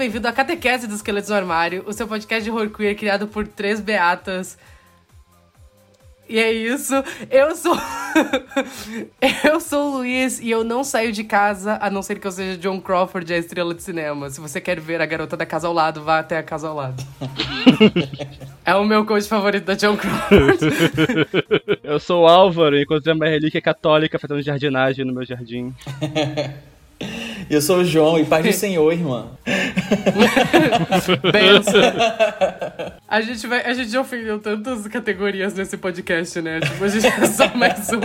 Bem-vindo à Catequese dos Esqueletos no Armário, o seu podcast de horror queer criado por três beatas. E é isso. Eu sou. eu sou o Luiz e eu não saio de casa a não ser que eu seja John Crawford, a estrela de cinema. Se você quer ver a garota da casa ao lado, vá até a casa ao lado. é o meu coach favorito da John Crawford. eu sou o Álvaro e encontrei uma relíquia católica fazendo jardinagem no meu jardim. Eu sou o João e paz do Senhor, irmã. Benção. A gente, vai, a gente já ofendeu tantas categorias nesse podcast, né? Tipo, a gente é só mais um.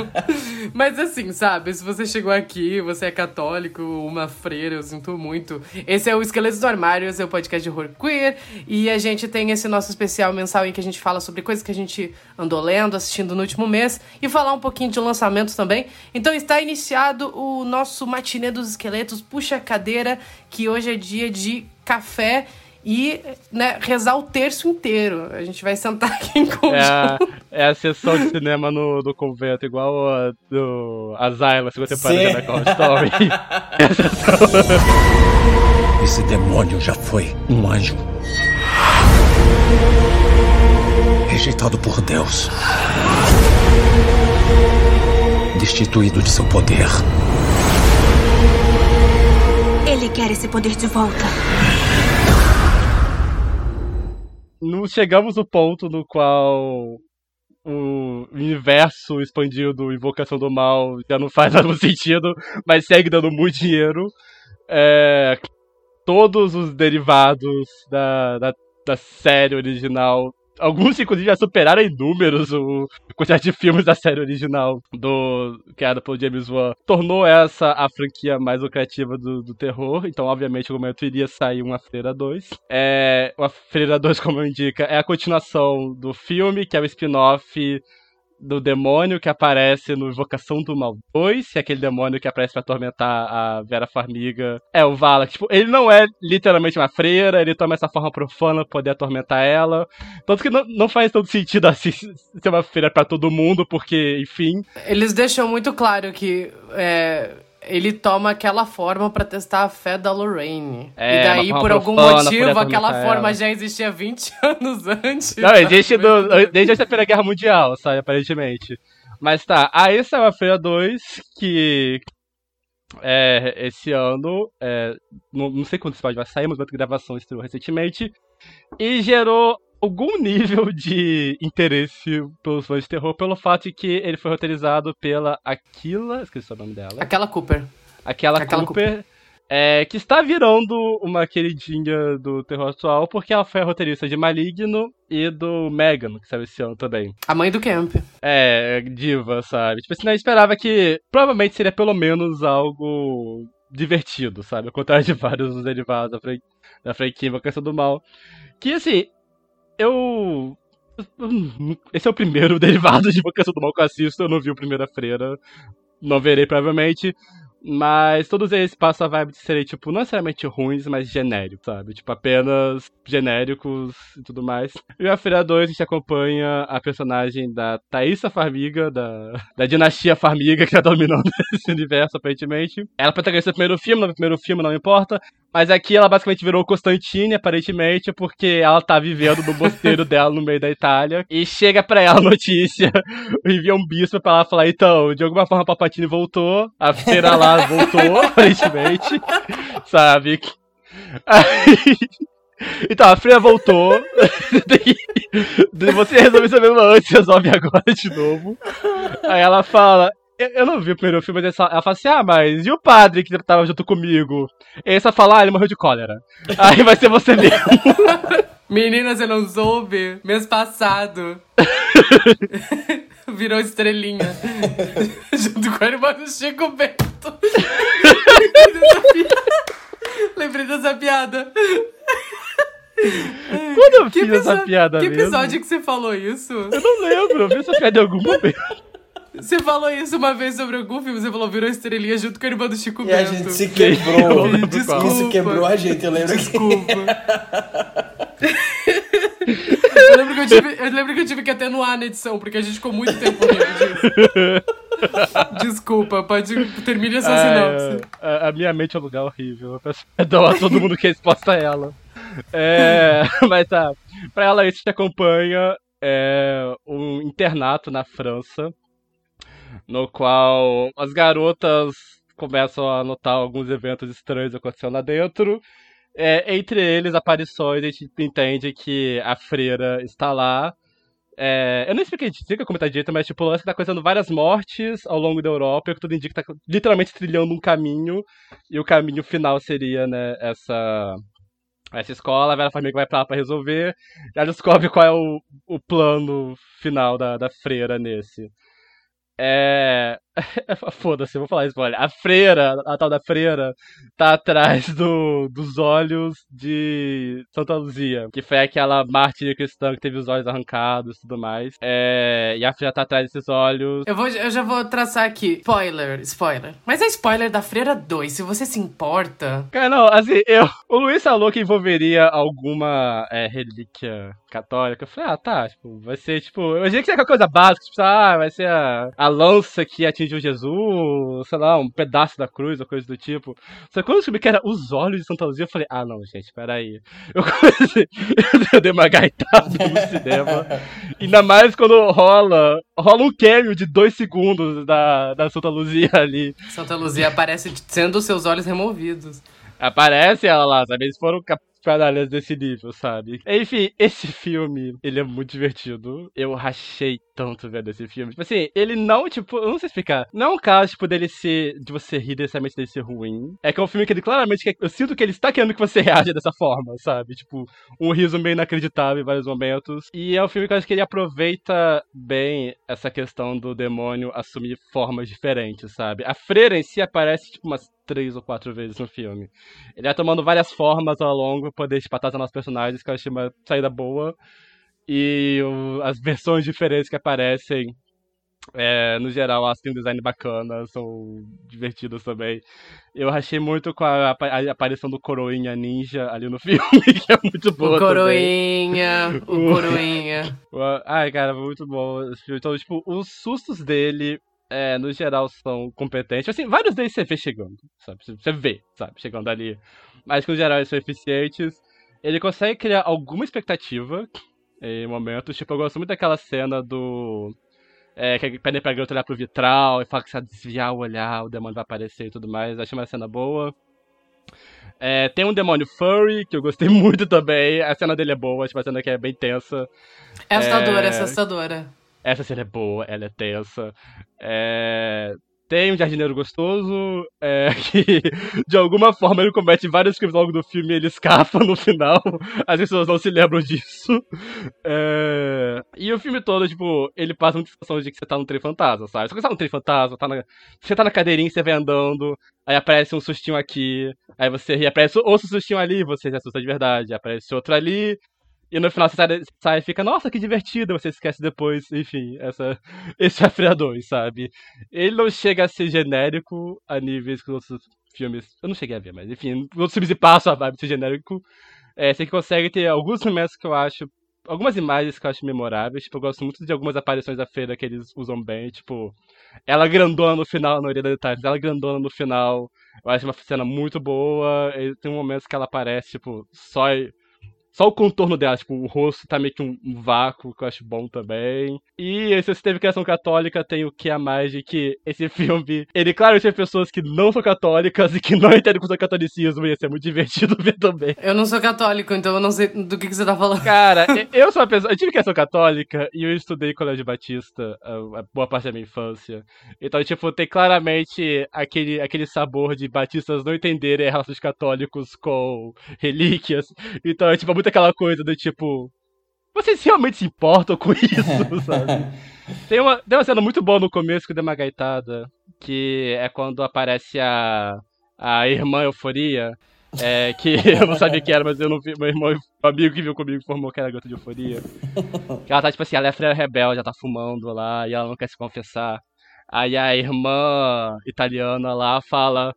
Mas assim, sabe? Se você chegou aqui, você é católico, uma freira, eu sinto muito. Esse é o Esqueletos do Armário, esse é o podcast de horror queer. E a gente tem esse nosso especial mensal em que a gente fala sobre coisas que a gente andou lendo, assistindo no último mês. E falar um pouquinho de lançamento também. Então está iniciado o nosso matinê dos esqueletos. Puxa a cadeira, que hoje é dia de café e né, rezar o terço inteiro. A gente vai sentar aqui em conjunto. É a, é a sessão de cinema no, do convento, igual a do Asylum, se você pode da Call Story. Esse demônio já foi um anjo. Rejeitado por Deus. Destituído de seu poder. Quer esse poder de volta não chegamos no ponto no qual o universo expandido do Invocação do Mal já não faz algum sentido, mas segue dando muito dinheiro. É, todos os derivados da, da, da série original Alguns, inclusive, já superaram em números o quantidade de filmes da série original do criada pelo James Wan. Tornou essa a franquia mais lucrativa do, do terror. Então, obviamente, no momento iria sair uma Freira 2. É, uma Freira 2, como eu indica, é a continuação do filme, que é o spin-off do demônio que aparece no Invocação do Mal 2, que é aquele demônio que aparece pra atormentar a Vera Farmiga. É, o Vala. Tipo, ele não é literalmente uma freira, ele toma essa forma profana pra poder atormentar ela. Tanto que não, não faz todo sentido assim ser uma freira para todo mundo, porque, enfim. Eles deixam muito claro que. É ele toma aquela forma para testar a fé da Lorraine. É, e daí, por algum motivo, aquela forma já existia 20 anos antes. Não, existe do, desde a Primeira Guerra Mundial, sabe, aparentemente. Mas tá, aí saiu a Feira 2, que é, esse ano, é, não, não, sei quando esse vai sair, mas a gravação estreou recentemente, e gerou algum nível de interesse pelos fãs de terror pelo fato de que ele foi roteirizado pela Aquila, esqueci o nome dela. Aquela Cooper. Aquela, Aquela Cooper, Cooper. É, que está virando uma queridinha do terror atual, porque ela foi a roteirista de Maligno e do Megan, que saiu esse ano também. A mãe do Camp. É, diva, sabe? Tipo assim, eu esperava que provavelmente seria pelo menos algo divertido, sabe? Ao contrário de vários dos derivados da franquia Invocação do Mal. Que, assim, eu. Esse é o primeiro derivado de Invocação do Mal que eu assisto. Eu não vi o Primeira Freira. Não verei, provavelmente. Mas todos eles passam a vibe de serem, tipo, não necessariamente ruins, mas genéricos, sabe? Tipo, apenas genéricos e tudo mais. E a Feira 2 a gente acompanha a personagem da Thaisa Farmiga, da, da dinastia Farmiga, que tá dominando esse universo, aparentemente. Ela é protagonista do primeiro filme, no primeiro filme não importa. Mas aqui ela basicamente virou Constantine, aparentemente, porque ela tá vivendo no mosteiro dela no meio da Itália. E chega pra ela a notícia, envia um bispo pra ela falar, então, de alguma forma Papatini voltou, a feira lá voltou, aparentemente, sabe? Aí... Então, a Freya voltou. Você resolveu isso mesmo antes, resolve agora de novo. Aí ela fala: eu não vi o primeiro filme, mas ela fala assim: ah, mas e o padre que tava junto comigo? E aí fala: ah, ele morreu de cólera. aí vai ser você mesmo. Menina, você não soube? Mês passado. Virou estrelinha. junto com a irmã do Chico Bento. Lembrei dessa piada. Quando eu que fiz essa piada Que mesmo? episódio que você falou isso? Eu não lembro, eu vi essa piada em algum momento. Você falou isso uma vez sobre algum filme, você falou virou estrelinha junto com a irmã do Chico e Bento. E a gente se quebrou. Desculpa. Isso quebrou a gente, eu lembro Desculpa. eu, lembro que eu, tive, eu lembro que eu tive que atenuar na edição, porque a gente ficou muito tempo rindo disso. Desculpa, pode termine essa Ah, sinopse. é, a, a minha mente é um lugar horrível. Perdão a todo mundo que é exposto a ela. É, mas tá. Pra ela, isso te acompanha é um internato na França, no qual as garotas começam a notar alguns eventos estranhos acontecendo lá dentro. É, entre eles, aparições, a gente entende que a freira está lá. É, eu não expliquei dica como tá dito, mas tipo, o lance que tá acontecendo várias mortes ao longo da Europa, o que tudo indica que tá literalmente trilhando um caminho, e o caminho final seria, né, essa, essa escola, a Vera Farmiga vai pra lá pra resolver, e ela descobre qual é o, o plano final da, da freira nesse. É. Foda-se, vou falar spoiler. A freira, a tal da freira, tá atrás do, dos olhos de Santa Luzia, que foi aquela mártir cristã que teve os olhos arrancados e tudo mais. É, e a freira tá atrás desses olhos. Eu, vou, eu já vou traçar aqui. Spoiler, spoiler. Mas é spoiler da Freira 2, se você se importa. Cara, não, assim, eu. O Luiz falou que envolveria alguma é, relíquia católica. Eu falei, ah, tá, tipo, vai ser, tipo. Eu achei que seria aquela coisa básica, tipo, ah, vai ser a, a lança que atingiu Jesus, sei lá, um pedaço da cruz ou coisa do tipo. Só que quando eu descobri que era os olhos de Santa Luzia, eu falei, ah, não, gente, peraí. Eu comecei. eu dei uma gaitada no cinema. Ainda mais quando rola. Rola um cameo de dois segundos da, da Santa Luzia ali. Santa Luzia aparece tendo seus olhos removidos. Aparece ela lá, sabe? Eles foram canalhas desse nível, sabe? Enfim, esse filme, ele é muito divertido. Eu rachei tanto vendo esse filme. Tipo assim, ele não, tipo, eu não sei explicar. Não é um caso, tipo, dele ser, de você rir necessariamente dele ser ruim. É que é um filme que ele claramente, quer- eu sinto que ele está querendo que você reaja dessa forma, sabe? Tipo, um riso meio inacreditável em vários momentos. E é um filme que eu acho que ele aproveita bem essa questão do demônio assumir formas diferentes, sabe? A freira em si aparece, tipo, umas três ou quatro vezes no filme. Ele vai tomando várias formas ao longo pra poder espatar os nossos personagens, que eu achei uma saída boa. E o- as versões diferentes que aparecem, é, no geral, elas têm um design bacana, são divertidas também. Eu achei muito com a, apa- a aparição do Coroinha Ninja ali no filme, que é muito boa o coroinha, o O- coroinha. Ai, cara, muito bom esse filme. Então, tipo, os sustos dele, é, no geral, são competentes. Assim, vários deles você vê chegando, sabe? Você vê, sabe? Chegando ali. Mas que, no geral, eles são eficientes. Ele consegue criar alguma expectativa em momentos. Tipo, eu gosto muito daquela cena do... É, que pede pra garota olhar pro vitral e fala que se ela desviar o olhar, o demônio vai aparecer e tudo mais. Achei uma cena boa. É, tem um demônio furry, que eu gostei muito também. A cena dele é boa, acho uma cena que é bem tensa. É assustadora, é É. assustadora. Essa cena é boa, ela é tensa. É, Tem um jardineiro gostoso, é, que de alguma forma ele comete vários crimes ao longo do filme e ele escapa no final. As pessoas não se lembram disso. É, E o filme todo, tipo, ele passa muita sensação de que você tá num trem fantasma, sabe? Você tá num trem fantasma, tá na... você tá na cadeirinha, você vai andando, aí aparece um sustinho aqui, aí você ri, aparece outro sustinho ali, você se assusta de verdade, aparece outro ali, e no final você sai, e fica, nossa, que divertido, você esquece depois, enfim, essa, esse Freira 2, sabe? Ele não chega a ser genérico a níveis que os outros filmes. Eu não cheguei a ver, mas enfim, os outros filmes e passam a vibe de ser genérico. É, você consegue ter alguns momentos que eu acho. Algumas imagens que eu acho memoráveis. Tipo, eu gosto muito de algumas aparições da feira que eles usam bem. Tipo, ela grandona no final, na maioria dos detalhes. Ela grandona no final. Eu acho uma cena muito boa. Tem momentos que ela aparece, tipo, só. Só o contorno dela, tipo, o rosto tá meio que um, um vácuo, que eu acho bom também. E se você teve criação católica, tem o que a mais de que esse filme, ele claro tem pessoas que não são católicas e que não entendem com o catolicismo, e ia ser muito divertido ver também. Eu não sou católico, então eu não sei do que, que você tá falando. Cara, eu sou uma pessoa. Eu tive criação católica e eu estudei em colégio batista a, a boa parte da minha infância. Então, tipo, tem claramente aquele, aquele sabor de batistas não entenderem relações católicos com relíquias. Então, é tipo, muito aquela coisa do tipo. Vocês realmente se importam com isso, sabe? Tem uma, tem uma cena muito boa no começo que deu uma gaitada, que é quando aparece a, a irmã Euforia, é, que eu não sabia que era, mas eu não vi, meu irmão, meu amigo que viu comigo informou que era garota de Euforia. Que ela tá, tipo assim, ela é freira rebelde, já tá fumando lá, e ela não quer se confessar. Aí a irmã italiana lá fala...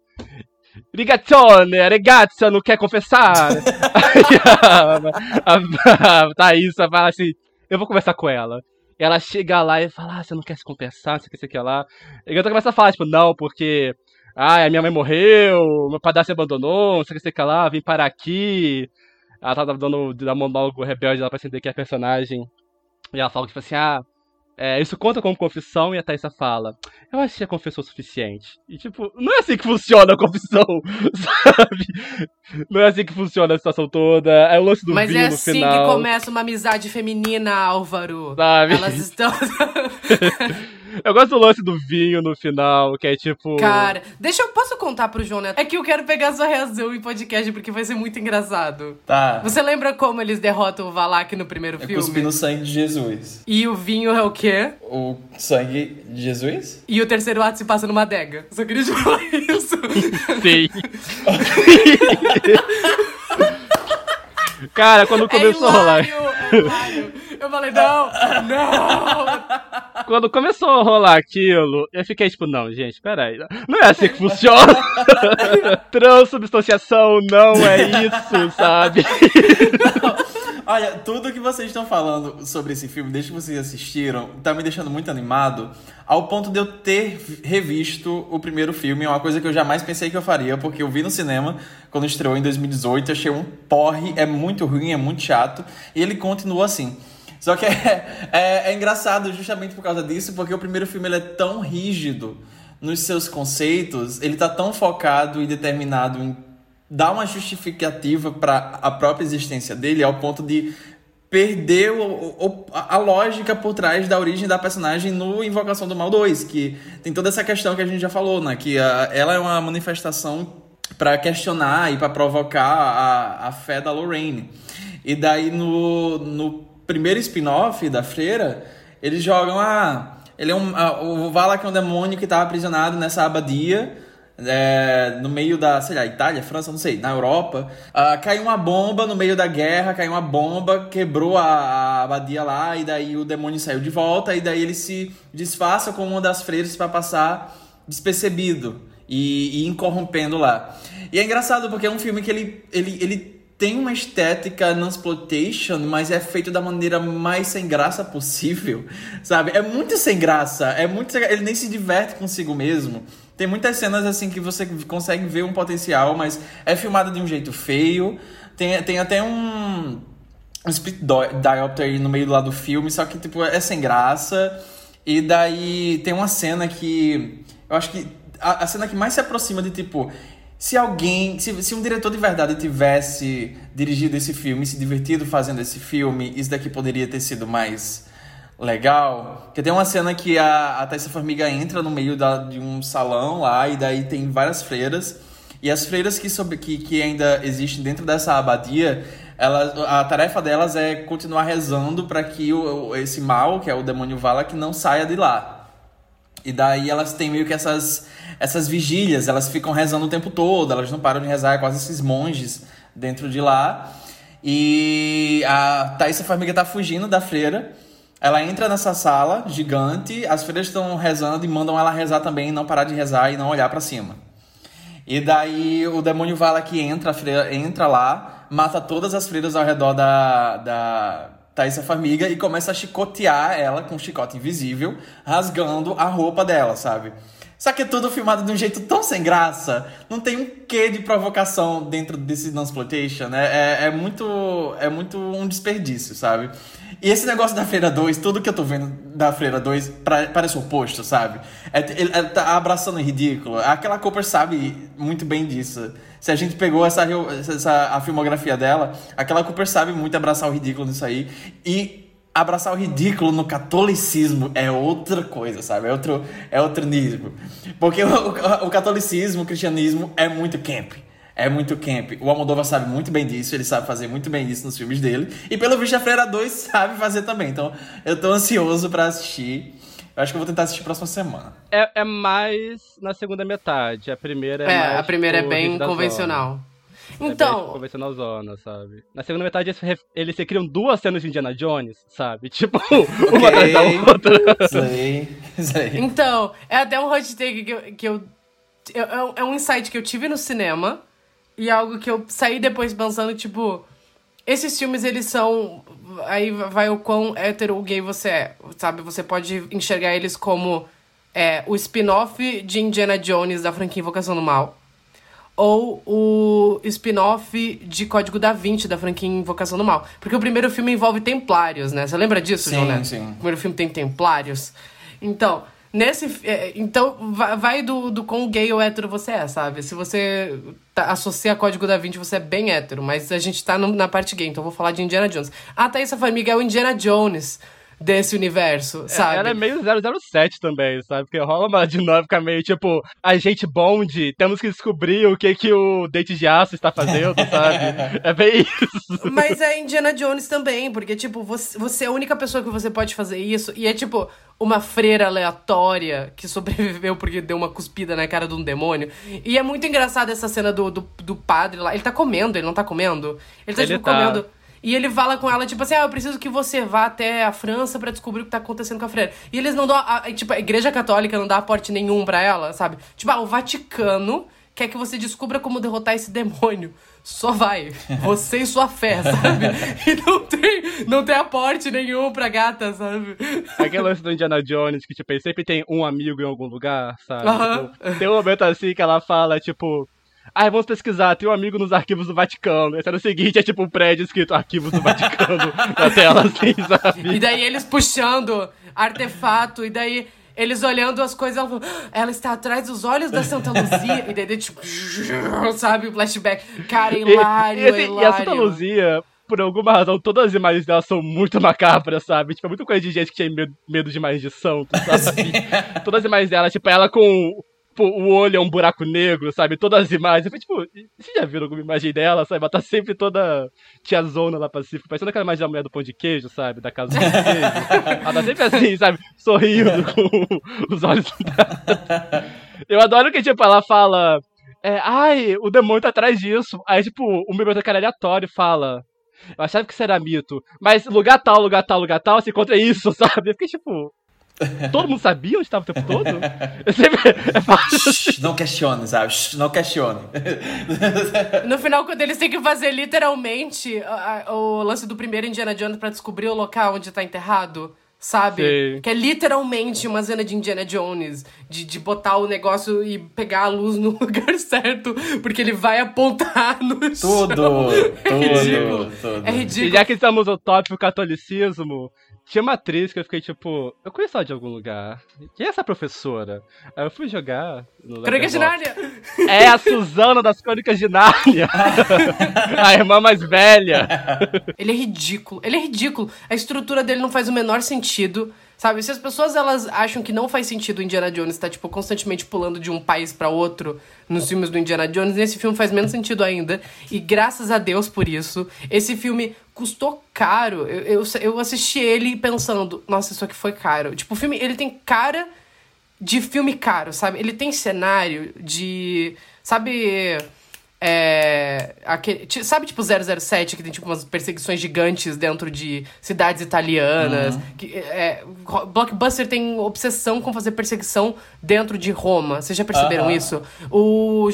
Rigazzone, ragazza, não quer confessar? Aí a, a, a Thaísa fala assim, eu vou conversar com ela. Ela chega lá e fala, ah, você não quer se compensar, não sei o que, não sei o que lá. E a garota começa a falar, tipo, não, porque... Ah, a minha mãe morreu, meu padrasto se abandonou, não sei o que, sei o que lá, vim parar aqui. Ela tava dando da monólogo rebelde lá pra entender que é a personagem. E ela fala, tipo assim, ah... É, isso conta como confissão e a Thaisa fala, eu acho que já confessou o suficiente. E tipo, não é assim que funciona a confissão, sabe? Não é assim que funciona a situação toda. É o lance do Mas é assim final. que começa uma amizade feminina, Álvaro. Sabe? Elas estão. Eu gosto do lance do vinho no final, que é tipo. Cara, deixa eu. Posso contar pro João Neto? É que eu quero pegar sua reação em podcast porque vai ser muito engraçado. Tá. Você lembra como eles derrotam o Valak no primeiro É filme? cuspir no sangue de Jesus. E o vinho é o quê? O sangue de Jesus? E o terceiro ato se passa numa adega. Só queria te falar isso. Sim. Cara, quando começou é a rolar. hilário, é hilário. Eu falei, não, não. Quando começou a rolar aquilo, eu fiquei tipo, não, gente, peraí. Não é assim que funciona. Transubstanciação não é isso, sabe? Olha, tudo que vocês estão falando sobre esse filme, desde que vocês assistiram, tá me deixando muito animado, ao ponto de eu ter revisto o primeiro filme. É uma coisa que eu jamais pensei que eu faria, porque eu vi no cinema quando estreou em 2018, achei um porre, é muito ruim, é muito chato, e ele continua assim. Só que é, é, é engraçado justamente por causa disso, porque o primeiro filme ele é tão rígido nos seus conceitos, ele tá tão focado e determinado em dar uma justificativa para a própria existência dele, ao ponto de perder o, o, a lógica por trás da origem da personagem no Invocação do Mal 2, que tem toda essa questão que a gente já falou, né? Que a, ela é uma manifestação para questionar e para provocar a, a fé da Lorraine. E daí no, no primeiro spin-off da Freira, eles jogam a. Ele é um, a, o Valak é um demônio que estava aprisionado nessa abadia. É, no meio da, sei lá, Itália, França, não sei, na Europa, ah, caiu uma bomba no meio da guerra, caiu uma bomba, quebrou a, a abadia lá, e daí o demônio saiu de volta, e daí ele se disfarça como uma das freiras para passar despercebido e, e incorrompendo lá. E é engraçado porque é um filme que ele, ele, ele tem uma estética non-exploitation, mas é feito da maneira mais sem graça possível, sabe? É muito sem graça, é muito sem... ele nem se diverte consigo mesmo. Tem muitas cenas assim que você consegue ver um potencial, mas é filmado de um jeito feio. Tem, tem até um, um split diopter no meio lá do filme, só que tipo é sem graça. E daí tem uma cena que eu acho que a, a cena que mais se aproxima de tipo se alguém, se, se um diretor de verdade tivesse dirigido esse filme, se divertido fazendo esse filme, isso daqui poderia ter sido mais legal. Porque tem uma cena que a, a Thaisa Formiga entra no meio da, de um salão lá, e daí tem várias freiras. E as freiras que, sobre, que, que ainda existem dentro dessa abadia, elas, a tarefa delas é continuar rezando para que o, esse mal, que é o demônio Vala, que não saia de lá. E daí elas têm meio que essas, essas vigílias, elas ficam rezando o tempo todo, elas não param de rezar, é quase esses monges dentro de lá. E a Thaisa Formiga tá fugindo da freira. Ela entra nessa sala gigante, as freiras estão rezando e mandam ela rezar também, não parar de rezar e não olhar para cima. E daí o demônio Vala que entra, freira entra lá, mata todas as freiras ao redor da, da Thaisa Farmiga e começa a chicotear ela com um chicote invisível, rasgando a roupa dela, sabe? Só que é tudo filmado de um jeito tão sem graça, não tem um quê de provocação dentro desse non-exploitation, né? É, é, muito, é muito um desperdício, sabe? E esse negócio da Freira 2, tudo que eu tô vendo da Freira 2 pra, parece o oposto, sabe? É, ele tá abraçando o ridículo. Aquela Cooper sabe muito bem disso. Se a gente pegou essa, essa a filmografia dela, aquela Cooper sabe muito abraçar o ridículo nisso aí. E abraçar o ridículo no catolicismo é outra coisa, sabe? É outro, é outro nível. Porque o, o, o catolicismo, o cristianismo é muito camp. É muito camp. O Almodóvar sabe muito bem disso, ele sabe fazer muito bem isso nos filmes dele. E pelo visto a Freira 2 sabe fazer também. Então eu tô ansioso para assistir. Eu acho que eu vou tentar assistir próxima semana. É, é mais na segunda metade. A primeira é, É, mais, a primeira é bem convencional. Zona. É Então, convencional zona, sabe? Na segunda metade eles, eles se criam duas cenas de Indiana Jones, sabe? Tipo, uma atrás da outra. Isso aí, isso aí. Então, é até um hot take que eu. Que eu é, é um- é um insight que eu tive no cinema e algo que eu saí depois pensando, tipo. esses filmes, eles são. Aí vai o quão hétero ou gay você é. Sabe? Você pode enxergar eles como é, o spin-off de Indiana Jones da franquia Invocação do Mal. Ou o spin-off de Código da Vinci da franquia Invocação do Mal. Porque o primeiro filme envolve templários, né? Você lembra disso, Sim, João Neto? sim. O primeiro filme tem templários. Então, nesse. é, então, va- vai do, do quão gay ou hétero você é, sabe? Se você tá, associa Código da Vinci, você é bem hétero. Mas a gente tá no- na parte gay, então eu vou falar de Indiana Jones. A Thaisa Farmiga é o Indiana Jones desse universo, sabe? Ela é meio 007 também, sabe? Porque rola uma dinâmica meio tipo, agente Bond, temos que descobrir o que que o Dente de Aço está fazendo, sabe? É bem isso. Mas é Indiana Jones também, porque, tipo, você, você é a única pessoa que você pode fazer isso. E é, tipo, uma freira aleatória que sobreviveu porque deu uma cuspida na cara de um demônio. E é muito engraçada essa cena do, do, do padre lá. Ele tá comendo, ele não tá comendo? Ele tá, Ele tipo, tá. comendo. E ele fala com ela, tipo assim, ah, eu preciso que você vá até a França pra descobrir o que tá acontecendo com a freira. E eles não dão, a, a- tipo, a igreja católica não dá aporte nenhum pra ela, sabe? Tipo, ah, o Vaticano quer que você descubra como derrotar esse demônio. Só vai. Você e sua fé, sabe? E não tem, não tem aporte nenhum pra gata, sabe? Aquele lance do Indiana Jones, que tipo, ele sempre tem um amigo em algum lugar, sabe? Tipo, tem um momento assim que ela fala, tipo. Ai, vamos pesquisar, tem um amigo nos arquivos do Vaticano. Esse era o seguinte, é tipo um prédio escrito arquivos do Vaticano na tela, assim, E sabe? daí eles puxando artefato, e daí eles olhando as coisas, ela "Ah, ela está atrás dos olhos da Santa Luzia. E daí, tipo, sabe, o flashback. Cara, é E, hilário, e, hilário. e a Santa Luzia, por alguma razão, todas as imagens dela são muito macabras, sabe? Tipo, é muito coisa de gente que tinha medo, medo de mais de santo, sabe? todas as imagens dela, tipo, ela com tipo, o olho é um buraco negro, sabe? Todas as imagens. Eu falei, tipo, vocês já viram alguma imagem dela, sabe? Ela tá sempre toda tiazona lá pra cima, parecendo aquela imagem da mulher do pão de queijo, sabe? Da casa do pão de queijo. Ela tá sempre assim, sabe? Sorrindo com os olhos. Eu adoro que, tipo, ela fala. É, ai, o demônio tá atrás disso. Aí, tipo, o bibliotecário aleatório fala. Eu achava que isso era mito. Mas lugar tal, lugar tal, lugar tal, se encontra isso, sabe? Eu fiquei tipo. Todo mundo sabia onde estava o tempo todo? Eu sempre. É fácil. Shh, Não questione, sabe? Shh, Não questione. No final, quando eles têm que fazer literalmente a- a- o lance do primeiro Indiana Jones pra descobrir o local onde tá enterrado, sabe? Sei. Que é literalmente uma cena de Indiana Jones, de, de botar o negócio e pegar a luz no lugar certo, porque ele vai apontar no Tudo, chão. É ridículo. tudo, tudo. É E ridículo. já que estamos no tópico catolicismo, tinha uma atriz que eu fiquei tipo, eu conheço ela de algum lugar. Quem é essa professora? Aí eu fui jogar no Crônica de. Nárnia! É a Suzana das Crônicas de Nárnia. a irmã mais velha. Ele é ridículo. Ele é ridículo. A estrutura dele não faz o menor sentido. Sabe, se as pessoas elas acham que não faz sentido o Indiana Jones estar, tipo, constantemente pulando de um país pra outro nos filmes do Indiana Jones, nesse filme faz menos sentido ainda. E graças a Deus por isso. Esse filme custou caro. Eu, eu, eu assisti ele pensando, nossa, isso aqui foi caro. Tipo, o filme, ele tem cara de filme caro, sabe? Ele tem cenário de. Sabe. É, aquele, sabe, tipo 007, que tem tipo umas perseguições gigantes dentro de cidades italianas. Que, é, Blockbuster tem obsessão com fazer perseguição dentro de Roma. Vocês já perceberam Aham. isso? O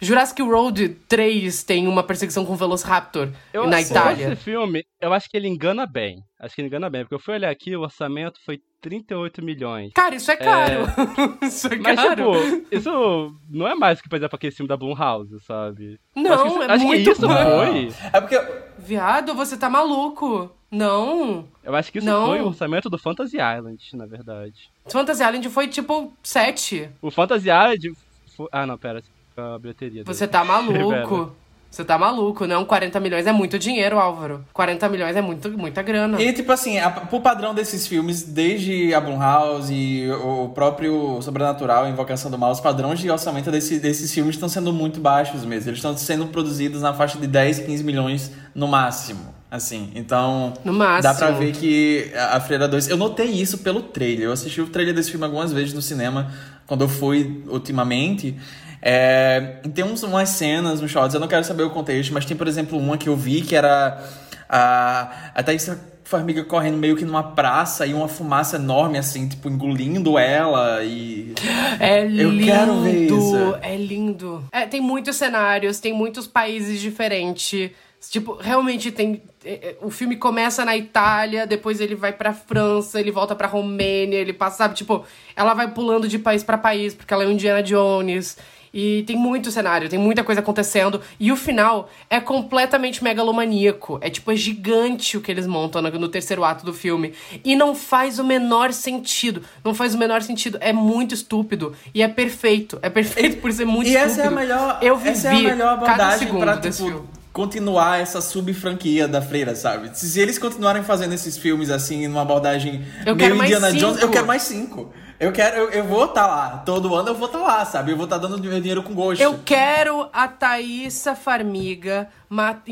Jurassic Road 3 tem uma perseguição com Velociraptor Eu, na Esse Itália. filme, eu acho que ele engana bem. Acho que ele engana bem, porque eu fui olhar aqui, o orçamento foi 38 milhões. Cara, isso é caro. isso é Mas, caro. tipo, isso não é mais que, por exemplo, aquele filme da Blumhouse, sabe? Não, acho que isso, é acho muito que isso foi. É porque Viado, você tá maluco. Não. Eu acho que isso Não. foi o orçamento do Fantasy Island, na verdade. Fantasy Island foi tipo 7. O Fantasy Island. fo- Ah, não, pera. A bilheteria. Você dele. tá maluco. Você tá maluco, não? 40 milhões é muito dinheiro, Álvaro. 40 milhões é muito, muita grana. E, tipo assim, a, pro padrão desses filmes, desde a Blumhouse e o próprio Sobrenatural, Invocação do Mal, os padrões de orçamento desse, desses filmes estão sendo muito baixos mesmo. Eles estão sendo produzidos na faixa de 10, 15 milhões no máximo. Assim, então. No máximo. Dá pra ver que a a Freira 2. Eu notei isso pelo trailer. Eu assisti o trailer desse filme algumas vezes no cinema, quando eu fui ultimamente. É, tem uns, umas cenas, uns shots, eu não quero saber o contexto, mas tem, por exemplo, uma que eu vi que era a, a Thaís Farmiga correndo meio que numa praça e uma fumaça enorme, assim, tipo, engolindo ela e. É lindo. Eu quero ver isso. É lindo. É, tem muitos cenários, tem muitos países diferentes, Tipo, realmente tem. é, é, O filme começa na Itália, depois ele vai pra França, ele volta pra Romênia, ele passa, sabe? Tipo, ela vai pulando de país pra país, porque ela é um Indiana Jones. E tem muito cenário, tem muita coisa acontecendo. E o final é completamente megalomaníaco. É tipo, é gigante o que eles montam no, no terceiro ato do filme. E não faz o menor sentido. Não faz o menor sentido. É muito estúpido. E é perfeito. É perfeito por ser muito E estúpido. essa é a melhor, Eu vivi essa é a melhor cada abordagem segundo pra desse tipo, filme. continuar essa sub-franquia da Freira, sabe? Se, eles continuarem fazendo esses filmes assim, numa abordagem Eu meio Indiana Jones, eu quero mais cinco. Eu quero, eu, eu vou estar lá. Todo ano eu vou estar lá, sabe? Eu vou estar dando meu dinheiro com gosto. Eu quero a Thaísa Farmiga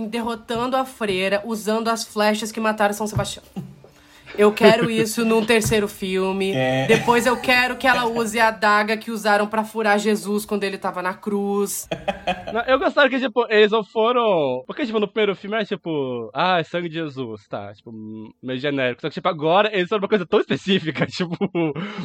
derrotando a freira usando as flechas que mataram São Sebastião. Eu quero isso num terceiro filme. É. Depois eu quero que ela use a daga que usaram pra furar Jesus quando ele tava na cruz. Não, Eu gostava que, tipo, eles não foram. Porque, tipo, no primeiro filme era tipo, ah, é sangue de Jesus, tá? Tipo, meio genérico. Só que, tipo, agora eles foram uma coisa tão específica, tipo,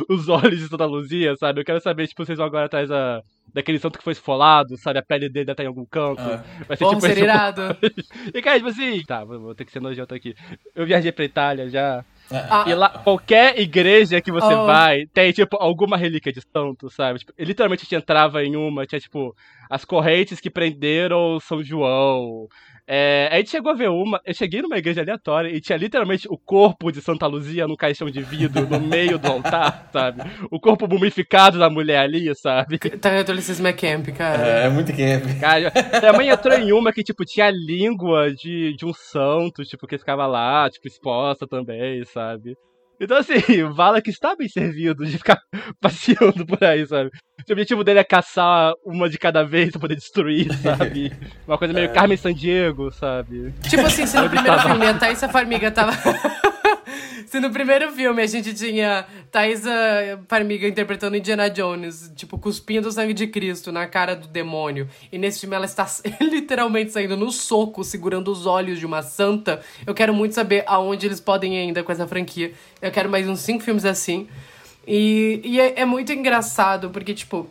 os olhos de Santa Luzia, sabe? Eu quero saber, tipo, vocês vão agora atrás da, daquele santo que foi esfolado, sabe? A pele dele ainda tá em algum canto. Ah. Vai ser Porra, tipo esse- irado. E, cara, tipo assim, tá, vou, vou ter que ser nojento aqui. Eu viajei pra Itália já. Ah, E lá, qualquer igreja que você Oh. vai, tem, tipo, alguma relíquia de santo, sabe? Tipo, literalmente a gente entrava em uma, tinha, tipo, as correntes que prenderam São João. É, a gente chegou a ver uma, eu cheguei numa igreja aleatória e tinha literalmente o corpo de Santa Luzia num caixão de vidro no meio do altar, sabe? O corpo mumificado da mulher ali, sabe? Tá, eu tô licença McCamp, cara. É, é muito que Cara, minha mãe entrou em uma que, tipo, tinha a língua de, de um santo, tipo, que ficava lá, tipo, exposta também, sabe? Então, assim, Vala que está bem servido de ficar passeando por aí, sabe? O objetivo dele é caçar uma de cada vez pra poder destruir, sabe? Uma coisa meio Carmen Sandiego, sabe? Tipo assim, se no primeiro filme a Thaísa Farmiga tava. Se no primeiro filme a gente tinha Thaísa Farmiga interpretando Indiana Jones, tipo, cuspindo o sangue de Cristo na cara do demônio. E nesse filme ela está literalmente saindo no soco, segurando os olhos de uma santa. Eu quero muito saber aonde eles podem ir ainda com essa franquia. Eu quero mais uns cinco filmes assim. E, e é, é muito engraçado, porque, tipo.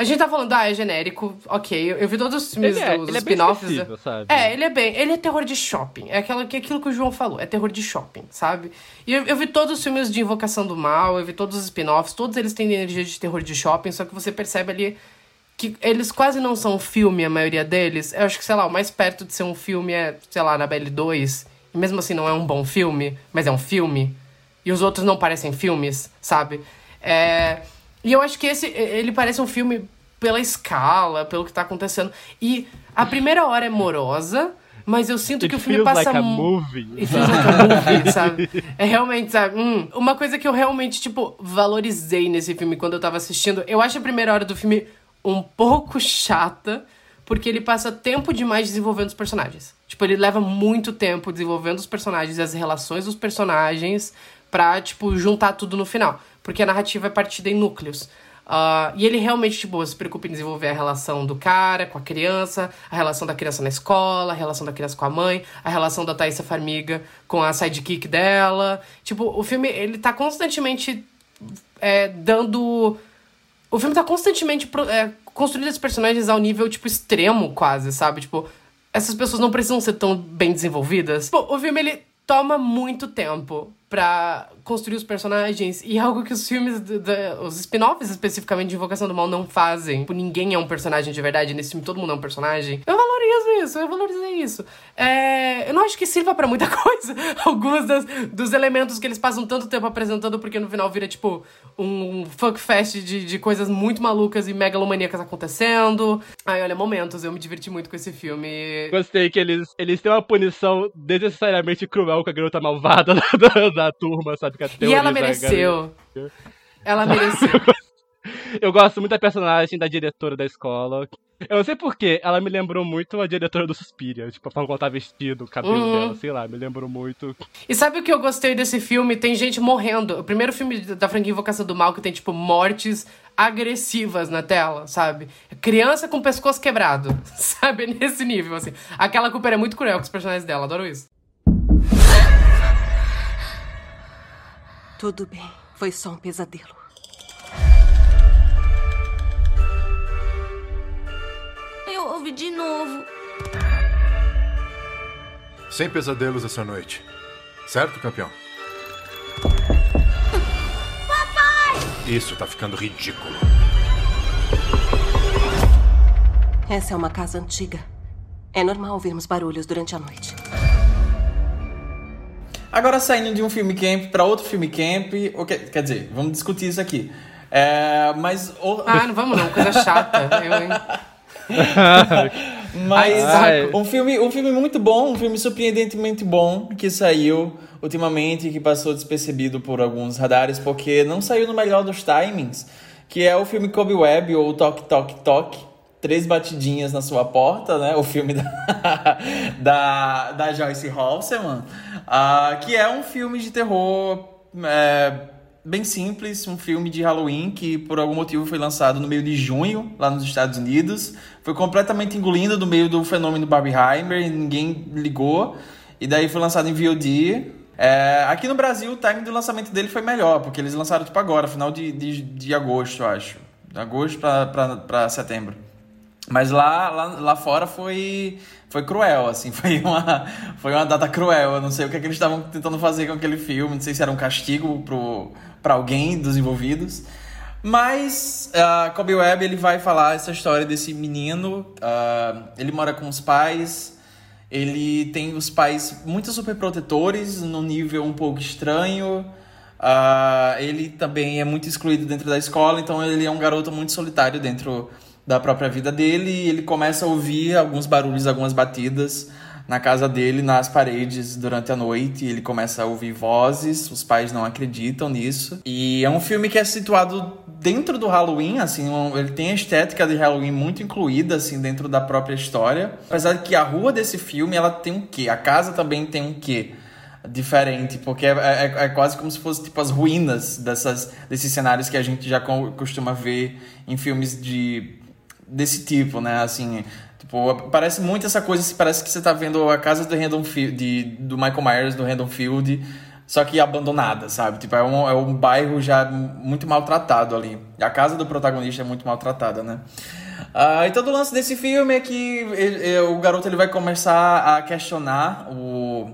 A gente tá falando, ah, é genérico, ok. Eu, eu vi todos os filmes Ele é- dos é spin-offs. acessível, sabe? É, ele é bem. Ele é terror de shopping. É aquilo que, aquilo que o João falou. É terror de shopping, sabe? E eu, eu vi todos os filmes de Invocação do Mal, eu vi todos os spin-offs, todos eles têm energia de terror de shopping, só que você percebe ali que eles quase não são filme, a maioria deles. Eu acho que, sei lá, o mais perto de ser um filme é, sei lá, Annabelle 2. E mesmo assim não é um bom filme, mas é um filme. E os outros não parecem filmes, sabe? É... E eu acho que esse, ele parece um filme pela escala, pelo que tá acontecendo. E a primeira hora é morosa, mas eu sinto que It o filme feels passa like a movie. e feels like a movie, sabe? É realmente, sabe? Hum, uma coisa que eu realmente, tipo, valorizei nesse filme quando eu tava assistindo. Eu acho a primeira hora do filme um pouco chata, porque ele passa tempo demais desenvolvendo os personagens. Tipo, ele leva muito tempo desenvolvendo os personagens e as relações dos personagens pra, tipo, juntar tudo no final. Porque a narrativa é partida em núcleos. Ah, e ele realmente, tipo, se preocupa em desenvolver a relação do cara com a criança, a relação da criança na escola, a relação da criança com a mãe, a relação da Thaísa Farmiga com a sidekick dela. Tipo, o filme, ele tá constantemente é, dando... O filme tá constantemente é, construindo esses personagens ao nível, tipo, extremo, quase, sabe? Tipo, essas pessoas não precisam ser tão bem desenvolvidas. Pô, o filme, ele toma muito tempo pra construir os personagens e é algo que os filmes, d- d- os spin-offs especificamente de Invocação do Mal não fazem. Tipo, ninguém é um personagem de verdade, nesse filme todo mundo é um personagem. Eu valorizo isso, eu valorizei isso. É, eu não acho que sirva pra muita coisa alguns das- dos elementos que eles passam tanto tempo apresentando, porque no final vira, tipo, um fuckfest de, de coisas muito malucas e megalomaníacas acontecendo. Ai, olha, momentos, eu me diverti muito com esse filme. Gostei que eles, eles têm uma punição desnecessariamente cruel com a garota malvada da, da, da turma, sabe? Que E ela mereceu. Ela mereceu. Eu gosto muito da personagem da diretora da escola. Eu não sei porquê, ela me lembrou muito a diretora do Suspiria. Tipo, a forma como ela tá vestida, o cabelo Uhum. dela, sei lá, me lembrou muito. E sabe o que eu gostei desse filme? Tem gente morrendo. O primeiro filme da franquia Invocação do Mal que tem, tipo, mortes agressivas na tela, sabe? Criança com pescoço quebrado, sabe? Nesse nível, assim. Aquela Cooper é muito cruel com os personagens dela, adoro isso. Tudo bem. Foi só um pesadelo. Eu ouvi de novo. Sem pesadelos essa noite. Certo, campeão? Papai! Isso tá ficando ridículo. Essa é uma casa antiga. É normal ouvirmos barulhos durante a noite. Agora saindo de um filme camp para outro filme camp, o que- quer dizer, vamos discutir isso aqui. É, mas o- Ah, não vamos não, coisa chata. Eu? Mas Ai, um filme, um filme muito bom, um filme surpreendentemente bom que saiu ultimamente e que passou despercebido por alguns radares porque não saiu no melhor dos timings, que é o filme Kobe Web ou Toque Toque Toque. Três batidinhas na sua porta, né? O filme da, da, da Joyce Halseman, ah, que é um filme de terror é, bem simples, um filme de Halloween que por algum motivo foi lançado no meio de junho, lá nos Estados Unidos. Foi completamente engolindo no meio do fenômeno Barbieheimer, ninguém ligou. E daí foi lançado em VOD. É, aqui no Brasil, o timing do lançamento dele foi melhor, porque eles lançaram tipo agora, final de, de, de agosto, eu acho. De agosto pra setembro. Mas lá, lá, lá fora foi, foi cruel, assim, foi uma, foi uma data cruel. Eu não sei o que, é que eles estavam tentando fazer com aquele filme, não sei se era um castigo pro, pra alguém dos envolvidos. Mas uh, Kobe Webb ele vai falar essa história desse menino. ah, ele mora com os pais. Ele tem os pais muito super protetores, num nível um pouco estranho. Ah, ele também é muito excluído dentro da escola, então ele é um garoto muito solitário dentro da própria vida dele. E ele começa a ouvir alguns barulhos, algumas batidas na casa dele, nas paredes, durante a noite. Ele começa a ouvir vozes, os pais não acreditam nisso. E é um filme que é situado dentro do Halloween, assim, ele tem a estética de Halloween muito incluída, assim, dentro da própria história. Apesar de que a rua desse filme, ela tem um quê? A casa também tem um quê? Diferente, porque é, é- é quase como se fosse tipo as ruínas dessas, desses cenários que a gente já co- costuma ver em filmes de desse tipo, né? Assim, tipo, parece muito essa coisa, assim, parece que você tá vendo a casa do Random Field, de, do Michael Myers, do Random Field, só que abandonada, sabe? Tipo, é um, é um bairro já muito maltratado ali. A casa do protagonista é muito maltratada, né? Ah, e todo o lance desse filme é que ele- ele- o garoto ele vai começar a questionar o,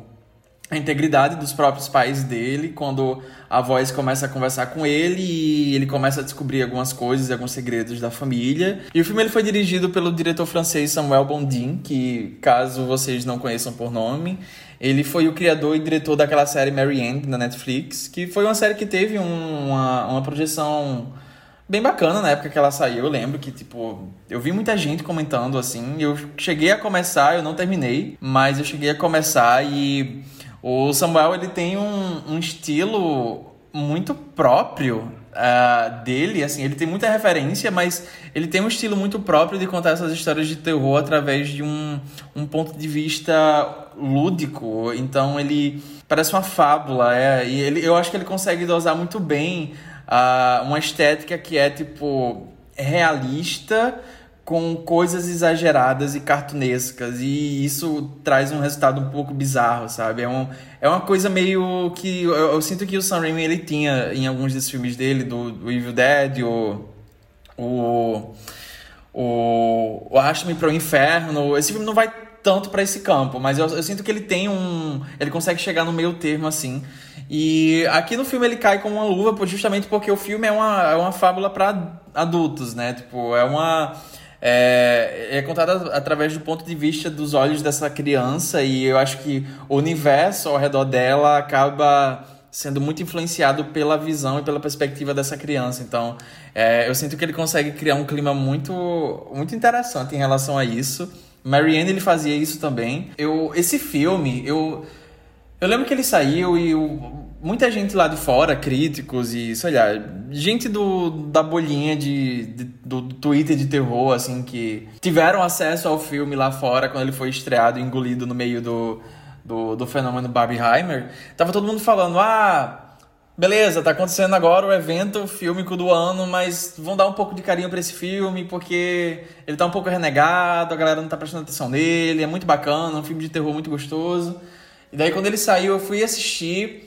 a integridade dos próprios pais dele quando a voz começa a conversar com ele e ele começa a descobrir algumas coisas e alguns segredos da família. E o filme ele foi dirigido pelo diretor francês Samuel Bondin, que caso vocês não conheçam por nome, ele foi o criador e diretor daquela série Mary Ann na Netflix, que foi uma série que teve um- uma, uma projeção bem bacana na época que ela saiu. Eu lembro que, tipo, eu vi muita gente comentando assim. Eu cheguei a começar, eu não terminei, mas eu cheguei a começar e o Samuel ele tem um, um estilo muito próprio ah, dele, assim, ele tem muita referência, mas ele tem um estilo muito próprio de contar essas histórias de terror através de um, um ponto de vista lúdico. Então ele parece uma fábula, é, e ele, eu acho que ele consegue dosar muito bem ah, uma estética que é tipo realista com coisas exageradas e cartunescas e isso traz um resultado um pouco bizarro, sabe? É, um, é uma coisa meio que eu, eu sinto que o Sam Raimi ele tinha em alguns desses filmes dele, do, do Evil Dead, o o o, o Arraste-me para o Inferno. Esse filme não vai tanto para esse campo, mas eu, eu sinto que ele tem um. Ele consegue chegar no meio termo assim. E aqui no filme ele cai com uma luva, justamente porque o filme é uma, é uma fábula para adultos, né? Tipo, é uma. É, é contada através do ponto de vista dos olhos dessa criança, e eu acho que o universo ao redor dela acaba sendo muito influenciado pela visão e pela perspectiva dessa criança. Então, é, eu sinto que ele consegue criar um clima muito, muito interessante em relação a isso. Marianne ele fazia isso também. Eu, esse filme, eu eu lembro que ele saiu e o- muita gente lá de fora, críticos e, sei lá, gente do, da bolinha de, de- do Twitter de terror, assim, que tiveram acesso ao filme lá fora quando ele foi estreado engolido no meio do, do, do fenômeno Barbieheimer. Tava todo mundo falando, ah, beleza, tá acontecendo agora o evento fílmico do ano, mas vão dar um pouco de carinho pra esse filme, porque ele tá um pouco renegado, a galera não tá prestando atenção nele, é muito bacana, um filme de terror muito gostoso. E daí quando ele saiu, eu fui assistir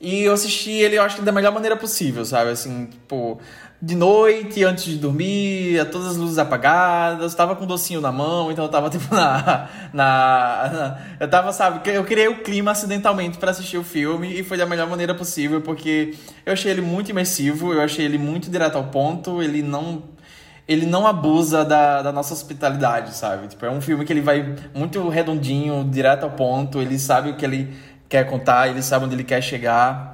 e eu assisti ele, eu acho que da melhor maneira possível, sabe? Assim, tipo, de noite, antes de dormir, todas as luzes apagadas, tava com um docinho na mão, então eu tava tipo na. na, na eu tava, sabe, eu criei o clima acidentalmente para assistir o filme e foi da melhor maneira possível, porque eu achei ele muito imersivo, eu achei ele muito direto ao ponto, ele não. Ele não abusa da, da nossa hospitalidade, sabe? Tipo, é um filme que ele vai muito redondinho, direto ao ponto, ele sabe o que ele quer contar, ele sabe onde ele quer chegar.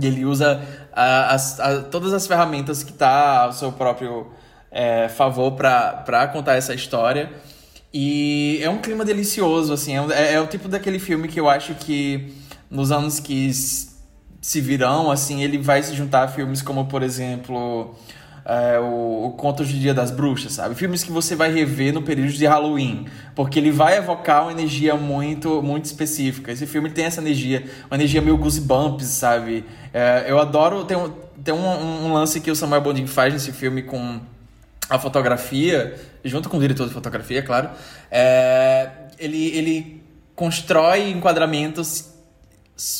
E ele usa as, a, todas as ferramentas que está ao seu próprio é, favor para contar essa história. E é um clima delicioso, assim. É, é, é, o tipo daquele filme que eu acho que nos anos que se virão, assim, ele vai se juntar a filmes como, por exemplo, é, o, o Contos de Dia das Bruxas, sabe? Filmes que você vai rever no período de Halloween, porque ele vai evocar uma energia muito, muito específica. Esse filme tem essa energia, uma energia meio goosebumps, sabe? É, eu adoro, tem, um, tem um, um, lance que o Samuel Bonding faz nesse filme com a fotografia, junto com o diretor de fotografia, claro. É, ele, ele constrói enquadramentos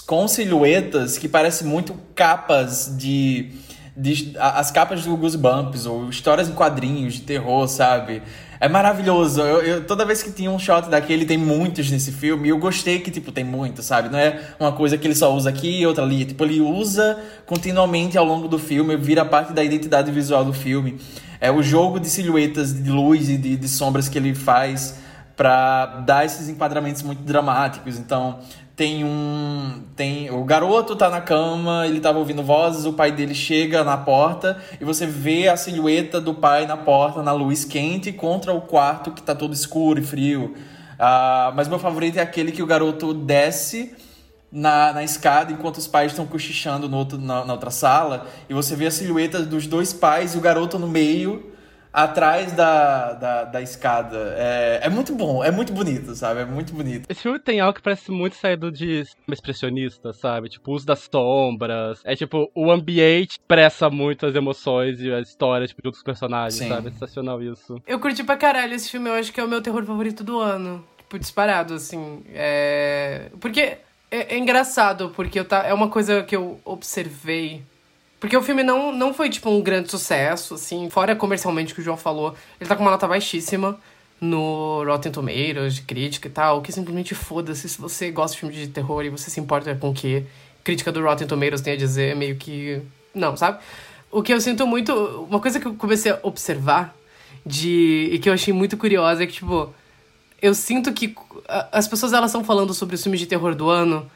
com silhuetas que parecem muito capas de de, as capas do Goosebumps, ou histórias em quadrinhos de terror, sabe? É maravilhoso. Eu, eu, toda vez que tinha um shot daquele, tem muitos nesse filme, e eu gostei que, tipo, tem muito, sabe? Não é uma coisa que ele só usa aqui e outra ali. Tipo, ele usa continuamente ao longo do filme, vira parte da identidade visual do filme. É o jogo de silhuetas, de luz e de, de sombras que ele faz para dar esses enquadramentos muito dramáticos. Então, tem um. Tem, o garoto tá na cama, ele tava ouvindo vozes, o pai dele chega na porta e você vê a silhueta do pai na porta, na luz quente, contra o quarto que tá todo escuro e frio. Uh, mas meu favorito é aquele que o garoto desce na, na escada enquanto os pais estão cochichando no outro, na, na outra sala e você vê a silhueta dos dois pais e o garoto no meio atrás da, da, da escada. É, é muito bom, é muito bonito, sabe? É muito bonito. Esse filme tem algo que parece muito saído de expressionista, sabe? Tipo, o uso das sombras. É tipo, o ambiente expressa muito as emoções e a história tipo, de outros personagens, Sim. sabe? É sensacional isso. Eu curti pra caralho esse filme, eu acho que é o meu terror favorito do ano. Tipo, disparado, assim. É... Porque é, é engraçado, porque eu tá... é uma coisa que eu observei porque o filme não, não foi, tipo, um grande sucesso, assim. Fora comercialmente que o João falou. Ele tá com uma nota baixíssima no Rotten Tomatoes, de crítica e tal. Que simplesmente foda-se se você gosta de filme de terror e você se importa com o que crítica do Rotten Tomatoes tem a dizer. Meio que... Não, sabe? O que eu sinto muito... Uma coisa que eu comecei a observar de... E que eu achei muito curiosa é que, tipo... Eu sinto que as pessoas, elas estão falando sobre os filmes de terror do ano.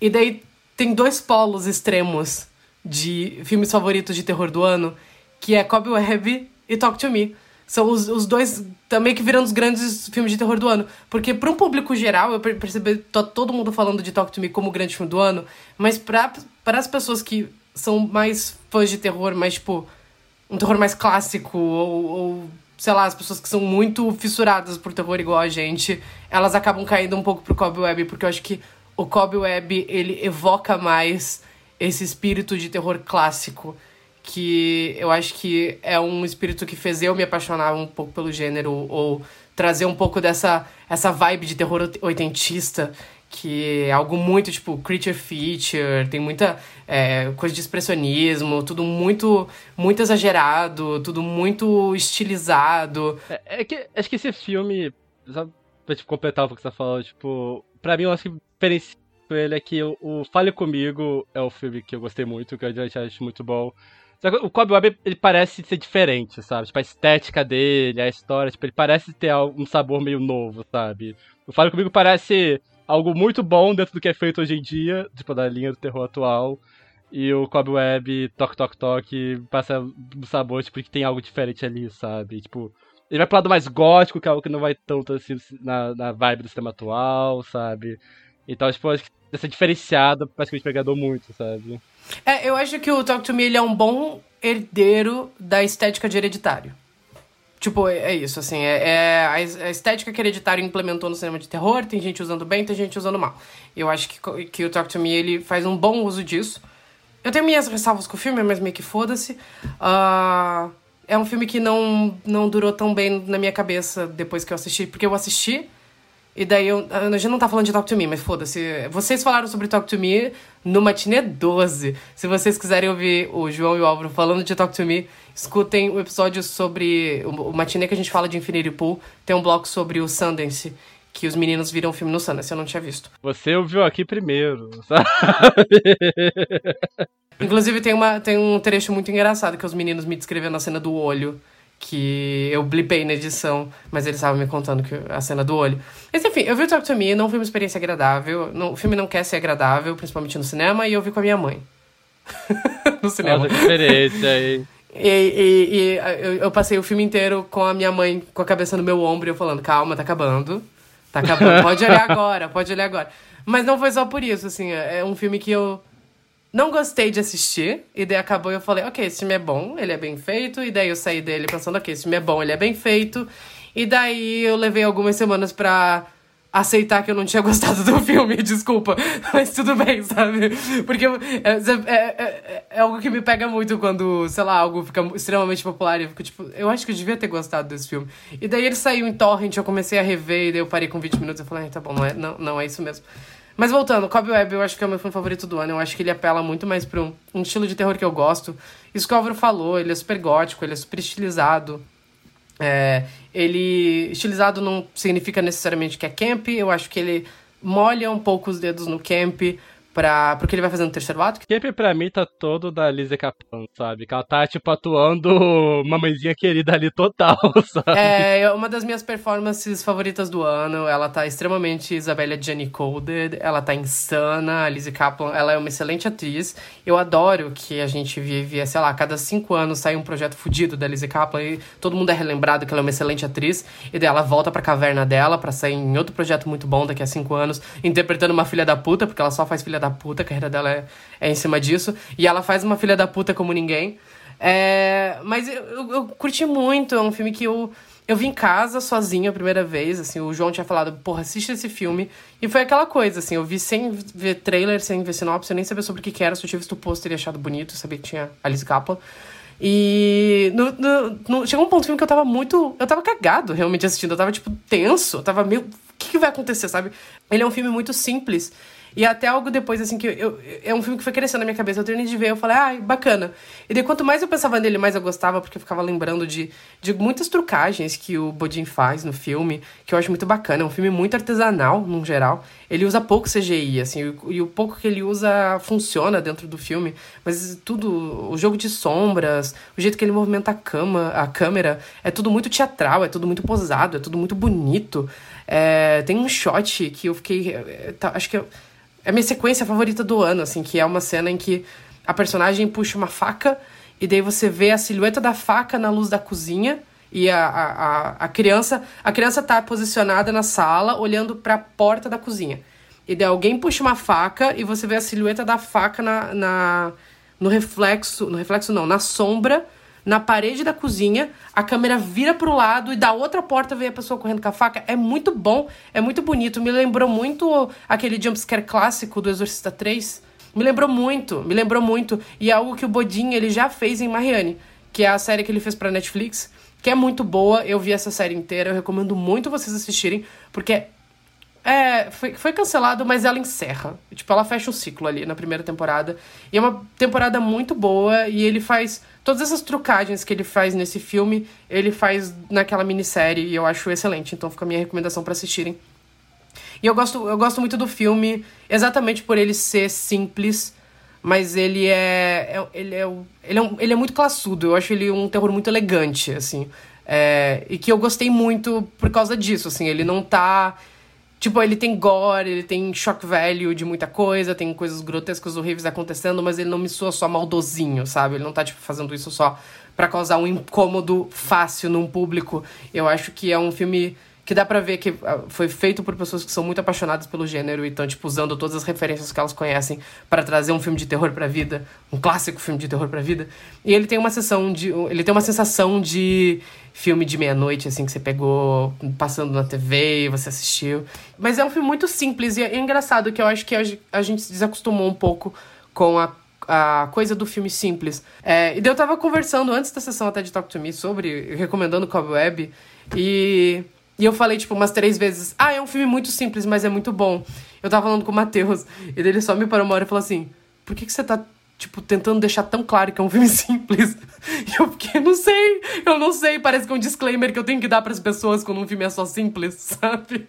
E daí tem dois polos extremos de filmes favoritos de terror do ano, que é Cobweb e Talk to Me. São os, os dois também que viram os grandes filmes de terror do ano. Porque para um público geral, eu percebi tô, todo mundo falando de Talk to Me como o grande filme do ano, mas para as pessoas que são mais fãs de terror, mais tipo um terror mais clássico ou, ou sei lá, as pessoas que são muito fissuradas por terror igual a gente, elas acabam caindo um pouco pro Cobweb, porque eu acho que o Cobweb, ele evoca mais esse espírito de terror clássico que eu acho que é um espírito que fez eu me apaixonar um pouco pelo gênero ou trazer um pouco dessa essa vibe de terror oitentista que é algo muito tipo creature feature tem muita é, coisa de expressionismo tudo muito muito exagerado tudo muito estilizado. É, é que acho que esse filme só pra tipo, completar o que você tá falando tipo para mim eu acho que diferencia ele é que o, o Fale Comigo é o filme que eu gostei muito, que eu acho muito bom. Só que o Kobe Web, ele parece ser diferente, sabe? Tipo, a estética dele, a história, tipo, ele parece ter um sabor meio novo, sabe? O Fale Comigo parece algo muito bom dentro do que é feito hoje em dia, tipo, da linha do terror atual. E o Kobe Web, Tok Tok Tok, passa um sabor, tipo, que tem algo diferente ali, sabe? Tipo, ele vai pro lado mais gótico, que é algo que não vai tanto assim na, na vibe do sistema atual, sabe? Então, tipo, acho que essa diferenciada praticamente me agradou muito, sabe? É, eu acho que o Talk to Me ele é um bom herdeiro da estética de hereditário. Tipo, é, é isso, assim, é, é, a estética que Hereditário implementou no cinema de terror, tem gente usando bem, tem gente usando mal. Eu acho que, que o Talk to Me, ele faz um bom uso disso. Eu tenho minhas ressalvas com o filme, mas meio que foda-se. Uh, é um filme que não, não durou tão bem na minha cabeça depois que eu assisti, porque eu assisti E daí eu, a gente não tá falando de Talk to Me, mas foda-se. Vocês falaram sobre Talk to Me no Matinê 12. Se vocês quiserem ouvir o João e o Álvaro falando de Talk to Me, escutem o episódio sobre o, o Matinê que a gente fala de Infinity Pool. Tem um bloco sobre o Sundance, que os meninos viram o filme no Sundance, eu não tinha visto. Você ouviu aqui primeiro, sabe? Inclusive tem, uma, tem um trecho muito engraçado que os meninos me descrevendo a cena do olho que eu blipei na edição, mas eles estavam me contando que a cena do olho. Mas enfim, eu vi o Talk to Me, não foi uma experiência agradável. Não, o filme não quer ser agradável, principalmente no cinema, e eu vi com a minha mãe. no cinema. Nossa, que experiência aí. E, e, e eu, eu passei o filme inteiro com a minha mãe com a cabeça no meu ombro e eu falando, calma, tá acabando. Tá acabando, pode olhar agora, pode olhar agora. Mas não foi só por isso, assim, é um filme que eu não gostei de assistir, e daí acabou e eu falei, ok, esse filme é bom, ele é bem feito, e daí eu saí dele pensando, ok, esse filme é bom, ele é bem feito, e daí eu levei algumas semanas pra aceitar que eu não tinha gostado do filme, desculpa, mas tudo bem, sabe? Porque é, é, é, é, algo que me pega muito quando, sei lá, algo fica extremamente popular e eu fico tipo, eu acho que eu devia ter gostado desse filme. E daí ele saiu em torrent, eu comecei a rever, e daí eu parei com 20 minutos e falei, ah, tá bom, não é, não, não é isso mesmo. Mas voltando, Cobweb eu acho que é o meu filme favorito do ano. Eu acho que ele apela muito mais para um, um, estilo de terror que eu gosto. Isso que o Álvaro falou, ele é super gótico, ele é super estilizado. É, ele. Estilizado não significa necessariamente que é camp, eu acho que ele molha um pouco os dedos no camp, pra, porque ele vai fazer no terceiro ato. Sempre pra mim tá todo da Lizzie Caplan, sabe? Que ela tá, tipo, atuando mamãezinha querida ali total, sabe? É, uma das minhas performances favoritas do ano. Ela tá extremamente Isabella Jenny Coded, ela tá insana. A Lizzie Kaplan, ela é uma excelente atriz. Eu adoro que a gente vive, sei lá, a cada cinco anos sai um projeto fudido da Lizzie Kaplan e todo mundo é relembrado que ela é uma excelente atriz. E daí ela volta pra caverna dela pra sair em outro projeto muito bom daqui a cinco anos, interpretando uma filha da puta, porque ela só faz filha da da puta, a carreira dela é, é em cima disso. E ela faz uma filha da puta como ninguém. É, mas eu, eu, eu, curti muito, é um filme que eu, eu vi em casa sozinho a primeira vez, assim, o João tinha falado, porra, assiste esse filme. E foi aquela coisa, assim, eu vi sem ver trailer, sem ver sinopse, eu nem sabia sobre o que, que era, só tinha visto o pôster e achado bonito, sabia que tinha Alice Kaplan. E no, no, no, chegou um ponto do filme que eu tava muito. Eu tava cagado realmente assistindo. Eu tava, tipo, tenso. Eu tava meio. O que, que vai acontecer, sabe? Ele é um filme muito simples. E até algo depois, assim, que eu, é um filme que foi crescendo na minha cabeça. Eu terminei de ver, eu falei, ai, ah, bacana. E daí, quanto mais eu pensava nele, mais eu gostava, porque eu ficava lembrando de, de muitas trucagens que o Bodin faz no filme, que eu acho muito bacana. É um filme muito artesanal, no geral. Ele usa pouco CGI, assim, e, e o pouco que ele usa funciona dentro do filme. Mas tudo, o jogo de sombras, o jeito que ele movimenta a, cama, a câmera, é tudo muito teatral, é tudo muito posado, é tudo muito bonito. É, tem um shot que eu fiquei. É, tá, acho que. Eu, é a minha sequência favorita do ano, assim, que é uma cena em que a personagem puxa uma faca e daí você vê a silhueta da faca na luz da cozinha e a, a, a criança a criança tá posicionada na sala olhando para a porta da cozinha. E daí alguém puxa uma faca e você vê a silhueta da faca na, na no reflexo, no reflexo não, na sombra na parede da cozinha, a câmera vira pro lado e da outra porta vem a pessoa correndo com a faca. É muito bom, é muito bonito. Me lembrou muito aquele jumpscare clássico do Exorcista 3. Me lembrou muito, me lembrou muito. E é algo que o Bodin ele já fez em Marianne, que é a série que ele fez pra Netflix, que é muito boa. Eu vi essa série inteira, eu recomendo muito vocês assistirem, porque é, foi, foi cancelado, mas ela encerra. Tipo, ela fecha o ciclo ali na primeira temporada. E é uma temporada muito boa e ele faz todas essas trucagens que ele faz nesse filme, ele faz naquela minissérie e eu acho excelente. Então fica a minha recomendação para assistirem. E eu gosto, eu gosto muito do filme exatamente por ele ser simples, mas ele é, é ele é, ele é, um, ele é muito classudo. Eu acho ele um terror muito elegante, assim. É, e que eu gostei muito por causa disso, assim. Ele não tá Tipo, ele tem gore, ele tem shock value de muita coisa, tem coisas grotescas, horríveis acontecendo, mas ele não me soa só maldosinho, sabe? Ele não tá, tipo, fazendo isso só para causar um incômodo fácil num público. Eu acho que é um filme que dá pra ver que ah, foi feito por pessoas que são muito apaixonadas pelo gênero e estão, tipo, usando todas as referências que elas conhecem para trazer um filme de terror pra vida, um clássico filme de terror pra vida. E ele tem uma sessão de. Ele tem uma sensação de filme de meia-noite, assim, que você pegou passando na TV e você assistiu. Mas é um filme muito simples e é engraçado que eu acho que a gente se desacostumou um pouco com a a coisa do filme simples. É, e eu tava conversando antes da sessão até de Talk to Me sobre, recomendando Cobweb, e E eu falei, tipo, umas três vezes: Ah, é um filme muito simples, mas é muito bom. Eu tava falando com o Matheus, e ele só me parou uma hora e falou assim: Por que, que você tá, tipo, tentando deixar tão claro que é um filme simples? E eu fiquei, não sei, eu não sei. Parece que é um disclaimer que eu tenho que dar pras pessoas quando um filme é só simples, sabe?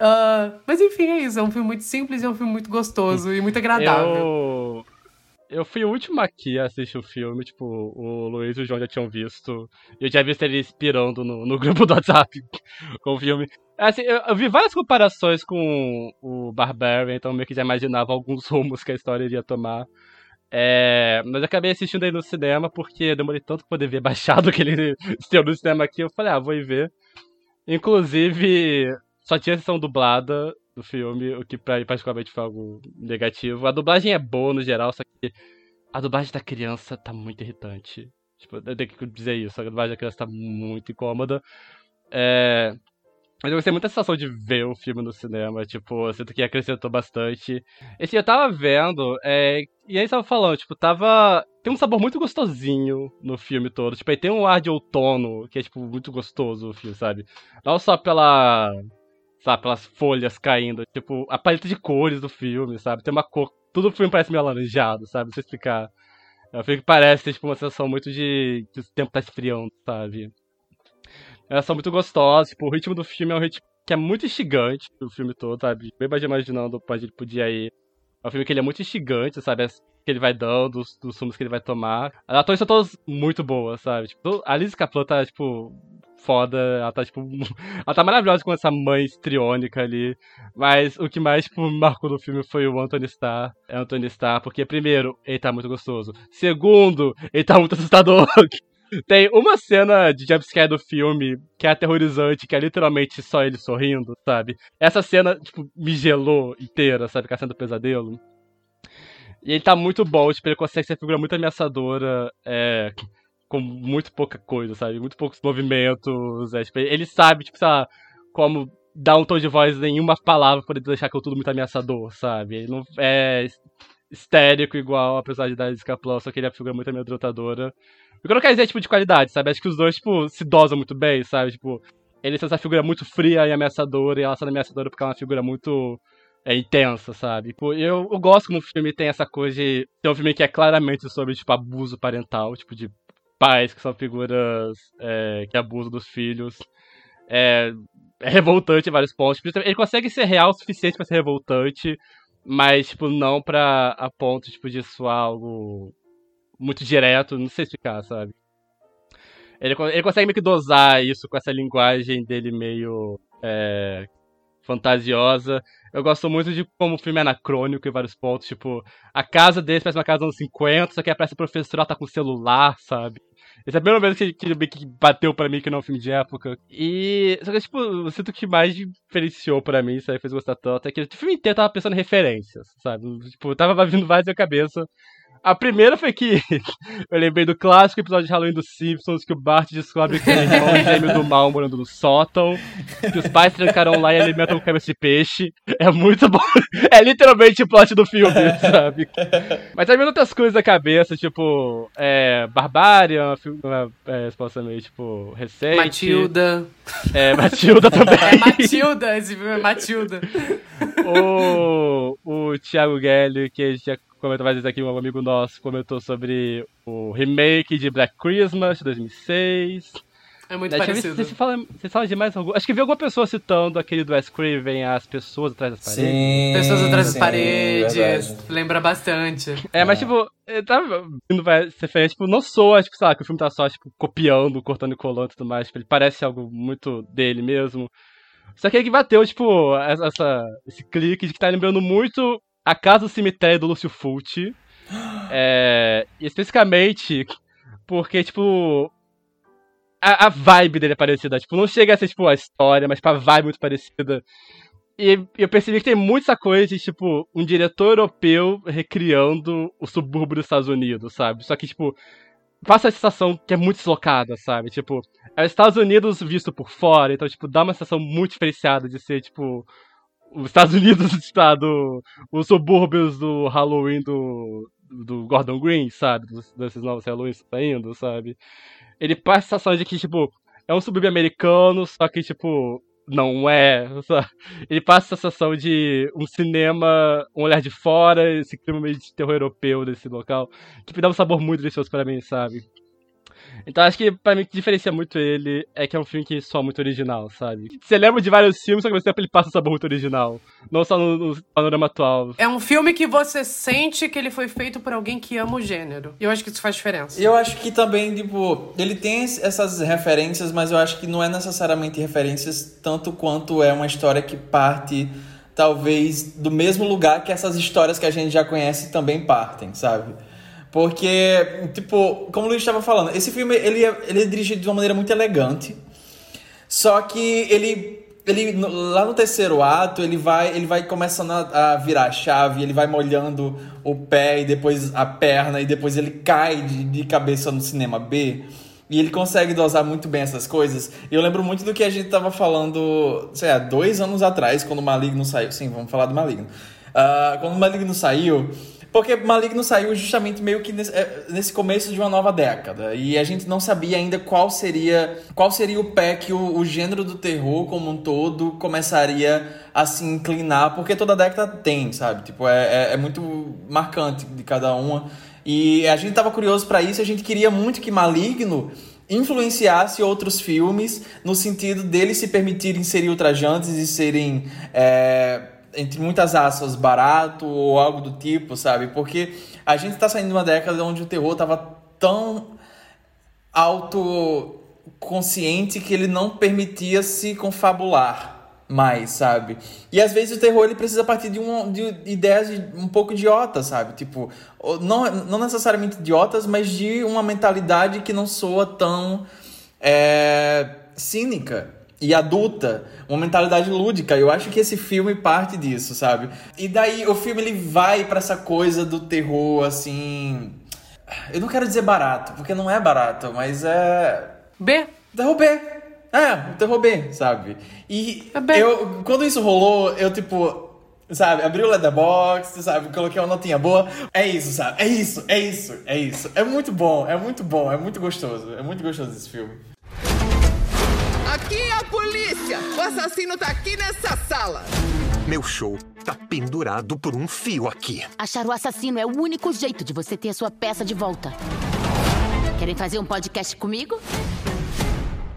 Ah, mas enfim, é isso. É um filme muito simples e é um filme muito gostoso e muito agradável. Eu... Eu fui o último aqui a assistir o filme, tipo, o Luiz e o João já tinham visto. Eu já vi ele inspirando no, no grupo do WhatsApp com o filme. Assim, eu, eu, vi várias comparações com o Barbarian, então meio que já imaginava alguns rumos que a história iria tomar. É, mas eu acabei assistindo aí no cinema porque demorei tanto pra poder ver baixado aquele estilo no cinema aqui. Eu falei, ah, vou ir ver. Inclusive, só tinha a sessão dublada do filme, o que pra mim particularmente foi algo negativo. A dublagem é boa no geral, só que a dublagem da criança tá muito irritante. Tipo, eu tenho que dizer isso, a dublagem da criança tá muito incômoda. É... Mas eu gostei muito da sensação de ver o filme no cinema, tipo, sinto que acrescentou bastante. E assim, eu tava vendo, é... e aí tava falando, tipo, tava. Tem um sabor muito gostosinho no filme todo. Tipo, aí tem um ar de outono, que é, tipo, muito gostoso o filme, sabe? Não só pela sabe, pelas folhas caindo. Tipo, a paleta de cores do filme, sabe? Tem uma cor. Tudo o filme parece meio alaranjado, sabe? Não sei explicar. É um filme que parece tipo, uma sensação muito de que o tempo tá esfriando, sabe? Elas são muito gostosas, tipo, o ritmo do filme é um ritmo que é muito instigante o filme todo, sabe? Bem mais imaginando onde ele podia ir. É um filme que ele é muito instigante, sabe? As que ele vai dando, os, os rumos que ele vai tomar. As atores são todas muito boas, sabe? Tipo, a Liz Kaplan tá, tipo, foda. Ela tá, tipo. Ela tá maravilhosa com essa mãe estriônica ali. Mas o que mais, tipo, marcou no filme foi o Anthony Starr. É Anthony Starr, porque, primeiro, ele tá muito gostoso. Segundo, ele tá muito assustador. Tem uma cena de jumpscare do filme que é aterrorizante, que é literalmente só ele sorrindo, sabe? Essa cena, tipo, me gelou inteira, sabe? Com a cena do pesadelo. E ele tá muito bom, tipo, ele consegue ser figura muito ameaçadora. É, com muito pouca coisa, sabe? Muito poucos movimentos. É, tipo, ele sabe, tipo, lá, como dar um tom de voz em uma palavra pra deixar aquilo tudo muito ameaçador, sabe? Ele não é histérico igual, apesar de dar só que ele é uma figura muito amedrontadora. Eu não quero dizer, tipo, de qualidade, sabe? Acho que os dois, tipo, se dosam muito bem, sabe? Tipo, ele é essa figura muito fria e ameaçadora, e ela sendo ameaçadora porque é uma figura muito é, intensa, sabe? Tipo, eu, eu gosto como o filme tem essa coisa de ter um filme que é claramente sobre, tipo, abuso parental, tipo, de pais que são figuras é, que abusam dos filhos. É, é revoltante em vários pontos. Ele consegue ser real o suficiente para ser revoltante, mas, tipo, não pra a ponto, tipo, de soar algo muito direto, não sei explicar, sabe? Ele, ele consegue meio que dosar isso com essa linguagem dele meio é, fantasiosa. Eu gosto muito de como o filme é anacrônico em vários pontos. Tipo, a casa dele parece uma casa dos anos 50, só que parece a professora tá com celular, sabe? Esse é a primeira vez que, que, que bateu pra mim que não é um filme de época. E. Só que, tipo, eu sinto que mais diferenciou pra mim, sabe? Fez gostar tanto. É que o filme inteiro tava pensando em referências, sabe? Tipo, tava vindo várias na cabeça. A primeira foi que eu lembrei do clássico episódio de Halloween dos Simpsons, que o Bart descobre que é o irmão gêmeo do mal morando no sótão, que os pais trancaram lá e alimentam com cabeça de peixe. É muito bom. É literalmente o plot do filme, sabe? Mas também outras coisas na cabeça, tipo, é, Barbária, é, supostamente, tipo, recente. Matilda. É, Matilda também. É Matilda, esse filme é Matilda. O, o Thiago Guelli, que já comentou mais vezes aqui, um amigo nosso comentou sobre o remake de Black Christmas de 2006. É muito Daí, parecido. Você, fala, você fala de mais algum... Acho que vi alguma pessoa citando aquele do Wes Craven, as pessoas atrás das paredes. Sim, pessoas atrás das paredes. Verdade. Lembra bastante. É, mas tipo, tava vindo referência, tipo, não soa, tipo, sabe, que o filme tá só, tipo, copiando, cortando e colando e tudo mais. Tipo, ele parece algo muito dele mesmo. Só que ele bateu, tipo, essa, esse clique de que tá lembrando muito a Casa do Cemitério do Lúcio Fulci. É, especificamente porque, tipo, a, a, vibe dele é parecida. Tipo, não chega a ser, tipo, a história, mas, tipo, a vibe é muito parecida. E eu percebi que tem muita coisa de, tipo, um diretor europeu recriando o subúrbio dos Estados Unidos, sabe? Só que, tipo, passa a sensação que é muito deslocada, sabe? Tipo, é os Estados Unidos visto por fora, então, tipo, dá uma sensação muito diferenciada de ser, tipo, os Estados Unidos está do, os subúrbios do Halloween do, do Gordon Green, sabe? Dos, desses novos Halloween saindo, sabe? Ele passa a sensação de que, tipo, é um subúrbio americano, só que, tipo, não é. sabe? Ele passa a sensação de um cinema, um olhar de fora, esse clima meio de terror europeu desse local, que me dá um sabor muito delicioso pra mim, sabe? Então acho que pra mim o que diferencia muito ele é que é um filme que só muito original, sabe? Você lembra de vários filmes, só que ao mesmo tempo ele passa sabor muito original. Não só no, no panorama atual. É um filme que você sente que ele foi feito por alguém que ama o gênero. E eu acho que isso faz diferença. E eu acho que também, tipo, ele tem es- essas referências, mas eu acho que não é necessariamente referências tanto quanto é uma história que parte, talvez, do mesmo lugar que essas histórias que a gente já conhece também partem, sabe? Porque, tipo, como o Luiz estava falando, esse filme ele é, ele é dirigido de uma maneira muito elegante. Só que ele, ele lá no terceiro ato, ele vai, ele vai começando a, a virar a chave, ele vai molhando o pé e depois a perna e depois ele cai de, de cabeça no cinema B. E ele consegue dosar muito bem essas coisas. E eu lembro muito do que a gente tava falando, sei lá, dois anos atrás, quando o Maligno saiu. Sim, vamos falar do Maligno. Ah, quando o Maligno saiu, porque Maligno saiu justamente meio que nesse, é, nesse começo de uma nova década. E a gente não sabia ainda qual seria qual seria o pé que o, o gênero do terror como um todo começaria a se inclinar, porque toda década tem, sabe? Tipo, é, é, é muito marcante de cada uma. E a gente tava curioso pra isso, a gente queria muito que Maligno influenciasse outros filmes no sentido deles se permitirem serem ultrajantes e serem é, entre muitas aspas, barato ou algo do tipo, sabe? Porque a gente tá saindo de uma década onde o terror tava tão autoconsciente que ele não permitia se confabular mais, sabe? E às vezes o terror ele precisa partir de, um, de ideias de- um pouco idiotas, sabe? Tipo, não, não necessariamente idiotas, mas de uma mentalidade que não soa tão é, cínica e adulta, uma mentalidade lúdica. Eu acho que esse filme parte disso, sabe? E daí o filme ele vai pra essa coisa do terror assim, eu não quero dizer barato, porque não é barato, mas é B. terror B. É, terror B, sabe? E É B. eu, quando isso rolou, eu tipo, sabe, abri o Letterboxd, sabe, coloquei uma notinha boa. É isso, sabe? É isso, é isso, é isso. É muito bom, é muito bom, é muito gostoso. É muito gostoso esse filme. Aqui é a polícia! O assassino tá aqui nessa sala! Meu show tá pendurado por um fio aqui. Achar o assassino é o único jeito de você ter a sua peça de volta. Querem fazer um podcast comigo?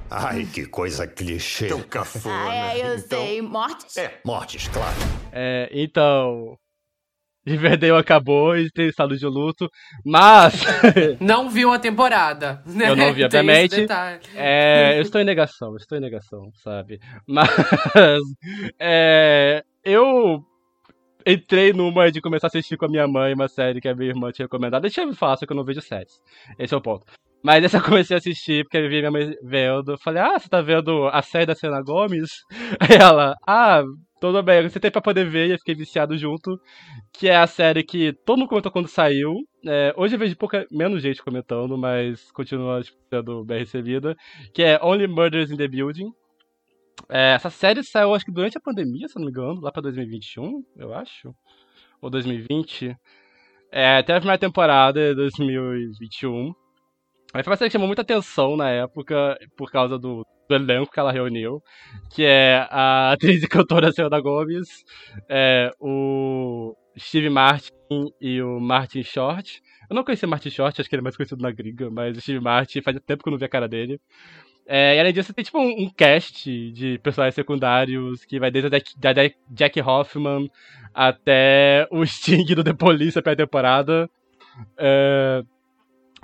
Ai, que coisa clichê. Tão cafona. Ah, é, eu Então- sei. Mortes? É, mortes, claro. É, então. Riverdale acabou e tem estado de luto, mas. Não viu a temporada. né? Eu não vi, obviamente. É, eu estou em negação, eu estou em negação, sabe? Mas. É, eu entrei numa de começar a assistir com a minha mãe uma série que a minha irmã tinha recomendado. Deixa eu me falar, só que eu não vejo séries. Esse é o ponto. Mas essa eu comecei a assistir porque eu vi minha mãe vendo. Eu Falei, ah, você tá vendo a série da Selena Gomes? Aí ela, ah, tudo bem, você tem pra poder ver e eu fiquei viciado junto. Que é a série que todo mundo comentou quando saiu. É, hoje eu vejo pouca, menos gente comentando, mas continua tipo, sendo bem recebida. Que é Only Murders in the Building. É, essa série saiu, acho que durante a pandemia, se eu não me engano, lá pra 2021, eu acho. Ou 2020. É, até a primeira temporada, 2021. Aí foi uma série que chamou muita atenção na época, por causa do, do elenco que ela reuniu. Que é a atriz e cantora Selena Gomes, é, o Steve Martin e o Martin Short. Eu não conhecia Martin Short, acho que ele é mais conhecido na gringa, mas o Steve Martin faz tempo que eu não vi a cara dele. É, e além disso, tem tipo um, um cast de personagens secundários que vai desde a Jack, da Jack- Hoffman até o Sting do The Police a temporada. É,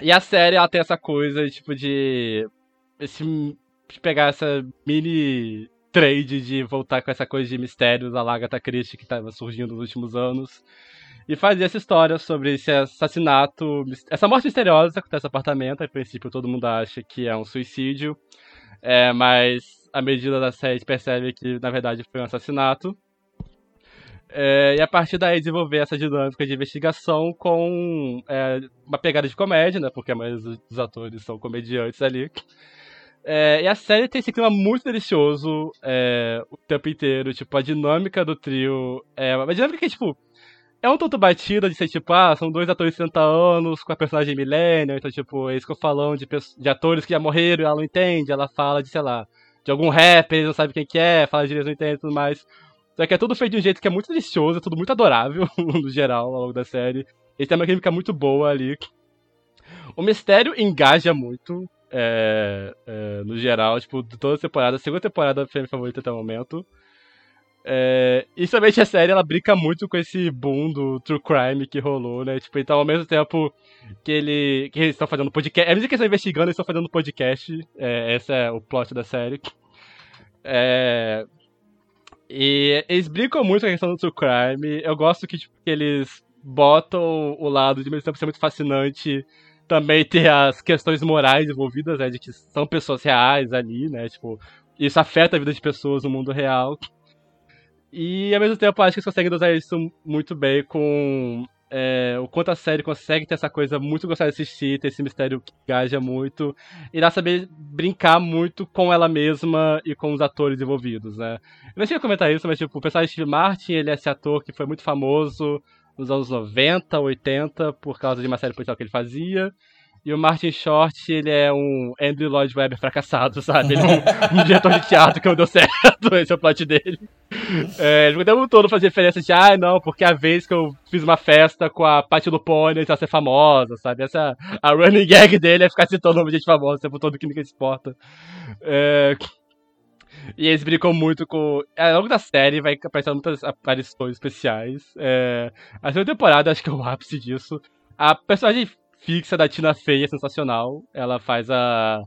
e a série ela tem essa coisa tipo de. Esse, pegar essa mini trade de voltar com essa coisa de mistérios da Agatha Christie que estava surgindo nos últimos anos. E fazer essa história sobre esse assassinato, essa morte misteriosa que acontece no apartamento. A princípio todo mundo acha que é um suicídio, é, mas à medida da série a percebe que na verdade foi um assassinato. É, e a partir daí desenvolver essa dinâmica de investigação com é, uma pegada de comédia, né? Porque a maioria dos atores são comediantes ali. É, e a série tem esse clima muito delicioso é, o tempo inteiro. Tipo, a dinâmica do trio é uma dinâmica que, tipo, é um tanto batida de ser tipo, ah, são dois atores de 60 anos com a personagem millennial, então, tipo, que eu falando de, de atores que já morreram e ela não entende, ela fala de, sei lá, de algum rapper, eles não sabem quem que é, fala direito, não entende e tudo mais. Só que é tudo feito de um jeito que é muito delicioso, é tudo muito adorável, no geral, ao longo da série. E tem uma química muito boa ali. O mistério engaja muito, é, é, no geral, tipo, de toda a temporada. A segunda temporada foi minha favorita até o momento. É, e somente a série ela brinca muito com esse boom do true crime que rolou, né? Tipo, então ao mesmo tempo que ele que eles estão fazendo podcast, é mesmo que eles estão investigando, eles estão fazendo podcast. É, esse é o plot da série. É, e eles brincam muito com a questão do true crime. Eu gosto que, tipo, que eles botam o lado de mesmo tempo ser muito fascinante. Também ter as questões morais envolvidas, né? De que são pessoas reais ali, né? Tipo, isso afeta a vida de pessoas no mundo real. E ao mesmo tempo acho que eles conseguem usar isso muito bem com é, o quanto a série consegue ter essa coisa muito gostada de assistir, ter esse mistério que engaja muito, e dá saber brincar muito com ela mesma e com os atores envolvidos, né? Eu não tinha comentar isso, mas tipo, o personagem de Martin, ele é esse ator que foi muito famoso nos anos 90, 80, por causa de uma série policial que ele fazia. E o Martin Short, ele é um Andrew Lloyd Webber fracassado, sabe? Ele é um, um diretor de teatro que não deu certo, esse é o plot dele. É, ele o todo fazia referência de, ah, não, porque a vez que eu fiz uma festa com a Patti Lupone, ela ser famosa, sabe? Essa, a running gag dele é ficar citando o nome de gente famosa o tempo todo que ninguém se importa. É, e eles brincam muito com. Ao longo da série vai aparecendo muitas aparições especiais. É... A segunda temporada acho que é o ápice disso. A personagem fixa da Tina Fey é sensacional. Ela faz a.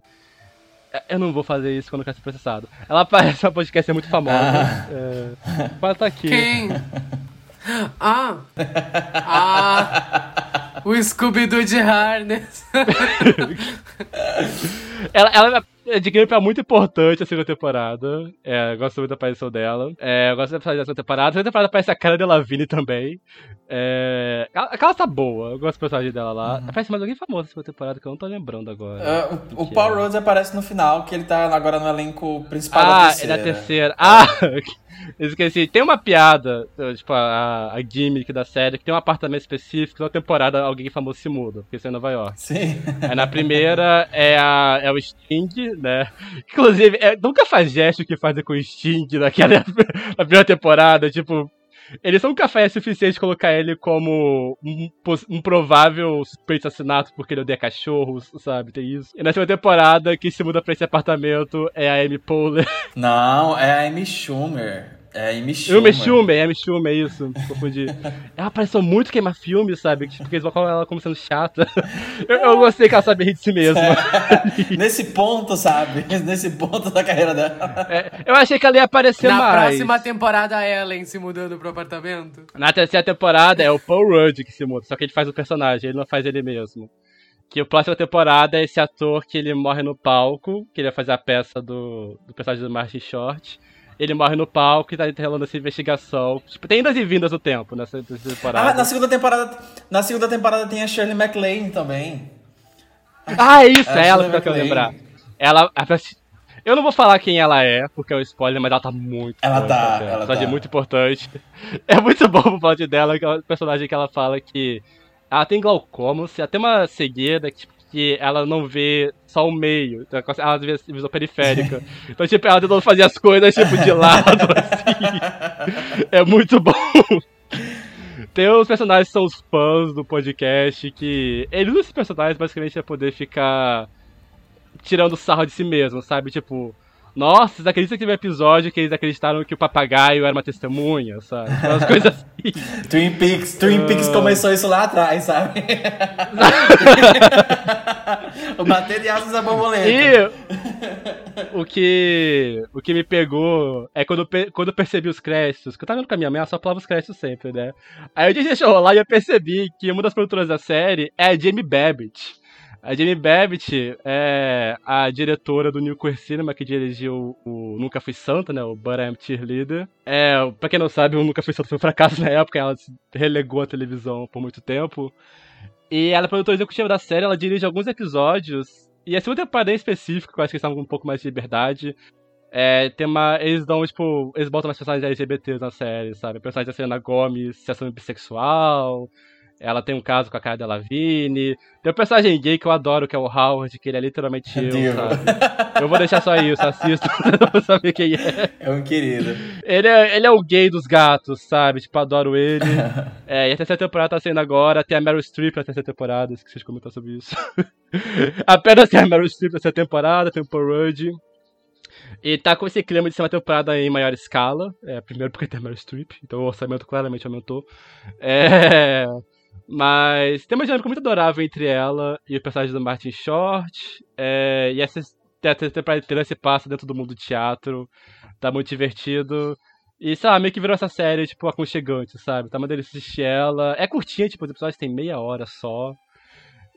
Eu não vou fazer isso quando quer ser processado. Ela parece uma podcast muito famosa. Ah. É... Ela tá aqui. Quem? Ah! Ah! O Scooby-Doo de Harness. ela, ela é de gameplay muito importante a segunda temporada. É, gosto muito da aparição dela. É, gosto da segunda temporada. A segunda temporada aparece a cara de Lavigne também. É, aquela tá boa, eu gosto do personagem dela lá. Uhum. Aparece mais alguém famoso na segunda temporada que eu não tô lembrando agora. Uh, o, o Paul é. Rose aparece no final, que ele tá agora no elenco principal ah, da terceira. Ah, é da terceira. Ah! Esqueci. Tem uma piada, tipo, a, a gimmick da série, que tem um apartamento específico, na temporada alguém famoso se muda, porque isso é em Nova York. Sim. Aí na primeira é, a, é o Sting, né? Inclusive, é, nunca faz gesto que fazem com o Sting naquela na primeira temporada, tipo. Eles são um café suficiente colocar ele como um, um provável suspeito de assassinato porque ele odeia cachorros, sabe? Tem isso. E na segunda temporada, quem se muda pra esse apartamento é a Amy Poehler. Não, é a Amy Schumer. É Amy Schumer. Amy Schumer, Amy Schumer, isso. Confundi. ela apareceu muito queimar filme, sabe? Porque eles vão colocar ela como sendo chata. Eu, eu gostei que ela sabia rir de si mesma. É. Nesse ponto, sabe? Nesse ponto da carreira dela. É, eu achei que ela ia aparecer Na mais. Na próxima temporada, a Ellen se mudando pro apartamento. Na terceira temporada é o Paul Rudd que se muda, só que ele faz o personagem, ele não faz ele mesmo. Que o próximo temporada é esse ator que ele morre no palco, que ele vai fazer a peça do, do personagem do Martin Short ele morre no palco e tá rolando essa investigação. Tipo, tem indas e vindas no tempo nessa, nessa temporada. Ah, na segunda temporada. Na segunda temporada tem a Shirley MacLaine também. Ah, é isso, é ela que eu lembrar. Ela. Eu não vou falar quem ela é, porque é um spoiler, mas ela tá muito Ela tá, ela personagem tá. muito importante. É muito bom o plot dela, que é um personagem que ela fala que ela tem glaucoma, tem uma cegueira que, tipo, que ela não vê só o meio, então ela vê visão periférica. Então, tipo, ela tentando fazer as coisas, tipo, de lado, assim. É muito bom. Tem os personagens que são os fãs do podcast, que eles usam esses personagens basicamente pra poder ficar tirando sarro de si mesmo, sabe? Tipo, nossa, vocês acreditam que teve um episódio que eles acreditaram que o papagaio era uma testemunha, sabe? Umas coisas assim. Twin Peaks, Twin Peaks uh... começou isso lá atrás, sabe? o material da borboleta. E o que, o que me pegou é quando, quando eu percebi os créditos, que eu tava vendo com a minha mãe, ela só falava os créditos sempre, né? Aí eu deixei rolar e eu percebi que uma das produtoras da série é a Jamie Babbitt. A Jamie Babbitt é a diretora do New Queer Cinema que dirigiu o Nunca Fui Santa, né? O But I'm Cheerleader. É, pra quem não sabe, o Nunca Fui Santa foi um fracasso na época, ela se relegou à televisão por muito tempo. E ela é produtora executiva da série, ela dirige alguns episódios. E a segunda temporada em específico, eu acho que eles estavam com um pouco mais de liberdade. É, tem uma. Eles dão, tipo. Eles botam mais personagens LGBTs na série, sabe? A personagem da Selena Gomes se assume bissexual. Ela tem um caso com a Cara Delevingne. Tem um personagem gay que eu adoro, que é o Howard, que ele é literalmente eu, Divo. sabe? Eu vou deixar só isso, assista, vou saber quem é. É um querido. Ele é, ele é o gay dos gatos, sabe? Tipo, adoro ele. É, e a terceira temporada tá saindo agora. Tem a Meryl Streep na terceira temporada, esqueci de comentar sobre isso. Apenas tem a Meryl Streep na terceira temporada, tem o Paul Rudd. E tá com esse clima de ser uma temporada em maior escala. É, primeiro porque tem a Meryl Streep, então o orçamento claramente aumentou. É, mas tem uma dinâmica muito adorável entre ela e o personagem do Martin Short. É, e essa temporada inteira se passa dentro do mundo do teatro. Tá muito divertido. E, sei lá, meio que virou essa série, tipo, aconchegante, sabe? Tá delícia assistir ela. É curtinha, tipo, os episódios tem meia hora só.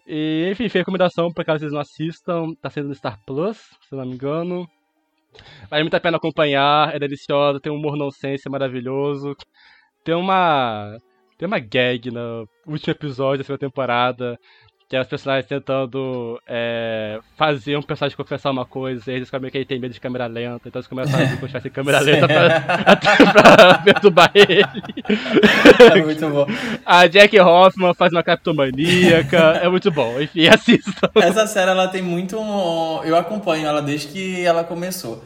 E, enfim, a recomendação pra caso vocês não assistam. Tá sendo no Star Plus, se não me engano. Vale muito a pena acompanhar, é deliciosa, tem um humor nonsense maravilhoso. Tem uma. Tem uma gag no último episódio da segunda temporada. Que é os personagens tentando é, fazer um personagem confessar uma coisa, e eles descobrem que ele tem medo de câmera lenta, então eles começam a continuar sem câmera lenta pra, até pra perturbar ele. É muito bom. A Jack Hoffman faz uma captomaníaca, é muito bom, enfim, assistam. Essa série ela tem muito. Eu acompanho ela desde que ela começou.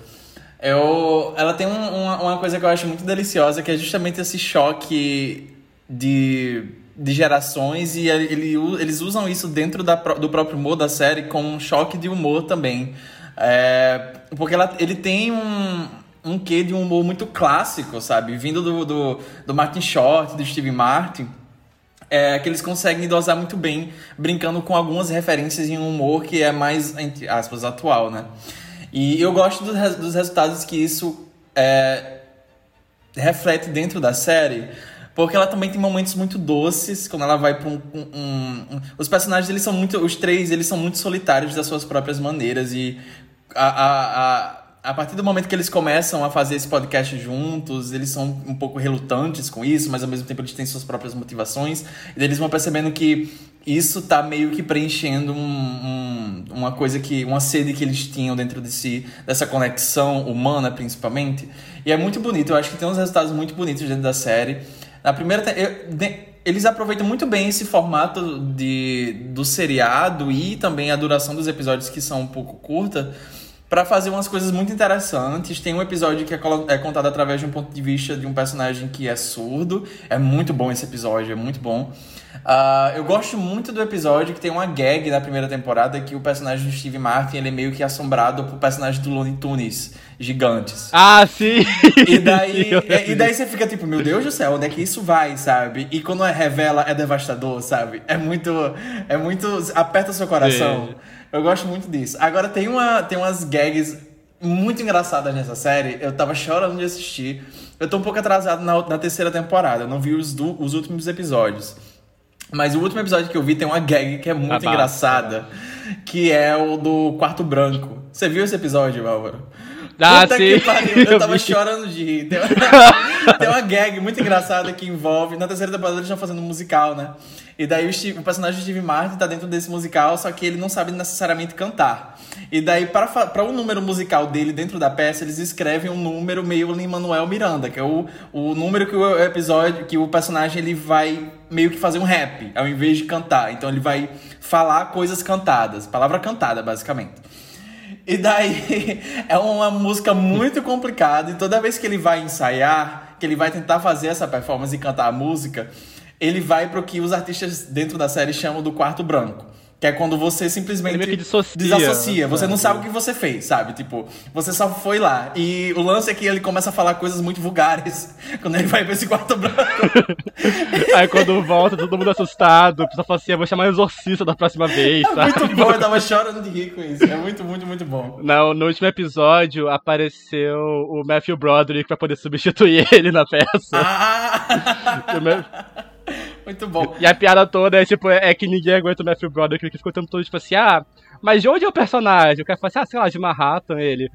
Eu, ela tem um- uma, uma coisa que eu acho muito deliciosa, que é justamente esse choque de, de gerações, e ele- eles usam isso dentro da, do próprio humor da série como um choque de humor também. É, porque ela, ele tem um, um quê de um humor muito clássico, sabe? Vindo do, do, do Martin Short, do Steve Martin é, que eles conseguem dosar muito bem, brincando com algumas referências em um humor que é mais, entre aspas, atual, né? E eu gosto dos, res- dos resultados que isso é, reflete dentro da série, porque ela também tem momentos muito doces, quando ela vai pra um... um- um- os personagens, eles são muito... Os três, eles são muito solitários das suas próprias maneiras e a, a, a, a partir do momento que eles começam a fazer esse podcast juntos, eles são um pouco relutantes com isso, mas ao mesmo tempo eles têm suas próprias motivações. E eles vão percebendo que isso tá meio que preenchendo um, um- uma coisa que. uma sede que eles tinham dentro de si, dessa conexão humana principalmente. E é muito bonito, eu acho que tem uns resultados muito bonitos dentro da série. Na primeira. eu- de- eles aproveitam muito bem esse formato de, do seriado e também a duração dos episódios que são um pouco curta Pra fazer umas coisas muito interessantes. Tem um episódio que é, é contado através de um ponto de vista de um personagem que é surdo. É muito bom esse episódio, é muito bom. Ah, eu gosto muito do episódio que tem uma gag na primeira temporada que o personagem do Steve Martin ele é meio que assombrado por personagem do Looney Tunes gigantes. Ah, sim! E daí, eu e, e daí você fica tipo, meu Deus do céu, onde é que isso vai, sabe? E quando é revela, é devastador, sabe? É muito. É muito. aperta seu coração. Sim. Eu gosto muito disso. Agora tem, uma, tem umas gags muito engraçadas nessa série. Eu tava chorando de assistir. Eu tô um pouco atrasado na, na terceira temporada. Eu não vi os, du- os últimos episódios. Mas o último episódio que eu vi tem uma gag que é muito engraçada. Que é o do quarto branco. Você viu esse episódio, Álvaro? Ah, Puta sim. pariu, eu Eu tava vi. chorando de rir. Tem uma, tem uma gag muito engraçada que envolve. Na terceira temporada eles estão fazendo um musical, né? E daí o, Steve- o personagem Steve Martin tá dentro desse musical, só que ele não sabe necessariamente cantar. E daí, para, o número musical dele dentro da peça, eles escrevem um número meio Lin-Manuel Miranda, que é o, o número que o episódio, que o personagem ele vai meio que fazer um rap, ao invés de cantar. Então ele vai falar coisas cantadas, palavra cantada, basicamente. E daí é uma música muito complicada e toda vez que ele vai ensaiar, que ele vai tentar fazer essa performance e cantar a música, ele vai pro que os artistas dentro da série chamam do quarto branco. Que é quando você simplesmente dissocia, desassocia. Você não sabe? o que você fez, sabe? Tipo, você só foi lá. E o lance é que ele começa a falar coisas muito vulgares quando ele vai pra esse quarto branco. Aí quando volta, todo mundo assustado. A pessoa fala assim: eu vou chamar o exorcista da próxima vez, É sabe? muito bom, eu tava chorando de rir com isso. É muito, muito, muito bom. Não, no último episódio apareceu o Matthew Broderick pra poder substituir ele na peça. Ah! Muito bom. E a piada toda é tipo, é que ninguém aguenta o Matthew Broderick, que ficou o tempo todo tipo assim, ah, mas de onde é o personagem? O cara fala assim, ah, sei lá, de Manhattan, ele.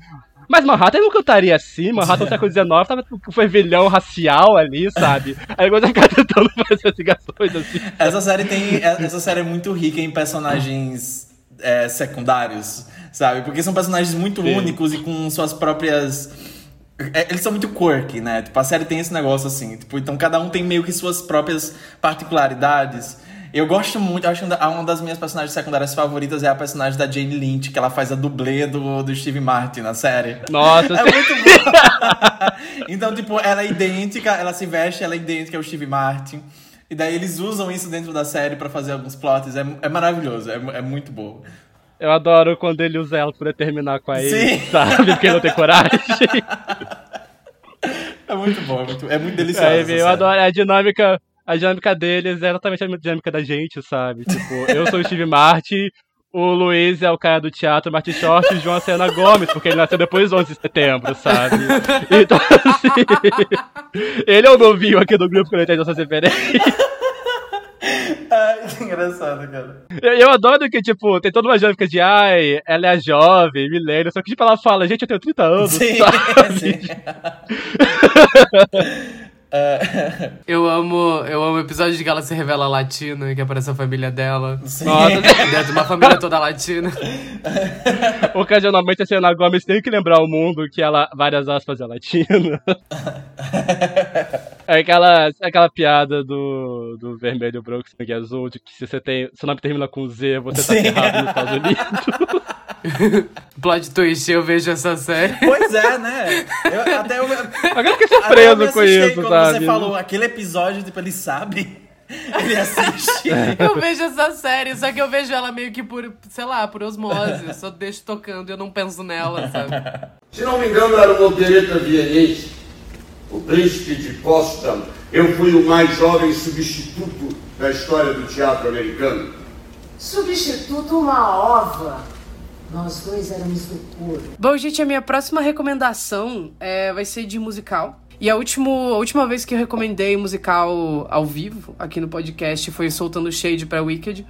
Mas Manhattan não cantaria assim, Manhattan no século XIX tava com um fervilhão racial ali, sabe? Aí agora ficar tentando fazer as ligações assim. Essa série tem. Essa série é muito rica em personagens é, secundários, sabe? Porque são personagens muito Sim. únicos e com suas próprias. É, Eles são muito quirky, né? Tipo, a série tem esse negócio assim. Tipo, então cada um tem meio que suas próprias particularidades. Eu gosto muito, acho que uma das minhas personagens secundárias favoritas é a personagem da Jane Lynch, que ela faz a dublê do, do Steve Martin na série. Nossa, É muito boa. então, tipo, ela é idêntica, ela se veste, ela é idêntica ao Steve Martin. E daí eles usam isso dentro da série pra fazer alguns plots. É, é maravilhoso, é, é muito bom. Eu adoro quando ele usa ela pra terminar com a Sim. ele, sabe? Porque ele não tem coragem. É muito bom, é muito, é muito delicioso. Essa eu série. adoro a dinâmica. A dinâmica deles é exatamente a dinâmica da gente, sabe? Tipo, eu sou o Steve Martin, o Luiz é o cara do teatro Martin Short e o João é a Selena Gomes, porque ele nasceu depois do 11 de setembro, sabe? Então, assim, ele é o novinho aqui do grupo que não entende essas referências. Ai, que engraçado, cara. Eu, eu adoro que, tipo, tem toda uma dinâmica de, ai, ela é jovem, milênio, só que, tipo, ela fala, gente, eu tenho 30 anos, Sim, sabe? sim. É, Eu amo, eu amo o episódio de que ela se revela latina e que aparece a família dela. sim. Nossa, Dentro de uma família toda latina. ocasionalmente a Selena Gomes tem que lembrar o mundo que ela, várias aspas, é latina. É aquela, é aquela piada do, do vermelho, branco, sangue azul, de que se você tem, seu nome termina com Z, você tá Sim. ferrado nos Estados Unidos. Plot twist, eu vejo essa série. Pois é, né? Eu, até eu, Agora eu fiquei eu surpreso com isso, quando sabe? você falou aquele episódio, tipo, ele sabe. Ele assiste. Eu vejo essa série, só que eu vejo ela meio que por, sei lá, por osmose. Eu só deixo tocando e eu não penso nela, sabe? Se não me engano, era uma opereta vienense. O Príncipe de Potsdam. Eu fui o mais jovem substituto da história do teatro americano. Substituto uma ova. Nós dois éramos do couro. Bom, gente, a minha próxima recomendação é, vai ser de musical. E a, último, a última vez que eu recomendei musical ao vivo aqui no podcast foi Soltando Shade pra Wicked.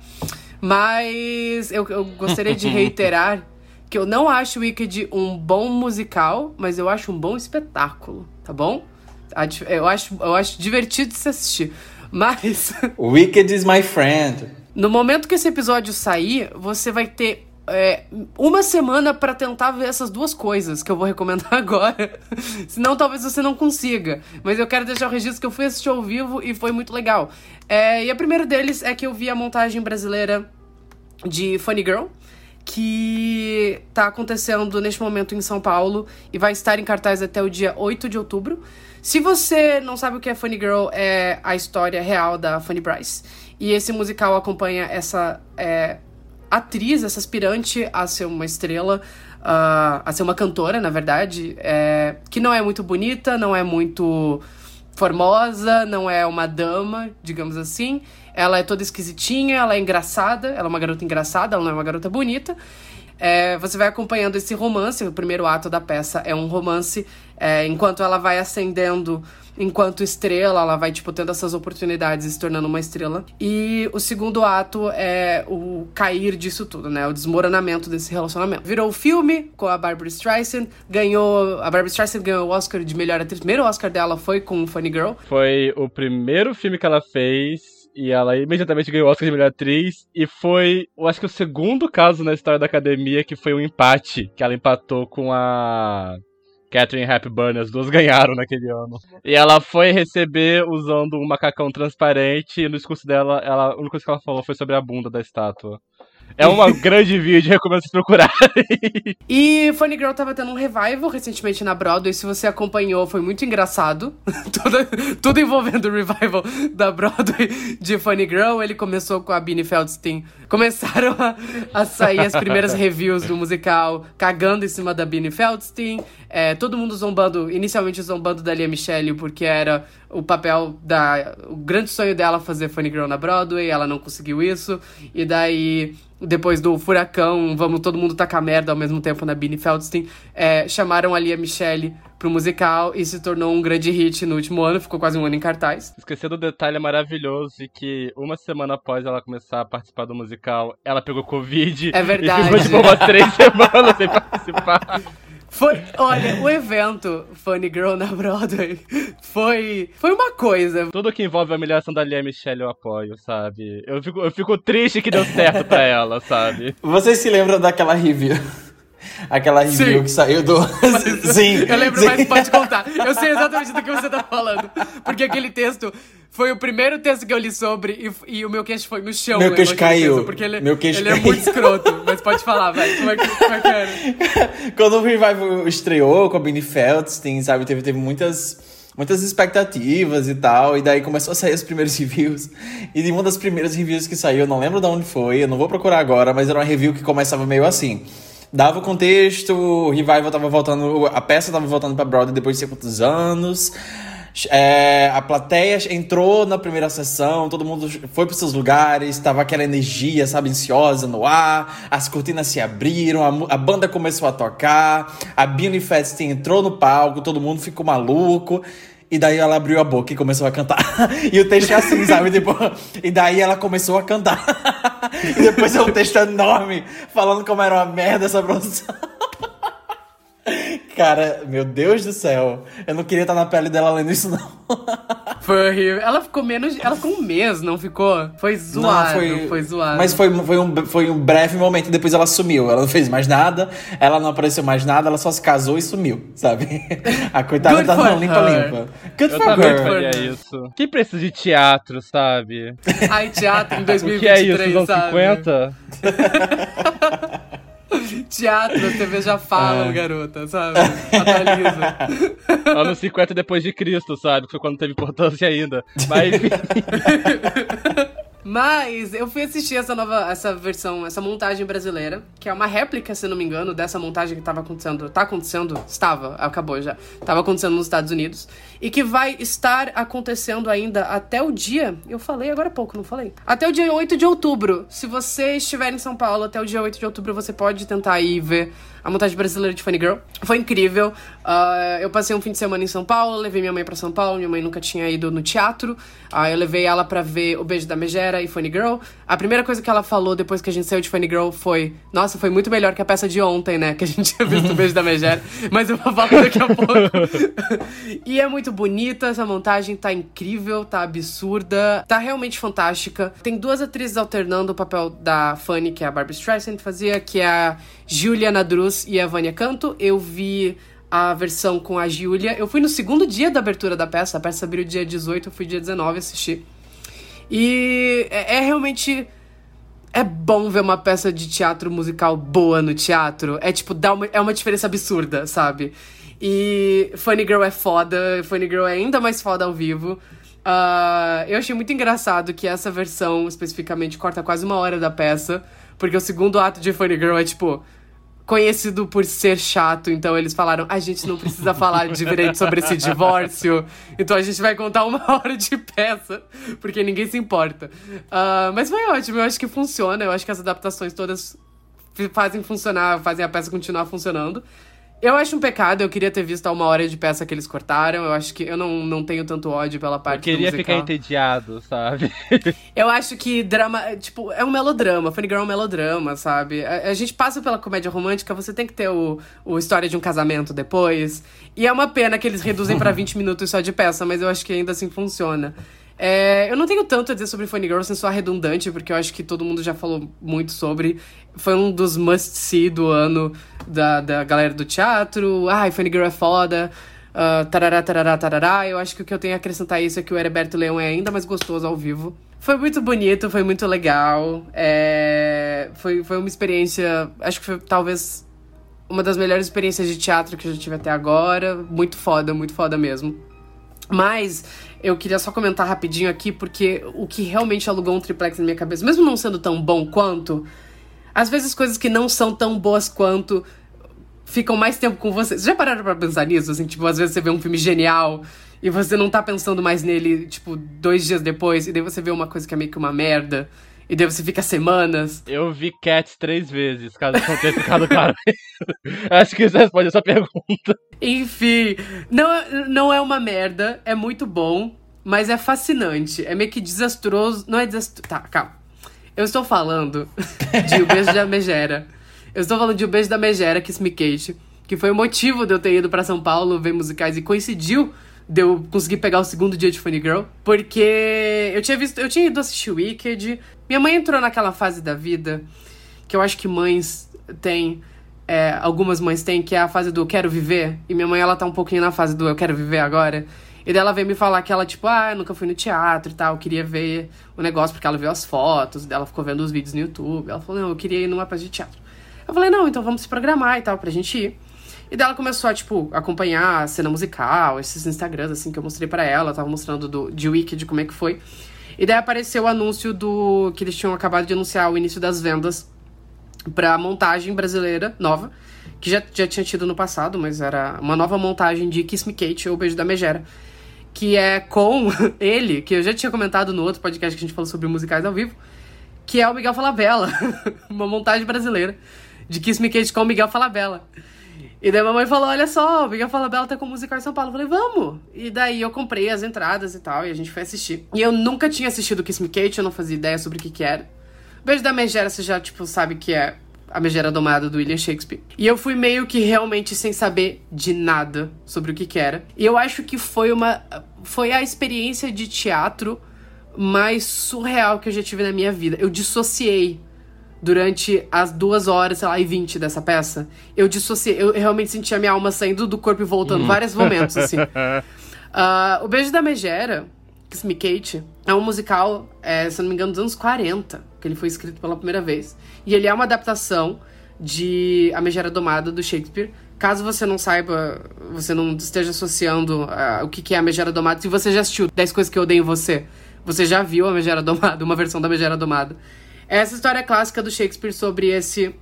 Mas eu, eu gostaria de reiterar que eu não acho Wicked um bom musical, mas eu acho um bom espetáculo, tá bom? Eu acho, eu acho divertido de se assistir. Mas. Wicked is my friend. No momento que esse episódio sair, você vai ter é, uma semana pra tentar ver essas duas coisas que eu vou recomendar agora. Senão, talvez você não consiga. Mas eu quero deixar o registro que eu fui assistir ao vivo e foi muito legal. É, e a primeira deles é que eu vi a montagem brasileira de Funny Girl. Que tá acontecendo neste momento em São Paulo e vai estar em cartaz até o dia 8 de outubro. Se você não sabe o que é Funny Girl, é a história real da Funny Bryce. E esse musical acompanha essa é, atriz, essa aspirante a ser uma estrela, ah, a ser uma cantora, na verdade, é, que não é muito bonita, não é muito formosa, não é uma dama, digamos assim. Ela é toda esquisitinha, ela é engraçada, ela é uma garota engraçada, ela não é uma garota bonita. É, você vai acompanhando esse romance, o primeiro ato da peça é um romance, é, enquanto ela vai ascendendo enquanto estrela, ela vai, tipo, tendo essas oportunidades e se tornando uma estrela. E o segundo ato é o cair disso tudo, né? O desmoronamento desse relacionamento. Virou o filme com a Barbara Streisand, ganhou... A Barbara Streisand ganhou o Oscar de melhor atriz. O primeiro Oscar dela foi com Funny Girl. Foi o primeiro filme que ela fez e ela imediatamente ganhou o Oscar de melhor atriz. E foi, eu acho que o segundo caso na história da academia que foi um empate, que ela empatou com a Catherine Hepburn, as duas ganharam naquele ano. E ela foi receber usando um macacão transparente e no discurso dela, ela, a única coisa que ela falou foi sobre a bunda da estátua. É um grande vídeo, recomendo vocês procurarem. E Funny Girl tava tendo um revival recentemente na Broadway. Se você acompanhou, foi muito engraçado. tudo, tudo envolvendo o revival da Broadway de Funny Girl. Ele começou com a Beanie Feldstein. Começaram a, a sair as primeiras reviews do musical, cagando em cima da Beanie Feldstein. É, todo mundo zombando, inicialmente zombando da Lia Michele, porque era o papel da. O grande sonho dela fazer Funny Girl na Broadway. Ela não conseguiu isso. E daí depois do furacão, vamos todo mundo tacar merda ao mesmo tempo na Beanie Feldstein, é, chamaram a Lia Michele pro musical e se tornou um grande hit no último ano, ficou quase um ano em cartaz. Esqueci do detalhe maravilhoso de que uma semana após ela começar a participar do musical, ela pegou Covid. É verdade. E ficou tipo umas três semanas sem participar. Foi, olha, o evento Funny Girl na Broadway foi, foi uma coisa. Tudo que envolve a humilhação da Lia Michelle eu apoio, sabe? Eu fico, eu fico triste que deu certo pra ela, sabe? Vocês se lembram daquela review? Aquela review Sim. que saiu do. sim. Eu lembro, sim. mas pode contar. Eu sei exatamente do que você tá falando. Porque aquele texto Foi o primeiro texto que eu li sobre e, e o meu queixo foi no chão. Meu queixo lembro daquele caiu. texto, porque ele, Meu queixo ele é caiu. muito escroto. Mas pode falar, vai. Como é que, como é que era? Quando o Revival estreou com a Benny Feldstein, sabe, teve, teve muitas, muitas expectativas e tal, e daí começou a sair os primeiros reviews. E de uma das primeiras reviews que saiu, eu não lembro de onde foi, eu não vou procurar agora, mas era uma review que começava meio assim. Dava o contexto, o Revival tava voltando, a peça tava voltando pra Broadway depois de sei quantos anos. É, a plateia entrou na primeira sessão, todo mundo foi para seus lugares, tava aquela energia, sabe, ansiosa no ar, as cortinas se abriram, a, a banda começou a tocar, a Beanie Feldstein entrou no palco, todo mundo ficou maluco. E daí ela abriu a boca e começou a cantar. E o texto é assim, sabe? Tipo, e daí ela começou a cantar. E depois é um texto enorme falando como era uma merda essa produção. Cara, meu Deus do céu. Eu não queria estar na pele dela lendo isso, não. Foi horrível. Ela ficou menos. Ela ficou um mês, não ficou? Foi zoado. foi... zoado. Mas foi, foi, um, foi um breve momento e depois ela sumiu. Ela não fez mais nada, ela não apareceu mais nada, ela só se casou e sumiu, sabe? A coitada tá não limpa her. limpa. Good Eu for também her. faria isso. Quem precisa de teatro, sabe? Ai, teatro em O que é isso, 2023, sabe? 50? Teatro, as TV já falam, É. garota, sabe? Atualiza. Anos 50 depois de Cristo, sabe? Foi quando teve importância ainda. Mas. Mas eu fui assistir essa nova, essa versão, essa montagem brasileira, que é uma réplica, se não me engano, dessa montagem que tava acontecendo. Tá acontecendo? Estava, acabou já. Tava acontecendo nos Estados Unidos. E que vai estar acontecendo ainda até o dia. Eu falei agora há pouco, não falei? Até o dia 8 de outubro. Se você estiver em São Paulo até o dia 8 de outubro, você pode tentar ir ver a montagem brasileira de Funny Girl. Foi incrível. Ah, eu passei um fim de semana em São Paulo, levei minha mãe pra São Paulo. Minha mãe nunca tinha ido no teatro. Ah, eu levei ela pra ver O Beijo da Megera e Funny Girl. A primeira coisa que ela falou depois que a gente saiu de Funny Girl foi: Nossa, foi muito melhor que a peça de ontem, né? Que a gente tinha visto O Beijo da Megera. Mas eu vou falar daqui a pouco. e é muito bonita, essa montagem tá incrível, tá absurda, tá realmente fantástica. Tem duas atrizes alternando o papel da Fanny, que é a Barbara Streisand fazia, que é a Julia Nadruz e a Vânia Canto. Eu vi a versão com a Julia. Eu fui no segundo dia da abertura da peça, a peça abriu dia 18, eu fui dia 19 assistir. E é, é realmente. É bom ver uma peça de teatro musical boa no teatro. É tipo, dá uma, é uma diferença absurda, sabe? E Funny Girl é foda, Funny Girl é ainda mais foda ao vivo. Ah, eu achei muito engraçado que essa versão especificamente corta quase uma hora da peça, porque o segundo ato de Funny Girl é tipo conhecido por ser chato, então eles falaram: a gente não precisa falar direito sobre esse divórcio, então a gente vai contar uma hora de peça, porque ninguém se importa. Ah, mas foi ótimo, eu acho que funciona, eu acho que as adaptações todas fazem funcionar, fazem a peça continuar funcionando. Eu acho um pecado, eu queria ter visto a uma hora de peça que eles cortaram. Eu acho que eu não, não tenho tanto ódio pela parte Eu queria do ficar entediado, sabe? Eu acho que drama, tipo, é um melodrama. Funny Girl é um melodrama, sabe? A, a gente passa pela comédia romântica, você tem que ter o, o história de um casamento depois. E é uma pena que eles reduzem pra 20 minutos só de peça, mas eu acho que ainda assim funciona. É, eu não tenho tanto a dizer sobre Funny Girl sem soar redundante, porque eu acho que todo mundo já falou muito sobre. Foi um dos must-see do ano da, da galera do teatro. Ai, Funny Girl é foda. Uh, tarará, tarará, tarará. Eu acho que o que eu tenho a acrescentar a isso é que o Heroberto Leão é ainda mais gostoso ao vivo. Foi muito bonito, foi muito legal. É... Foi, foi uma experiência. Acho que foi talvez uma das melhores experiências de teatro que eu já tive até agora. Muito foda, muito foda mesmo. Mas eu queria só comentar rapidinho aqui, porque o que realmente alugou um triplex na minha cabeça, mesmo não sendo tão bom quanto, às vezes coisas que não são tão boas quanto ficam mais tempo com você. Vocês já pararam pra pensar nisso? Assim, tipo, às vezes você vê um filme genial e você não tá pensando mais nele, tipo, dois dias depois, e daí você vê uma coisa que é meio que uma merda, e daí você fica semanas. Eu vi Cats três vezes, caso não tenha ficado claro. Acho que isso responde essa pergunta. Enfim, não, é- não é uma merda, é muito bom, mas é fascinante. É meio que desastroso. Não é desastroso. Tá, calma. Eu estou falando de O Beijo da Megera. Eu estou falando de O Beijo da Megera, Kiss Me Kate, que foi o motivo de eu ter ido pra São Paulo ver musicais e coincidiu de eu conseguir pegar o segundo dia de Funny Girl, porque eu tinha visto, eu tinha ido assistir Wicked. Minha mãe entrou naquela fase da vida que eu acho que mães têm, é, algumas mães têm, que é a fase do eu quero viver. E minha mãe, ela tá um pouquinho na fase do eu quero viver agora. E daí ela veio me falar que ela, tipo, ah, eu nunca fui no teatro e tal, queria ver o negócio, porque ela viu as fotos, dela ficou vendo os vídeos no YouTube. Ela falou, não, eu queria ir numa peça de teatro. Eu falei, não, então vamos se programar e tal, pra gente ir. E daí ela começou a, tipo, acompanhar a cena musical, esses Instagrams, assim, que eu mostrei para ela. Tava mostrando do, de Wicked como é que foi. E daí apareceu o anúncio do... Que eles tinham acabado de anunciar o início das vendas pra montagem brasileira nova. Que já, já tinha tido no passado, mas era uma nova montagem de Kiss Me Kate, ou Beijo da Megera. Que é com ele, que eu já tinha comentado no outro podcast que a gente falou sobre musicais ao vivo. Que é o Miguel Falabella. uma montagem brasileira de Kiss Me Kate com o Miguel Falabella. E daí a mamãe falou: Olha só, Miguel Falabella tá com musical em São Paulo. Eu falei: Vamos! E daí eu comprei as entradas e tal, e a gente foi assistir. E eu nunca tinha assistido Kiss Me Kate, eu não fazia ideia sobre o que que era. Beijo da Megera, você já, tipo, sabe que é a Megera Domada do William Shakespeare. E eu fui meio que realmente sem saber de nada sobre o que que era. E eu acho que foi uma. Foi a experiência de teatro mais surreal que eu já tive na minha vida. Eu dissociei durante as duas horas, sei lá, e vinte dessa peça, eu dissociei, eu realmente senti a minha alma saindo do corpo e voltando, hum. vários momentos, assim. uh, o Beijo da Megera, Kiss Me Kate, é um musical, é, se não me engano, dos anos 40, que ele foi escrito pela primeira vez. E ele é uma adaptação de A Megera Domada, do Shakespeare. Caso você não saiba, você não esteja associando uh, o que é a Megera Domada, se você já assistiu 10 Coisas Que Eu Odeio em Você, você já viu a Megera Domada, uma versão da Megera Domada. Essa história clássica do Shakespeare sobre esse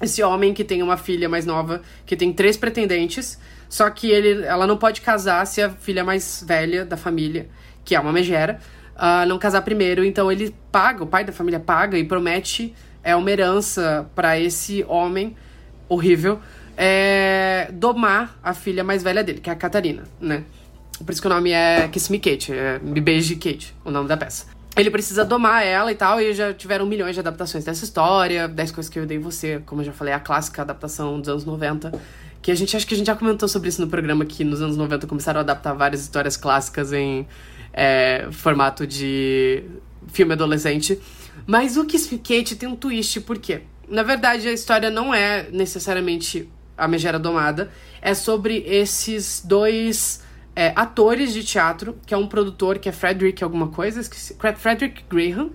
esse homem que tem uma filha mais nova, que tem três pretendentes, só que ele, ela não pode casar se a filha mais velha da família, que é uma megera, uh, não casar primeiro. Então ele paga, o pai da família paga e promete é uma herança para esse homem horrível é, domar a filha mais velha dele, que é a Catarina, né? Por isso que o nome é Kiss Me Kate, é Me Beije Kate, o nome da peça ele precisa domar ela e tal, e já tiveram milhões de adaptações dessa história. 10 coisas que eu dei você, como eu já falei, a clássica adaptação dos anos 90. Que a gente acho que a gente já comentou sobre isso no programa, que nos anos 90 começaram a adaptar várias histórias clássicas em é, formato de filme adolescente. Mas o Kiss Me Kate tem um twist, por quê? Na verdade, a história não é necessariamente a Megera Domada, é sobre esses dois é, atores de teatro, que é um produtor que é Frederick alguma coisa, esqueci, Frederick Graham,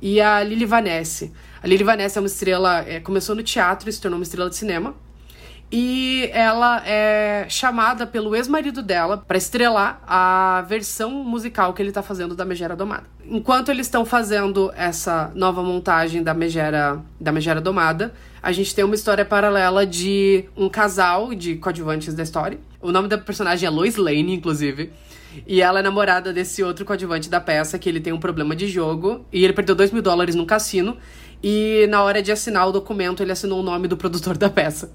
e a Lily Vanessa. A Lily Vanessa é uma estrela, é, começou no teatro e se tornou uma estrela de cinema. E ela é chamada pelo ex-marido dela para estrelar a versão musical que ele tá fazendo da Megera Domada. Enquanto eles estão fazendo essa nova montagem da Megera, da Megera Domada, a gente tem uma história paralela de um casal de coadjuvantes da história. O nome da personagem é Lois Lane, inclusive. E ela é namorada desse outro coadjuvante da peça, que ele tem um problema de jogo. E ele perdeu 2 mil dólares no cassino. E na hora de assinar o documento, ele assinou o nome do produtor da peça.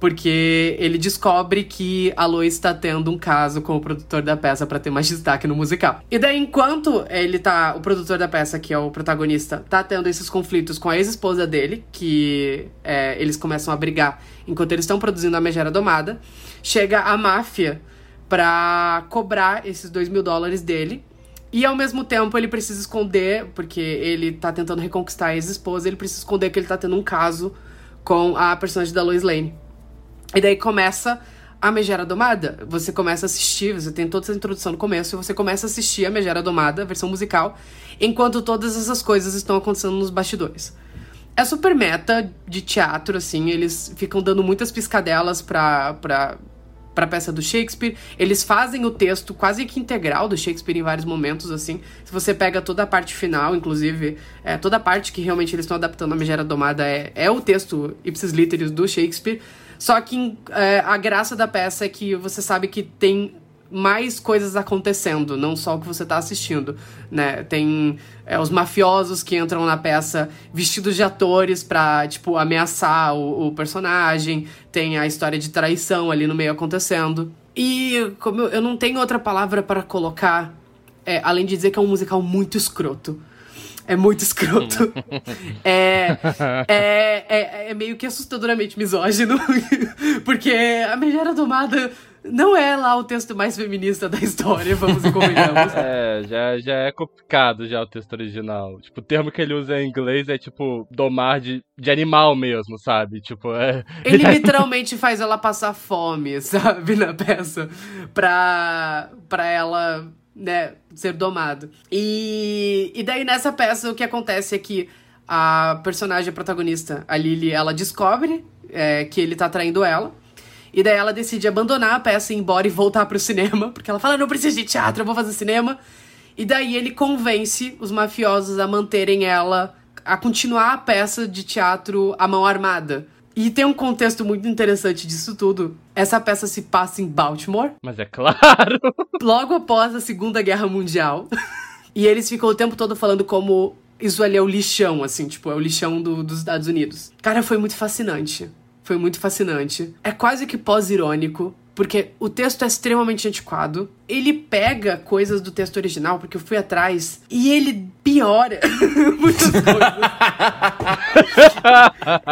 Porque ele descobre que a Lois está tendo um caso com o produtor da peça para ter mais destaque no musical. E daí, enquanto ele tá. O produtor da peça, que é o protagonista, tá tendo esses conflitos com a ex-esposa dele, que é, eles começam a brigar enquanto eles estão produzindo a Megera Domada, chega a máfia pra cobrar esses dois mil dólares dele. E ao mesmo tempo ele precisa esconder, porque ele tá tentando reconquistar a ex-esposa, ele precisa esconder que ele tá tendo um caso com a personagem da Lois Lane. E daí começa a Megera Domada. Você começa a assistir, você tem toda essa introdução no começo, e você começa a assistir a Megera Domada, a versão musical, enquanto todas essas coisas estão acontecendo nos bastidores. É super meta de teatro, assim, eles ficam dando muitas piscadelas pra, pra, pra peça do Shakespeare. Eles fazem o texto quase que integral do Shakespeare em vários momentos, assim. Se você pega toda a parte final, inclusive, é, toda a parte que realmente eles estão adaptando a Megera Domada é, é o texto ipsis literis do Shakespeare. Só que é, a graça da peça é que você sabe que tem mais coisas acontecendo, não só o que você está assistindo, né? Tem é, os mafiosos que entram na peça vestidos de atores pra, tipo, ameaçar o, o, personagem, tem a história de traição ali no meio acontecendo. E como eu, eu não tenho outra palavra para colocar, é, além de dizer que é um musical muito escroto. É muito escroto. é, é, é, é, meio que assustadoramente misógino. porque a Megera Domada não é lá o texto mais feminista da história, vamos e convenhamos. É, já, já é complicado já o texto original. Tipo, o termo que ele usa em inglês é tipo domar de, de animal mesmo, sabe? Tipo, é. Ele literalmente faz ela passar fome, sabe, na peça, pra, pra ela, né, ser domada. E, e daí nessa peça o que acontece é que a personagem a protagonista, a Lily, ela descobre é, que ele tá traindo ela. E daí ela decide abandonar a peça, ir embora e voltar pro cinema, porque ela fala: não preciso de teatro, eu vou fazer cinema. E daí ele convence os mafiosos a manterem ela, a continuar a peça de teatro à mão armada. E tem um contexto muito interessante disso tudo. Essa peça se passa em Baltimore. Mas é claro! Logo após a Segunda Guerra Mundial. e eles ficam o tempo todo falando como isso ali é o lixão, assim, tipo, é o lixão do, dos Estados Unidos. Cara, foi muito fascinante. Foi muito fascinante. É quase que pós-irônico, porque o texto é extremamente antiquado. Ele pega coisas do texto original, porque eu fui atrás, e ele piora muitas coisas.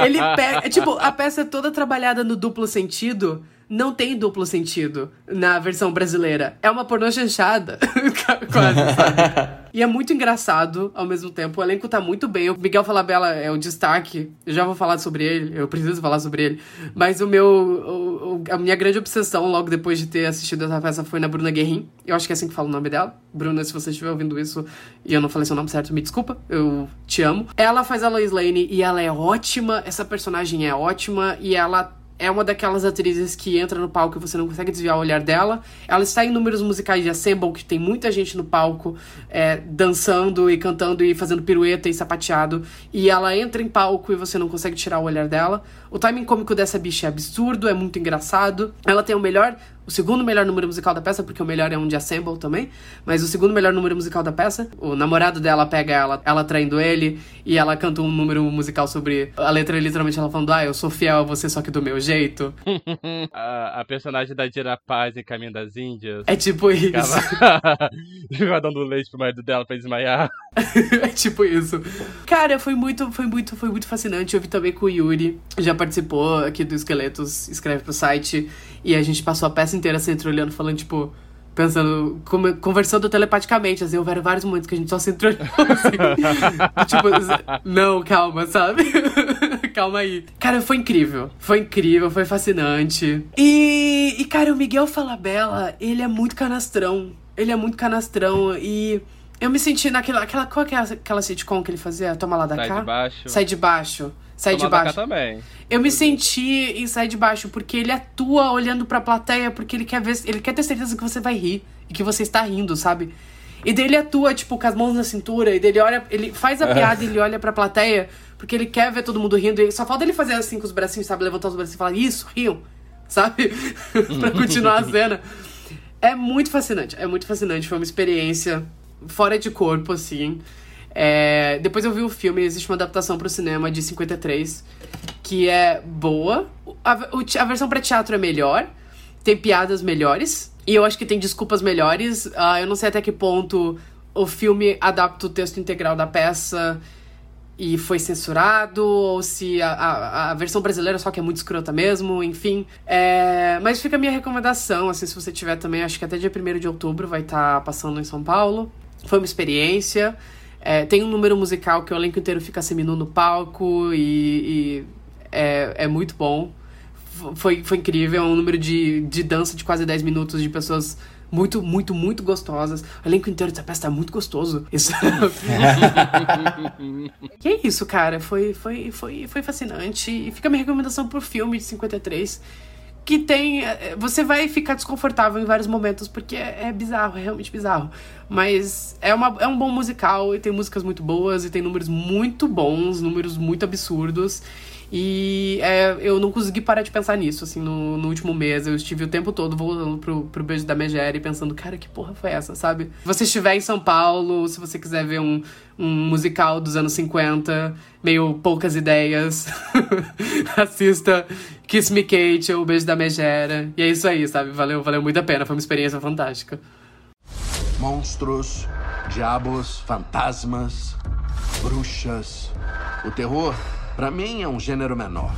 ele pega. Tipo, a peça é toda trabalhada no duplo sentido. Não tem duplo sentido na versão brasileira. É uma pornô chanchada. Quase, sabe? E é muito engraçado ao mesmo tempo. O elenco tá muito bem. O Miguel Falabella é o destaque. Eu já vou falar sobre ele. Eu preciso falar sobre ele. Mas o meu. O, a minha grande obsessão, logo depois de ter assistido essa peça, foi na Bruna Guerrin. Eu acho que é assim que fala o nome dela. Bruna, se você estiver ouvindo isso e eu não falei seu nome certo, me desculpa. Eu te amo. Ela faz a Lois Lane e ela é ótima. Essa personagem é ótima. E ela é uma daquelas atrizes que entra no palco e você não consegue desviar o olhar dela. Ela está em números musicais de Assemble, que tem muita gente no palco é, dançando e cantando e fazendo pirueta e sapateado. E ela entra em palco e você não consegue tirar o olhar dela. O timing cômico dessa bicha é absurdo, é muito engraçado. Ela tem o melhor o segundo melhor número musical da peça, porque o melhor é um de Assemble também, mas o segundo melhor número musical da peça, o namorado dela pega ela, ela traindo ele, e ela canta um número musical sobre. A letra literalmente ela falando, ah, eu sou fiel a você, só que do meu jeito. a, a, personagem da Dira Paz em Caminho das Índias. É tipo isso. Ficava dando leite pro marido dela pra desmaiar. é tipo isso. Cara, foi muito, foi muito, foi muito fascinante. Eu vi também com o Yuri, já participou aqui do Esqueletos, escreve pro site, e a gente passou a peça inteira se entreolhando, falando, tipo, pensando, conversando telepaticamente, assim, houveram vários momentos que a gente só se entreolhou, assim. tipo, não, calma, sabe? calma aí. Cara, foi incrível. Foi incrível, foi fascinante. E, e cara, o Miguel Falabella, ele é muito canastrão. Ele é muito canastrão e... Eu me senti naquela. Aquela, qual que é aquela sitcom que ele fazia? Toma lá da Sai cá? de baixo. Sai de baixo. Sai Toma de baixo. Da cá também. Eu me senti em Sai de Baixo, porque ele atua olhando pra plateia, porque ele quer ver. Ele quer ter certeza que você vai rir e que você está rindo, sabe? E dele atua, tipo, com as mãos na cintura, e dele olha. Ele faz a piada e ele olha pra plateia, porque ele quer ver todo mundo rindo. E só falta ele fazer assim com os bracinhos, sabe? Levantar os bracinhos e falar, isso, riam, sabe? pra continuar a cena. É muito fascinante, é muito fascinante. Foi uma experiência fora de corpo, assim. É, depois eu vi o filme, existe uma adaptação para o cinema de 53, que é boa. A, a versão para teatro é melhor, tem piadas melhores, e eu acho que tem desculpas melhores. Uh, eu não sei até que ponto o filme adapta o texto integral da peça e foi censurado, ou se a, a, a, versão brasileira só que é muito escrota mesmo, enfim. É, mas fica a minha recomendação, assim, se você tiver também, acho que até dia 1 de outubro vai estar tá passando em São Paulo. Foi uma experiência. É, tem um número musical que o elenco inteiro fica seminu no palco e, e é, é muito bom. Foi, foi incrível, é um número de, de dança de quase 10 minutos de pessoas muito, muito, muito gostosas. O elenco inteiro dessa peça tá muito gostoso. Isso. e é isso, cara. Foi, foi, foi, foi fascinante. E fica a minha recomendação pro filme de 53 que tem. Eh, você vai ficar desconfortável em vários momentos, porque é, é, bizarro, é realmente bizarro. Mas é, uma, é um bom musical e tem músicas muito boas e tem números muito bons, números muito absurdos. E é, eu não consegui parar de pensar nisso, assim, no, no, último mês. Eu estive o tempo todo voltando pro, pro Beijo da Megere pensando, cara, que porra foi essa, sabe? Se você estiver em São Paulo, se você quiser ver um, um musical dos anos 50, meio poucas ideias, assista Kiss Me Kate O Beijo da Megera. E é isso aí, sabe? Valeu, valeu muito a pena, foi uma experiência fantástica. Monstros, diabos, fantasmas, bruxas. O terror para mim é um gênero menor.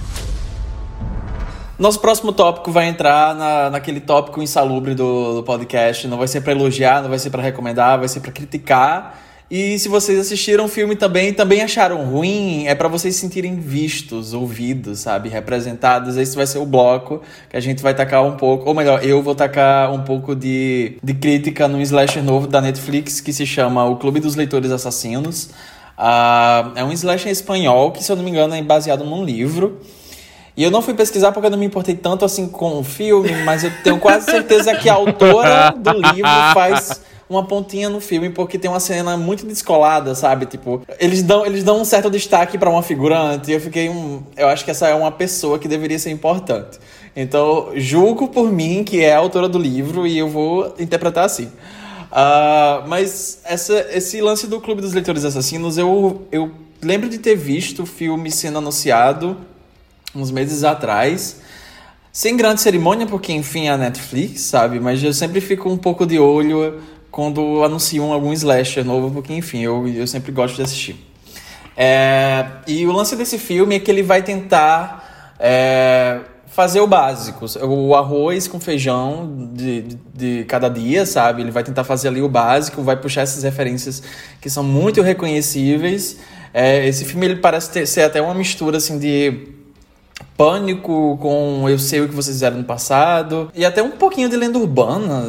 Nosso próximo tópico vai entrar na, naquele tópico insalubre do, do podcast. Não vai ser pra elogiar, não vai ser pra recomendar, vai ser pra criticar. E se vocês assistiram o filme também, também acharam ruim, é pra vocês se sentirem vistos, ouvidos, sabe? Representados. Esse vai ser o bloco que a gente vai tacar um pouco, ou melhor, eu vou tacar um pouco de, de crítica no slasher novo da Netflix que se chama O Clube dos Leitores Assassinos. Ah, é um slasher espanhol que, se eu não me engano, é baseado num livro. E eu não fui pesquisar porque eu não me importei tanto assim com o filme, mas eu tenho quase certeza que a autora do livro faz uma pontinha no filme porque tem uma cena muito descolada, sabe? Tipo, eles dão, eles dão um certo destaque para uma figurante e eu fiquei um, eu acho que essa é uma pessoa que deveria ser importante. Então, julgo por mim que é a autora do livro e eu vou interpretar assim. Uh, mas essa, esse lance do Clube dos Leitores Assassinos, eu, eu lembro de ter visto o filme sendo anunciado uns meses atrás. Sem grande cerimônia, porque enfim é a Netflix, sabe? Mas eu sempre fico um pouco de olho quando anunciam algum slasher novo, porque enfim, eu, eu sempre gosto de assistir. É, e o lance desse filme é que ele vai tentar é, fazer o básico, o arroz com feijão de, de, de, cada dia, sabe? Ele vai tentar fazer ali o básico, vai puxar essas referências que são muito reconhecíveis. É, esse filme ele parece ter, ser até uma mistura assim de Pânico com Eu Sei O Que Vocês Fizeram no Passado. E até um pouquinho de lenda urbana.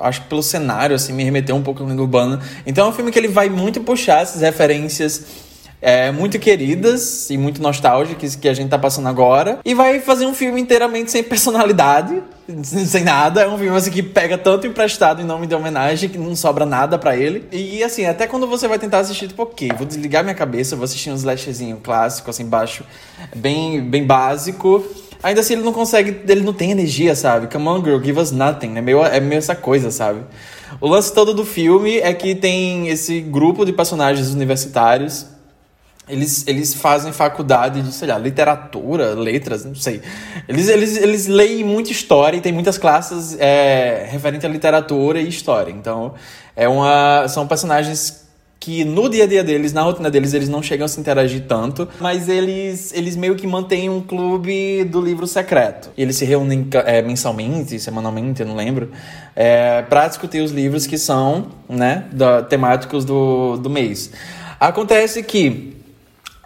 Acho que pelo cenário, assim, me remeteu um pouco a lenda urbana. Então é um filme que ele vai muito puxar essas referências é, muito queridas e muito nostálgicas que a gente tá passando agora. E vai fazer um filme inteiramente sem personalidade, sem nada. É um filme assim, que pega tanto emprestado em nome de homenagem que não sobra nada para ele. E assim, até quando você vai tentar assistir, tipo, ok, vou desligar minha cabeça, vou assistir um slashzinho clássico, assim, baixo, bem, bem básico. Ainda assim, ele não consegue, ele não tem energia, sabe? Come on, girl, give us nothing. É meio, é meio essa coisa, sabe? O lance todo do filme é que tem esse grupo de personagens universitários eles, eles fazem faculdade de, sei lá, literatura, letras, não sei. Eles, eles, eles leem muita história e tem muitas classes é, referente à literatura e história. Então, é uma, são personagens que no dia a dia deles, na rotina deles, eles não chegam a se interagir tanto, mas eles, eles meio que mantêm um clube do livro secreto. E eles se reúnem é, mensalmente, semanalmente, eu não lembro, é, para discutir os livros que são né, da, temáticos do, do mês. Acontece que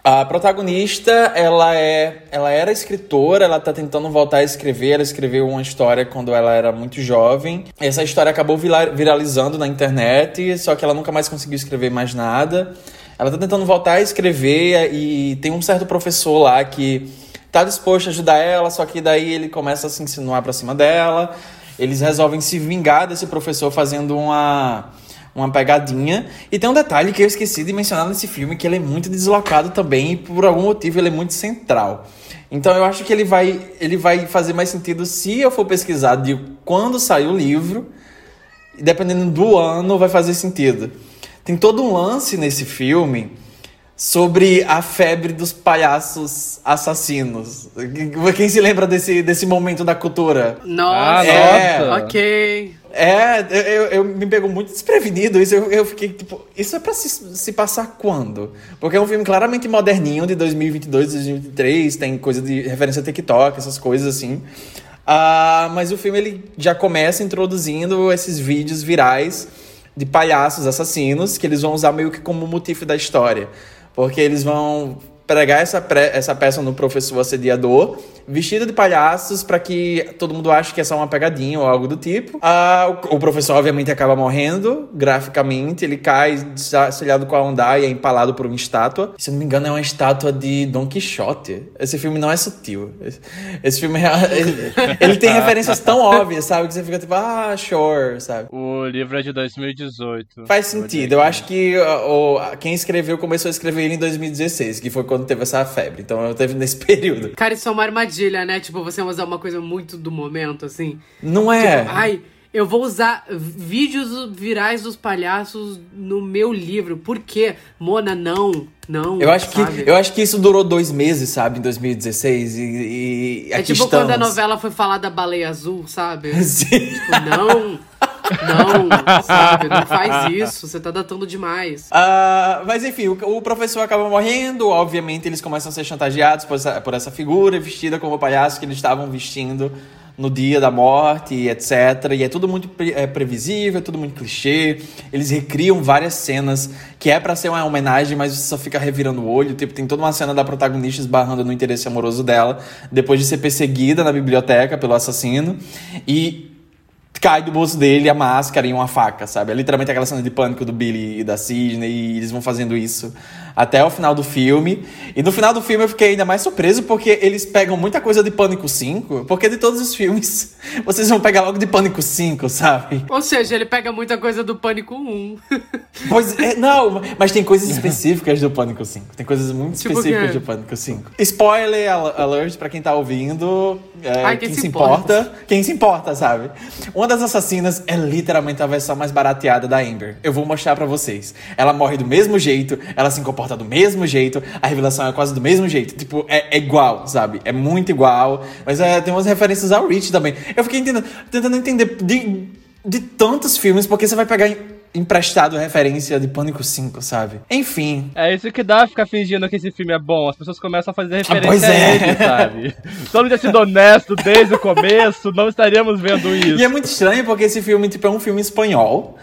a protagonista, ela é, ela era escritora, ela tá tentando voltar a escrever, ela escreveu uma história quando ela era muito jovem. Essa história acabou viralizando na internet, só que ela nunca mais conseguiu escrever mais nada. Ela tá tentando voltar a escrever e tem um certo professor lá que tá disposto a ajudar ela, só que daí ele começa a se insinuar pra cima dela. Eles resolvem se vingar desse professor fazendo uma uma pegadinha. E tem um detalhe que eu esqueci de mencionar nesse filme, que ele é muito deslocado também e por algum motivo ele é muito central. Então eu acho que ele vai, ele vai fazer mais sentido se eu for pesquisar de quando saiu o livro, e dependendo do ano vai fazer sentido. Tem todo um lance nesse filme sobre a febre dos palhaços assassinos. Quem se lembra desse, desse momento da cultura? Nossa, ah, é, nossa. ok. É, eu, eu, me pegou muito desprevenido isso. Eu, eu fiquei tipo, isso é pra se, se passar quando? Porque é um filme claramente moderninho, de 2022, 2023, tem coisa de referência a TikTok, essas coisas assim. Uh, mas o filme ele já começa introduzindo esses vídeos virais de palhaços assassinos que eles vão usar meio que como motivo da história. Porque eles vão pregar essa, essa peça no professor assediador, vestido de palhaços, para que todo mundo ache que é só uma pegadinha ou algo do tipo. Ah, o, o, professor, obviamente, acaba morrendo graficamente. Ele cai selhado com a andar e é empalado por uma estátua. Se não me engano, é uma estátua de Don Quixote. Esse filme não é sutil. Esse, esse filme é, ele, ele, tem referências tão óbvias, sabe? Que você fica tipo, ah, sure, sabe? O livro é de 2018. Faz sentido. Eu acho que o, quem escreveu começou a escrever ele em 2016, que foi quando quando teve essa febre. Então eu teve nesse período. Cara, isso é uma armadilha, né? Tipo, você usar uma coisa muito do momento, assim. Não é. Tipo, ai, eu vou usar vídeos virais dos palhaços no meu livro. Por quê? Mona, não. Não. Eu acho, que, eu acho que isso durou dois meses, sabe, em 2016. E, e é tipo estamos. quando a novela foi falar da baleia azul, sabe? Sim. Tipo, não. Não, sabe, não faz isso, você tá datando demais. Ah, mas enfim, o, o professor acaba morrendo, obviamente eles começam a ser chantageados por essa, por essa figura vestida como o palhaço que eles estavam vestindo no dia da morte, etc. E é tudo muito pre é, previsível, é tudo muito clichê. Eles recriam várias cenas que é para ser uma homenagem, mas você só fica revirando o olho. Tipo, tem toda uma cena da protagonista esbarrando no interesse amoroso dela, depois de ser perseguida na biblioteca pelo assassino. E cai do bolso dele a máscara e uma faca, sabe? É literalmente aquela cena de pânico do Billy e da Sidney, e eles vão fazendo isso até o final do filme. E no final do filme eu fiquei ainda mais surpreso porque eles pegam muita coisa de Pânico 5, porque de todos os filmes vocês vão pegar logo de Pânico 5, sabe? Ou seja, ele pega muita coisa do Pânico 1. Pois é, não, mas tem coisas específicas do Pânico 5. Tem coisas muito tipo específicas do Pânico 5. Spoiler alert pra quem tá ouvindo. É, Ai, quem, quem se importa, importa. Quem se importa, sabe? Uma das assassinas é literalmente a versão mais barateada da Amber. Eu vou mostrar pra vocês. Ela morre do mesmo jeito, ela se comporta do mesmo jeito, a revelação é quase do mesmo jeito. Tipo, é, é igual, sabe? É muito igual. Mas é, tem umas referências ao Rich também. Eu fiquei entendendo, tentando entender de, de tantos filmes, porque você vai pegar em- emprestado referência de Pânico 5, sabe? Enfim. É isso que dá ficar fingindo que esse filme é bom. As pessoas começam a fazer referência pois a é. ele, sabe? Se eu não tivesse sido honesto desde o começo, não estaríamos vendo isso. E é muito estranho porque esse filme tipo, é um filme espanhol.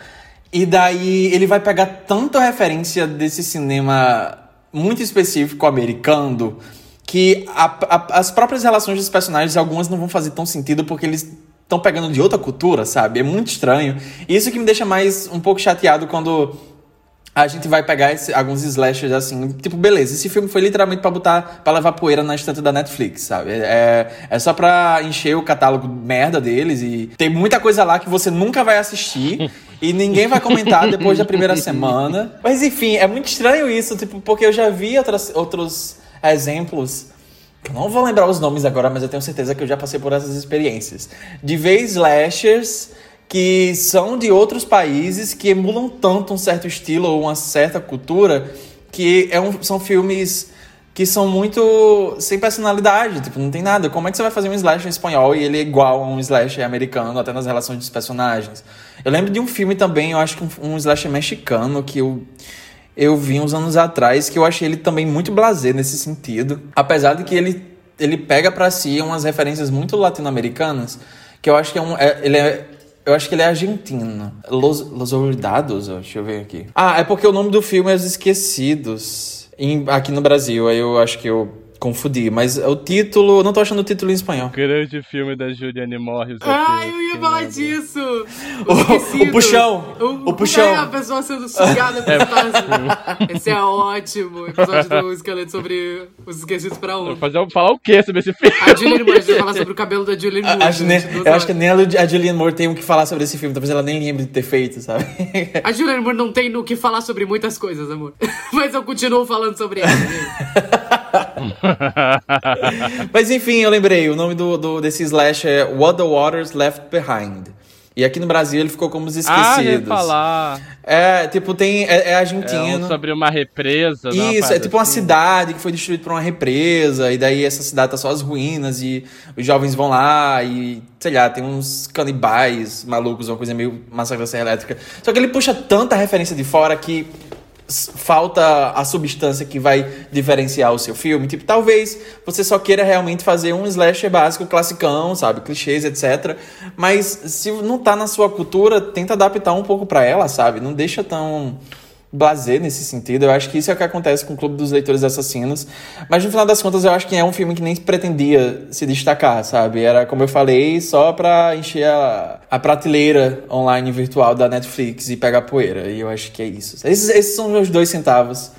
E daí ele vai pegar tanta referência desse cinema muito específico americano que a- a- as próprias relações dos personagens, algumas não vão fazer tão sentido porque eles estão pegando de outra cultura, sabe? É muito estranho. E isso que me deixa mais um pouco chateado quando a gente vai pegar esse- alguns slashers assim, tipo, beleza, esse filme foi literalmente pra botar, pra levar poeira na estante da Netflix, sabe? É, é só pra encher o catálogo merda deles e tem muita coisa lá que você nunca vai assistir e ninguém vai comentar depois da primeira semana. Mas enfim, é muito estranho isso, tipo, porque eu já vi outras, outros exemplos eu não vou lembrar os nomes agora, mas eu tenho certeza que eu já passei por essas experiências. De ver slashers que são de outros países que emulam tanto um certo estilo ou uma certa cultura que é um- são filmes que são muito sem personalidade, tipo, não tem nada. Como é que você vai fazer um slasher espanhol e ele é igual a um slasher americano, até nas relações dos personagens? Eu lembro de um filme também, eu acho que um, um slasher mexicano que eu eu vi uns anos atrás que eu achei ele também muito blasé nesse sentido. Apesar de que ele, ele pega pra si umas referências muito latino-americanas, que eu acho que é um. é- ele é. Eu acho que ele é argentino. Los, Los Olvidados, deixa eu ver aqui. Ah, é porque o nome do filme é Os Esquecidos. Em- aqui no Brasil, aí eu acho que eu confundi. Mas o título. eu Não tô achando o título em espanhol. Grande filme da Juliane Morris. Ai, aqui, eu ia falar lembra? disso! O- o puxão. O, O puxão. É, a pessoa sendo sugada pelo fantasma. Esse é ótimo. O episódio do esqueleto sobre os esquecidos pra ontem. fazer, um- falar o que sobre esse filme? A a gente vai falar sobre o cabelo da Julianne Moore. A- acho nem- gente, eu acho que nem a a Julianne Moore tem o que falar sobre esse filme. Talvez ela nem lembre de ter feito, sabe? A Julianne Moore não tem no que falar sobre muitas coisas, amor. Mas eu continuo falando sobre ela. Mas enfim, eu lembrei, o nome do, do- desse slash é What the Waters Left Behind. E aqui no Brasil ele ficou como Os Ah, Esquecidos. falar. É, tipo, tem. É, é É argentino. um sobre uma represa. né, Isso, é tipo uma assim. cidade que foi destruída por uma represa, e daí essa cidade tá só as ruínas, e os jovens vão lá, e sei lá, tem uns canibais malucos, uma coisa meio massacre da Serra Elétrica. Só que ele puxa tanta referência de fora que falta a substância que vai diferenciar o seu filme. Tipo, talvez você só queira realmente fazer um slasher básico, classicão, sabe? Clichês, etc. Mas se não tá na sua cultura, tenta adaptar um pouco pra ela, sabe? Não deixa tão blasé nesse sentido. Eu acho que isso é o que acontece com o Clube dos Leitores Assassinos. Mas no final das contas, eu acho que é um filme que nem pretendia se destacar, sabe? Era, como eu falei, só pra encher a, a prateleira online virtual da Netflix e pegar poeira. E eu acho que é isso. Esses, esses são meus dois centavos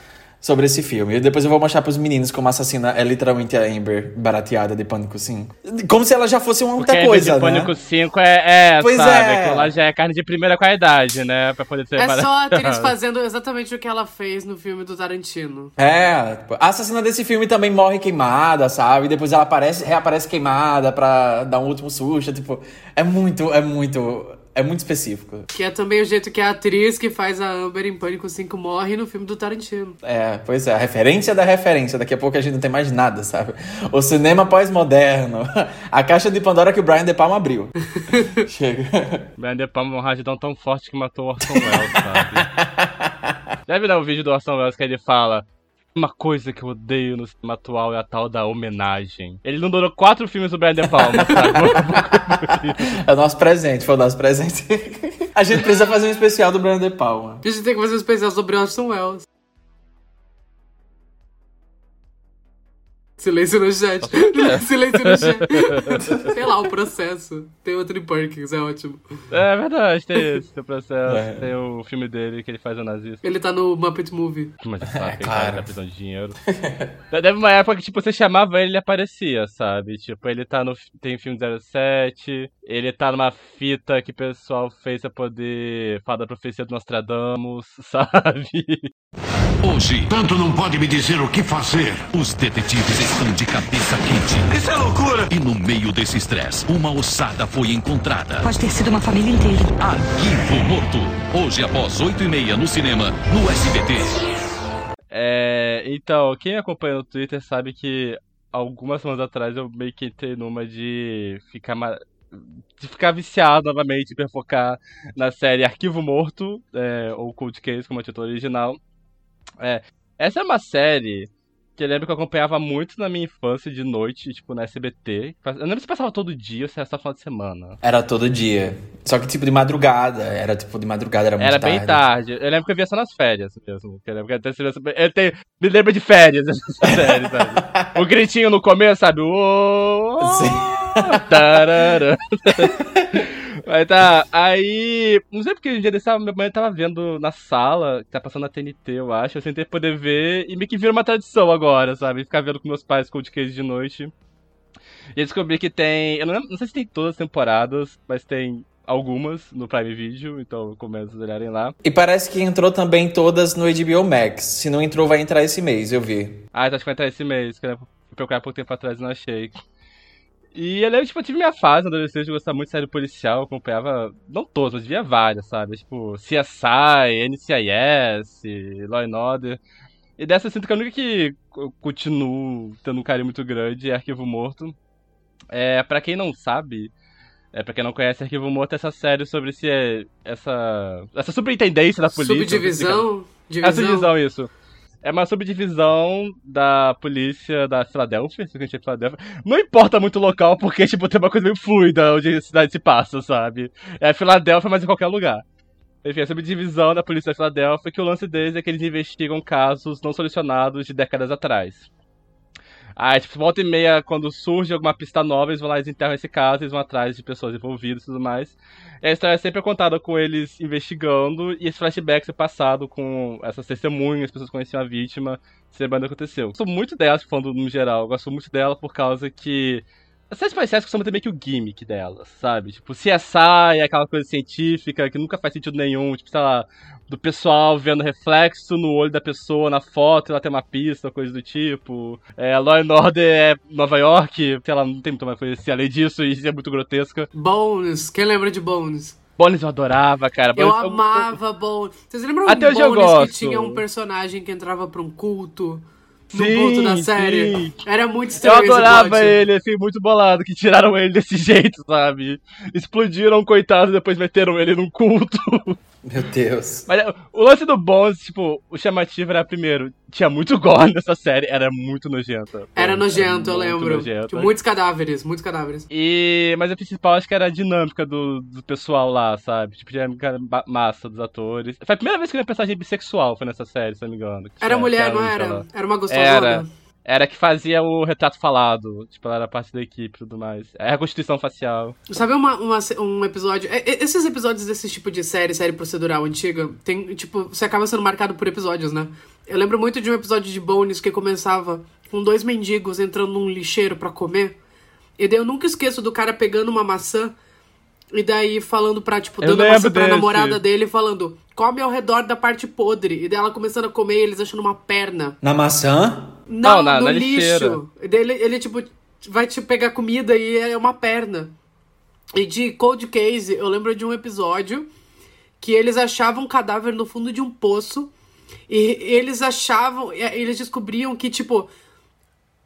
sobre esse filme. E depois eu vou mostrar pros meninos como a assassina é literalmente a Amber barateada de Pânico 5. Como se ela já fosse uma outra a coisa, de né? Pânico 5 é, é Pois sabe? é. Lá já é carne de primeira qualidade, né? Pra poder ser É só a atriz fazendo exatamente o que ela fez no filme do Tarantino. É, tipo, a assassina desse filme também morre queimada, sabe? Depois ela aparece, reaparece queimada pra dar um último susto. Tipo, é muito, é muito É muito específico. Que é também o jeito que a atriz que faz a Amber em Pânico 5 morre no filme do Tarantino. É, pois é, a referência da referência. Daqui a pouco a gente não tem mais nada, sabe? O cinema pós-moderno. A caixa de Pandora que o Brian De Palma abriu. Chega. Brian De Palma é um rajadão tão forte que matou o Orson Welles, sabe? Deve dar um vídeo do Orson Welles que ele fala uma coisa que eu odeio no cinema atual é a tal da homenagem. Ele não durou quatro filmes do Brian De Palma, sabe? é o nosso presente, foi o nosso presente. a gente precisa fazer um especial do Brian De Palma. A gente tem que fazer um especial sobre Orson Welles. Silêncio no chat. Silêncio no chat. Sei lá, o processo. Tem outro em Perkins, é ótimo. É verdade, tem esse, tem o processo. É. Tem o filme dele que ele faz o nazista. Ele tá no Muppet Movie. Mas é, sabe, ele tá na prisão de dinheiro. Deve uma época que, tipo, você chamava ele, ele aparecia, sabe? Tipo, ele tá no. Tem filme 07, ele tá numa fita que o pessoal fez pra poder falar da profecia do Nostradamus, sabe? Hoje, tanto não pode me dizer o que fazer. Os detetives estão de cabeça quente. Isso é loucura! E no meio desse estresse, uma ossada foi encontrada. Pode ter sido uma família inteira. Arquivo Morto. Hoje, após 8 e meia no cinema, no SBT. É, então, quem acompanha no Twitter sabe que algumas semanas atrás eu meio que entrei numa de ficar de ficar viciado novamente pra focar na série Arquivo Morto, é, ou Cold Case, como é o título original. É, essa é uma série que eu lembro que eu acompanhava muito na minha infância de noite, tipo, na SBT. Eu lembro se passava todo dia ou se era só final de semana. Era todo dia. Só que, tipo, de madrugada. Era, tipo, de madrugada, era muito Era tarde. bem tarde. Eu lembro que eu via só nas férias mesmo. Eu lembro que até eu tenho, me lembro de férias essa série, sabe? o gritinho no começo, sabe? Uou, Sim. tarará. Mas tá, aí. Não sei porque um dia desse, minha mãe tava vendo na sala, que tá passando na TNT, eu acho. Eu tentei poder ver e meio que vira uma tradição agora, sabe? Ficar vendo com meus pais Cold Case de noite. E eu descobri que tem. Eu não, lembro, não sei se tem todas as temporadas, mas tem algumas no Prime Video, então eu começo a olharem lá. E parece que entrou também todas no HBO Max. Se não entrou, vai entrar esse mês, eu vi. Ah, então acho que vai entrar esse mês, que eu procurar pouco tempo atrás e não achei. E eu lembro, tipo, eu tive minha fase na adolescência de gostar muito de série policial, eu acompanhava, não todas, mas via várias, sabe? Tipo, CSI, NCIS, Law and Order. E dessa eu sinto que a única que eu continuo tendo um carinho muito grande é Arquivo Morto. É, pra quem não sabe, é, pra quem não conhece Arquivo Morto, é essa série sobre se é, essa, essa superintendência da polícia. Subdivisão? Divisão. É subdivisão, isso. É uma subdivisão da polícia da Filadélfia, se a é Filadélfia. Não importa muito o local, porque, tipo, tem uma coisa meio fluida onde a cidade se passa, sabe? É Filadélfia, mas em qualquer lugar. Enfim, a subdivisão da polícia da Filadélfia, que o lance deles é que eles investigam casos não solucionados de décadas atrás. Aí, tipo, volta e meia, quando surge alguma pista nova, eles vão lá, eles enterram esse caso, eles vão atrás de pessoas envolvidas e tudo mais. E a história é sempre contada com eles investigando e esse flashback é passado com essas testemunhas, pessoas que conheciam a vítima, lembrando o que aconteceu. Gosto muito dela, falando no geral, gosto muito dela por causa que as séries policiais costumam ter meio que o gimmick delas, sabe? Tipo, CSI é aquela coisa científica que nunca faz sentido nenhum, tipo, sei lá, do pessoal vendo reflexo no olho da pessoa na foto, ela tem uma pista, coisa do tipo. É, Law and Order é Nova York, sei lá, não tem muita mais coisa assim, além disso, e isso é muito grotesca. Bones, quem lembra de Bones? Bones eu adorava, cara. Eu Bones, amava eu... Bones. Vocês lembram Até de Bones que tinha um personagem que entrava pra um culto? No sim, da série. Sim. Era muito estranho. Eu adorava ele, assim, muito bolado, que tiraram ele desse jeito, sabe? Explodiram, coitado, e depois meteram ele num culto. Meu Deus. Mas o lance do Bones, tipo, o chamativo era primeiro, tinha muito gore nessa série, era muito nojenta. Era nojento, era eu lembro. Nojenta. Muitos cadáveres, muitos cadáveres. E, mas a principal acho que era a dinâmica do, do pessoal lá, sabe? Tipo, dinâmica massa dos atores. Foi a primeira vez que eu vi personagem bissexual, foi nessa série, se não me engano. Era mulher, não era? Era uma gostosona. Era. Era que fazia o retrato falado. Tipo, ela era parte da equipe e tudo mais. É a constituição facial. Sabe uma, uma, um episódio. Esses episódios desse tipo de série, série procedural antiga, tem, tipo, você acaba sendo marcado por episódios, né? Eu lembro muito de um episódio de Bones que começava com dois mendigos entrando num lixeiro para comer. E daí eu nunca esqueço do cara pegando uma maçã e daí falando pra, tipo, dando a maçã pra desse. namorada dele falando, come ao redor da parte podre. E daí ela começando a comer e eles achando uma perna. Na maçã? Não, Não na, no na lixo. E daí ele, ele, tipo, vai te pegar comida e é uma perna. E de Cold Case, eu lembro de um episódio que eles achavam um cadáver no fundo de um poço e eles achavam, eles descobriam que, tipo,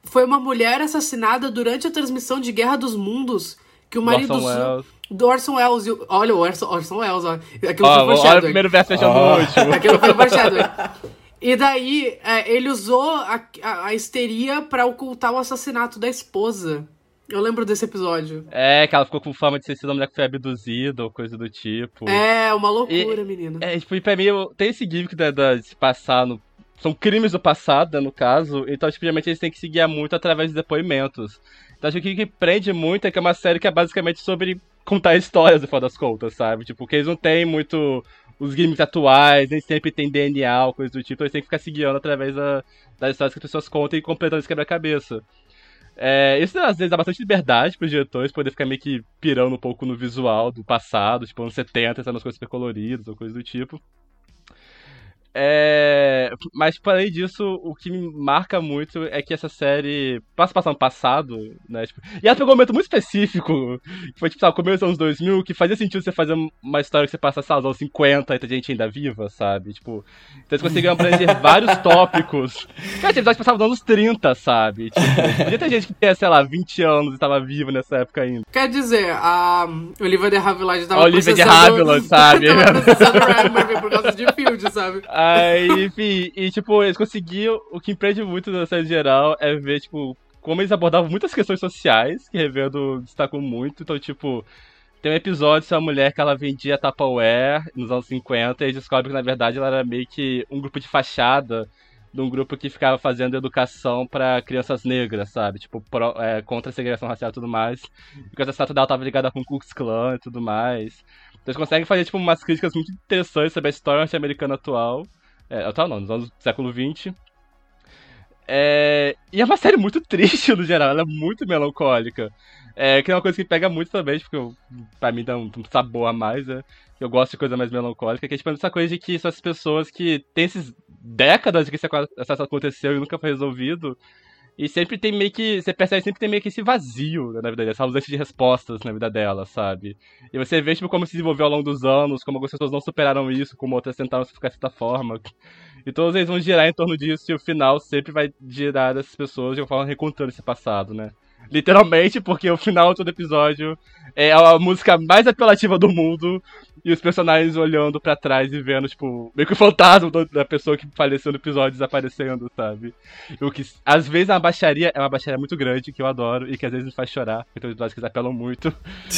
foi uma mulher assassinada durante a transmissão de Guerra dos Mundos. Que o marido Orson Welles. Do Orson Welles. e o- Olha, o Orson, Orson Welles, ó. Aquilo Ó, foi olha o primeiro verso fechando no último. Aquilo foi foreshadowing. E daí, é, ele usou a, a, a histeria pra ocultar o assassinato da esposa. Eu lembro desse episódio. É, que ela ficou com fama de ser sido uma mulher que foi abduzida ou coisa do tipo. É, uma loucura, menina. É, tipo, e pra mim, eu- tem esse gimmick da, da- de se passar no. São crimes do passado, né, no caso. Então, tipo, geralmente eles têm que se guiar muito através de depoimentos. Então, acho que o que prende muito é que é uma série que é basicamente sobre contar histórias, no final das contas, sabe? Tipo, que eles não têm muito os gimmicks atuais, nem sempre tem DNA ou coisa do tipo. Eles têm que ficar se guiando através da- das histórias que as pessoas contam e completando esse quebra-cabeça. É, isso às vezes dá bastante liberdade pros diretores poder ficar meio que pirando um pouco no visual do passado, tipo anos 70, essas coisas super coloridas ou coisa do tipo. É, mas, tipo, além disso, o que me marca muito é que essa série passa passar no passado, né? Tipo, e ela pegou um momento muito específico, que foi, tipo, sabe, começo dos anos 2000, que fazia sentido você fazer uma história que você passa, sabe, aos anos 50 e tem gente ainda viva, sabe? Tipo, então eles conseguiram abranger vários tópicos. Cara, tinha episódios que passavam nos anos 30, sabe? Tipo, podia ter gente que tinha, sei lá, 20 anos e tava viva nessa época ainda. Quer dizer, a Olivia de Havilland tava A Olivia de processando- Havilland, sabe? tava processando o Ryan por causa de Field, sabe? Aí, enfim, e tipo, eles conseguiam. O que empreende muito na série geral é ver, tipo, como eles abordavam muitas questões sociais, que Revendo destacou muito. Então, tipo, tem um episódio sobre uma mulher que ela vendia Tupperware nos anos 50 e descobre que, na verdade, ela era meio que um grupo de fachada de um grupo que ficava fazendo educação pra crianças negras, sabe? Tipo, pró- é, contra a segregação racial e tudo mais. Porque essa estátua dela tava ligada com o Ku Klux Klan e tudo mais. Então eles conseguem fazer, tipo, umas críticas muito interessantes sobre a história norte-americana atual. É, atual não, nos anos do século XX. É, e é uma série muito triste no geral, ela é muito melancólica. É, que é uma coisa que pega muito também, porque pra mim dá um, um sabor a mais, né? Eu gosto de coisa mais melancólica, que é tipo essa coisa de que são as pessoas que têm esses décadas de que esse aco- acesso aconteceu e nunca foi resolvido. E sempre tem meio que. Você percebe sempre tem meio que esse vazio na vida dela, essa ausência de respostas na vida dela, sabe? E você vê, tipo, como se desenvolveu ao longo dos anos, como algumas pessoas não superaram isso, como outras tentaram se ficar de certa forma. E todos eles vão girar em torno disso, e o final sempre vai girar dessas pessoas de uma forma recontando esse passado, né? Literalmente, porque o final de todo episódio é a música mais apelativa do mundo e os personagens olhando pra trás e vendo, tipo, meio que o fantasma da pessoa que faleceu no episódio desaparecendo, sabe? O que às vezes é uma baixaria, é uma baixaria muito grande, que eu adoro e que às vezes me faz chorar, porque tem episódios que eles apelam muito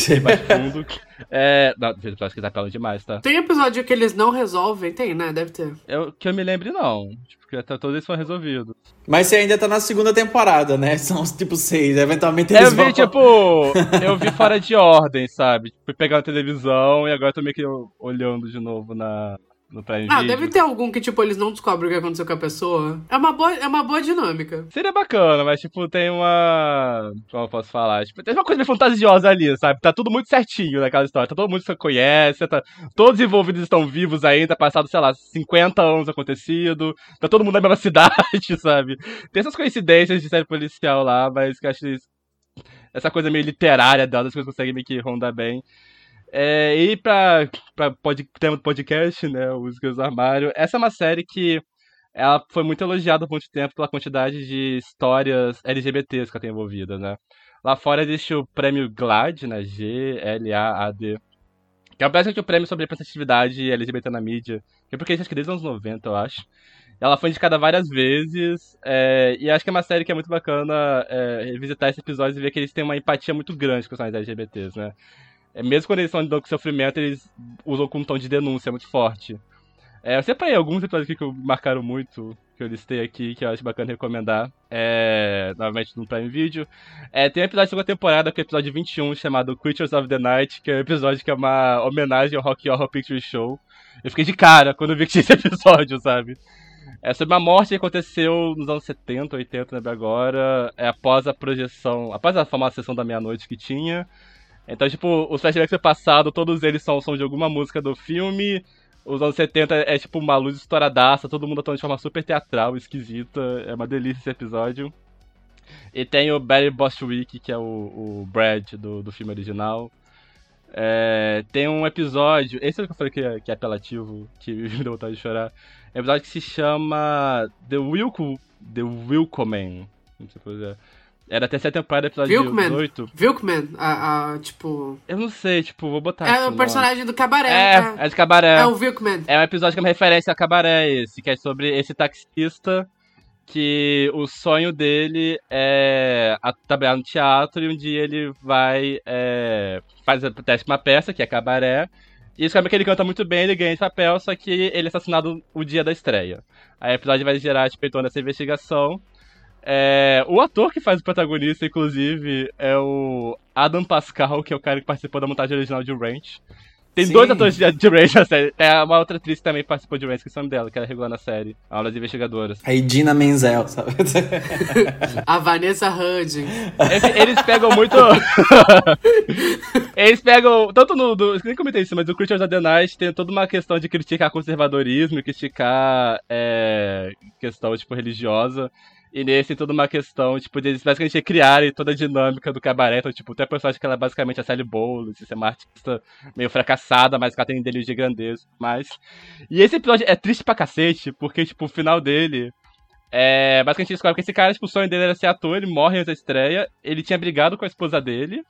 e bate fundo. É. Não, tem episódios que eles apelam demais, tá? Tem episódio que eles não resolvem? Tem, né? Deve ter. Eu, que eu me lembre, não. Tipo, que até todos eles foram resolvidos. Mas você ainda tá na segunda temporada, né? São tipo seis. Eventualmente Eu eles vi, vão. tipo, eu vi fora de ordem, sabe? Fui pegar na televisão e agora tô meio que olhando de novo na, no Prime Ah, Video. deve ter algum que, tipo, eles não descobrem o que aconteceu com a pessoa. É uma boa, é uma boa dinâmica. Seria bacana, mas, tipo, tem uma. Como eu posso falar? Tipo, tem uma coisa meio fantasiosa ali, sabe? Tá tudo muito certinho naquela história. Tá todo mundo que você conhece, tá... todos os envolvidos estão vivos ainda, passado, sei lá, 50 anos acontecido. Tá todo mundo na mesma cidade, sabe? Tem essas coincidências de série policial lá, mas que eu acho que essa coisa meio literária dela, as coisas conseguem meio que rondar bem. É, e pra pod, tema do podcast, né, os Músicas do Armário, essa é uma série que ela foi muito elogiada por muito tempo pela quantidade de histórias LGBTs que ela tem envolvida, né. Lá fora existe o prêmio GLAAD, né, G-L-A-A-D, que é basicamente o prêmio sobre representatividade LGBT na mídia, que é porque acho que desde os anos 90, eu acho. Ela foi indicada várias vezes, é, e acho que é uma série que é muito bacana é, revisitar esses episódios e ver que eles têm uma empatia muito grande com os personagens LGBTs, né. É, mesmo quando eles estão com sofrimento, eles usam com um tom de denúncia muito forte. É, eu separei alguns episódios aqui que marcaram muito, que eu listei aqui, que eu acho bacana recomendar. É, novamente no Prime Video. É, tem um episódio da segunda temporada, que é o episódio 21, chamado Creatures of the Night, que é um episódio que é uma homenagem ao Rock Horror Picture Show. Eu fiquei de cara quando vi que tinha esse episódio, sabe? É sobre uma morte que aconteceu nos anos 70, 80, lembro agora, é após a projeção, após a famosa sessão da meia-noite que tinha. Então, tipo, os flashbacks do passado, todos eles são, são de alguma música do filme. Os anos 70 é tipo uma luz estouradaça, todo mundo atuando de forma super teatral, esquisita. É uma delícia esse episódio. E tem o Barry Bostwick, que é o, o Brad do, do filme original. É, tem um episódio. Esse é o que eu falei que é, que é apelativo, que me deu vontade de chorar. É um episódio que se chama The Wilco. The Wilcoman. Não sei fazer. Era até terceira temporada, episódio Vilkman. 18. Vilkman, a, a, tipo... Eu não sei, tipo, vou botar É o personagem do Cabaré. É, né? é de Cabaré. É o Vilkman. É um episódio que é uma referência a Cabaré esse, que é sobre esse taxista que o sonho dele é a- trabalhar no teatro e um dia ele vai é, faz a teste uma peça, que é Cabaré, e descobre que ele canta muito bem, ele ganha esse papel, só que ele é assassinado o dia da estreia. Aí o episódio vai gerar, tipo, em torno dessa investigação. É, o ator que faz o protagonista, inclusive, é o Adam Pascal, que é o cara que participou da montagem original de Ranch. Tem Sim. dois atores de, de Ranch na série. Tem uma outra atriz que também participou de Ranch, que é o nome dela, que era regular na série. Aulas investigadoras. Aí Dina Menzel, sabe? A Vanessa Hudgens. Eles pegam muito. eles pegam. Tanto no. Do, nem comentei isso, mas o Creatures of the Night tem toda uma questão de criticar conservadorismo, criticar é, questão, tipo, religiosa. E nesse toda uma questão, tipo, de eles basicamente criarem toda a dinâmica do cabaré. Então, tipo, tem a personagem que ela é basicamente a Sally Bowles, ser uma artista meio fracassada, mas que ela tem delírio de grandeza mais. E esse episódio é triste pra cacete, porque, tipo, o final dele. É, basicamente descobre que esse cara, tipo, o sonho dele era ser ator, ele morre antes da estreia, ele tinha brigado com a esposa dele,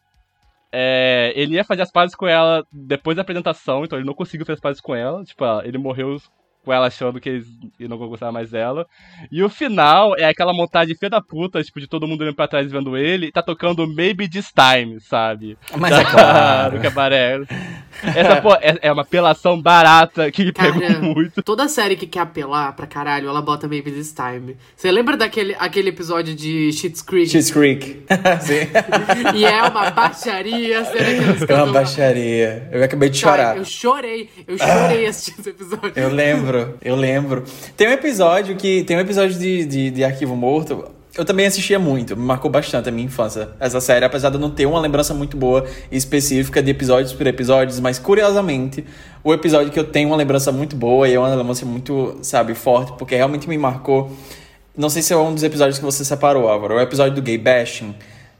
é, ele ia fazer as pazes com ela depois da apresentação, então ele não conseguiu fazer as pazes com ela, tipo, ele morreu com ela achando que eles não gostavam mais dela. E o final é aquela montagem filha da puta, tipo, de todo mundo olhando pra trás vendo ele, e tá tocando Maybe This Time, sabe? Mas é claro. Do cabaré. Essa, pô, é, é uma apelação barata que me pegou Cara, muito. toda série que quer apelar pra caralho, ela bota Maybe This Time. Você lembra daquele aquele episódio de Schitt's Creek? Cheats Creek. Sim. E é uma baixaria, será que eles É uma baixaria. Eu acabei de Cara, chorar. Eu chorei, eu chorei assistindo esse episódio. Eu lembro, eu lembro. Tem um episódio que. Tem um episódio de, de, de Arquivo Morto. Eu também assistia muito, me marcou bastante a minha infância. Essa série, apesar de eu não ter uma lembrança muito boa específica de episódios por episódios, mas curiosamente, o episódio que eu tenho uma lembrança muito boa e é uma lembrança muito, sabe, forte, porque realmente me marcou. Não sei se é um dos episódios que você separou, Álvaro. É o episódio do gay bashing,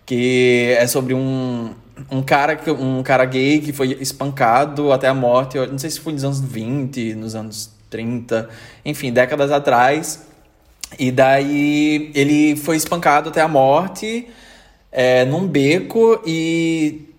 que é sobre um, um cara um cara gay que foi espancado até a morte. Não sei se foi nos anos 20, nos anos 30, enfim, décadas atrás. E daí ele foi espancado até a morte é, num beco e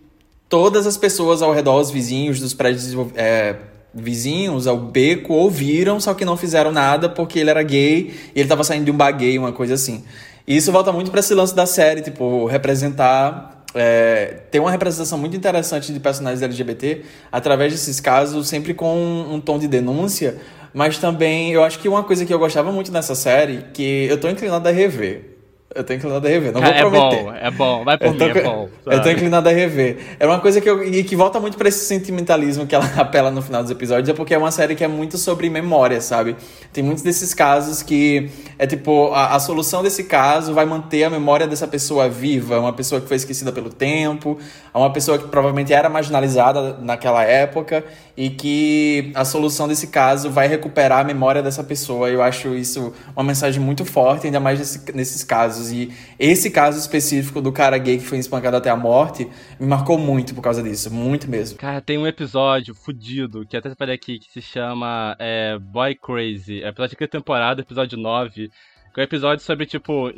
todas as pessoas ao redor, os vizinhos dos prédios é, vizinhos ao beco, ouviram, só que não fizeram nada porque ele era gay e ele tava saindo de um bar gay, uma coisa assim. E isso volta muito para esse lance da série, tipo, representar. É, tem uma representação muito interessante de personagens LGBT através desses casos, sempre com um tom de denúncia, mas também eu acho que uma coisa que eu gostava muito nessa série, que eu tô inclinado a rever. Eu tô inclinado a rever, não vou é prometer. bom, é bom, vai por Eu tô, mim, é bom. eu tô inclinado a rever. É uma coisa que eu, e que volta muito pra esse sentimentalismo que ela apela no final dos episódios, é porque é uma série que é muito sobre memória, sabe? Tem muitos desses casos que é tipo, a, a solução desse caso vai manter a memória dessa pessoa viva, uma pessoa que foi esquecida pelo tempo, uma pessoa que provavelmente era marginalizada naquela época e que a solução desse caso vai recuperar a memória dessa pessoa. Eu acho isso uma mensagem muito forte, ainda mais nesse- nesses casos. E esse caso específico do cara gay que foi espancado até a morte me marcou muito por causa disso, muito mesmo. Cara, tem um episódio fudido, que até separei aqui, que se chama é, Boy Crazy. É episódio que temporada, episódio 9. Que é um episódio sobre, tipo,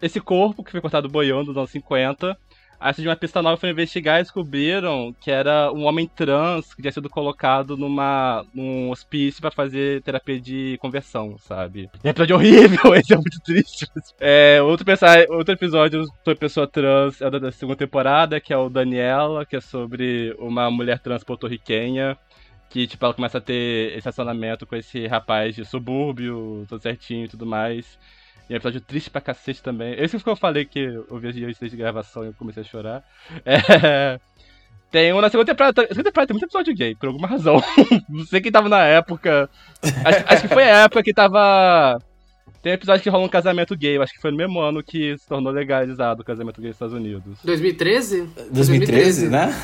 esse corpo que foi cortado boiando nos anos 50. Aí de uma pista nova foi investigar e descobriram que era um homem trans que tinha sido colocado numa, num hospício pra fazer terapia de conversão, sabe? E é episódio horrível, esse é muito triste. É, outro, outro episódio sobre pessoa trans é da segunda temporada, que é o Daniela, que é sobre uma mulher trans porto-riquenha que, tipo, ela começa a ter esse relacionamento com esse rapaz de subúrbio, tudo certinho e tudo mais. E é um episódio triste pra cacete também. Esse que eu falei que eu vi antes de gravação e eu comecei a chorar. É... Tem um na segunda temporada. Na segunda temporada tem muito episódio gay, por alguma razão. Não sei quem tava na época. Acho, acho que foi a época que tava. Tem um episódio que rola um casamento gay, eu acho que foi no mesmo ano que se tornou legalizado o casamento gay nos Estados Unidos. 2013? 2013, né?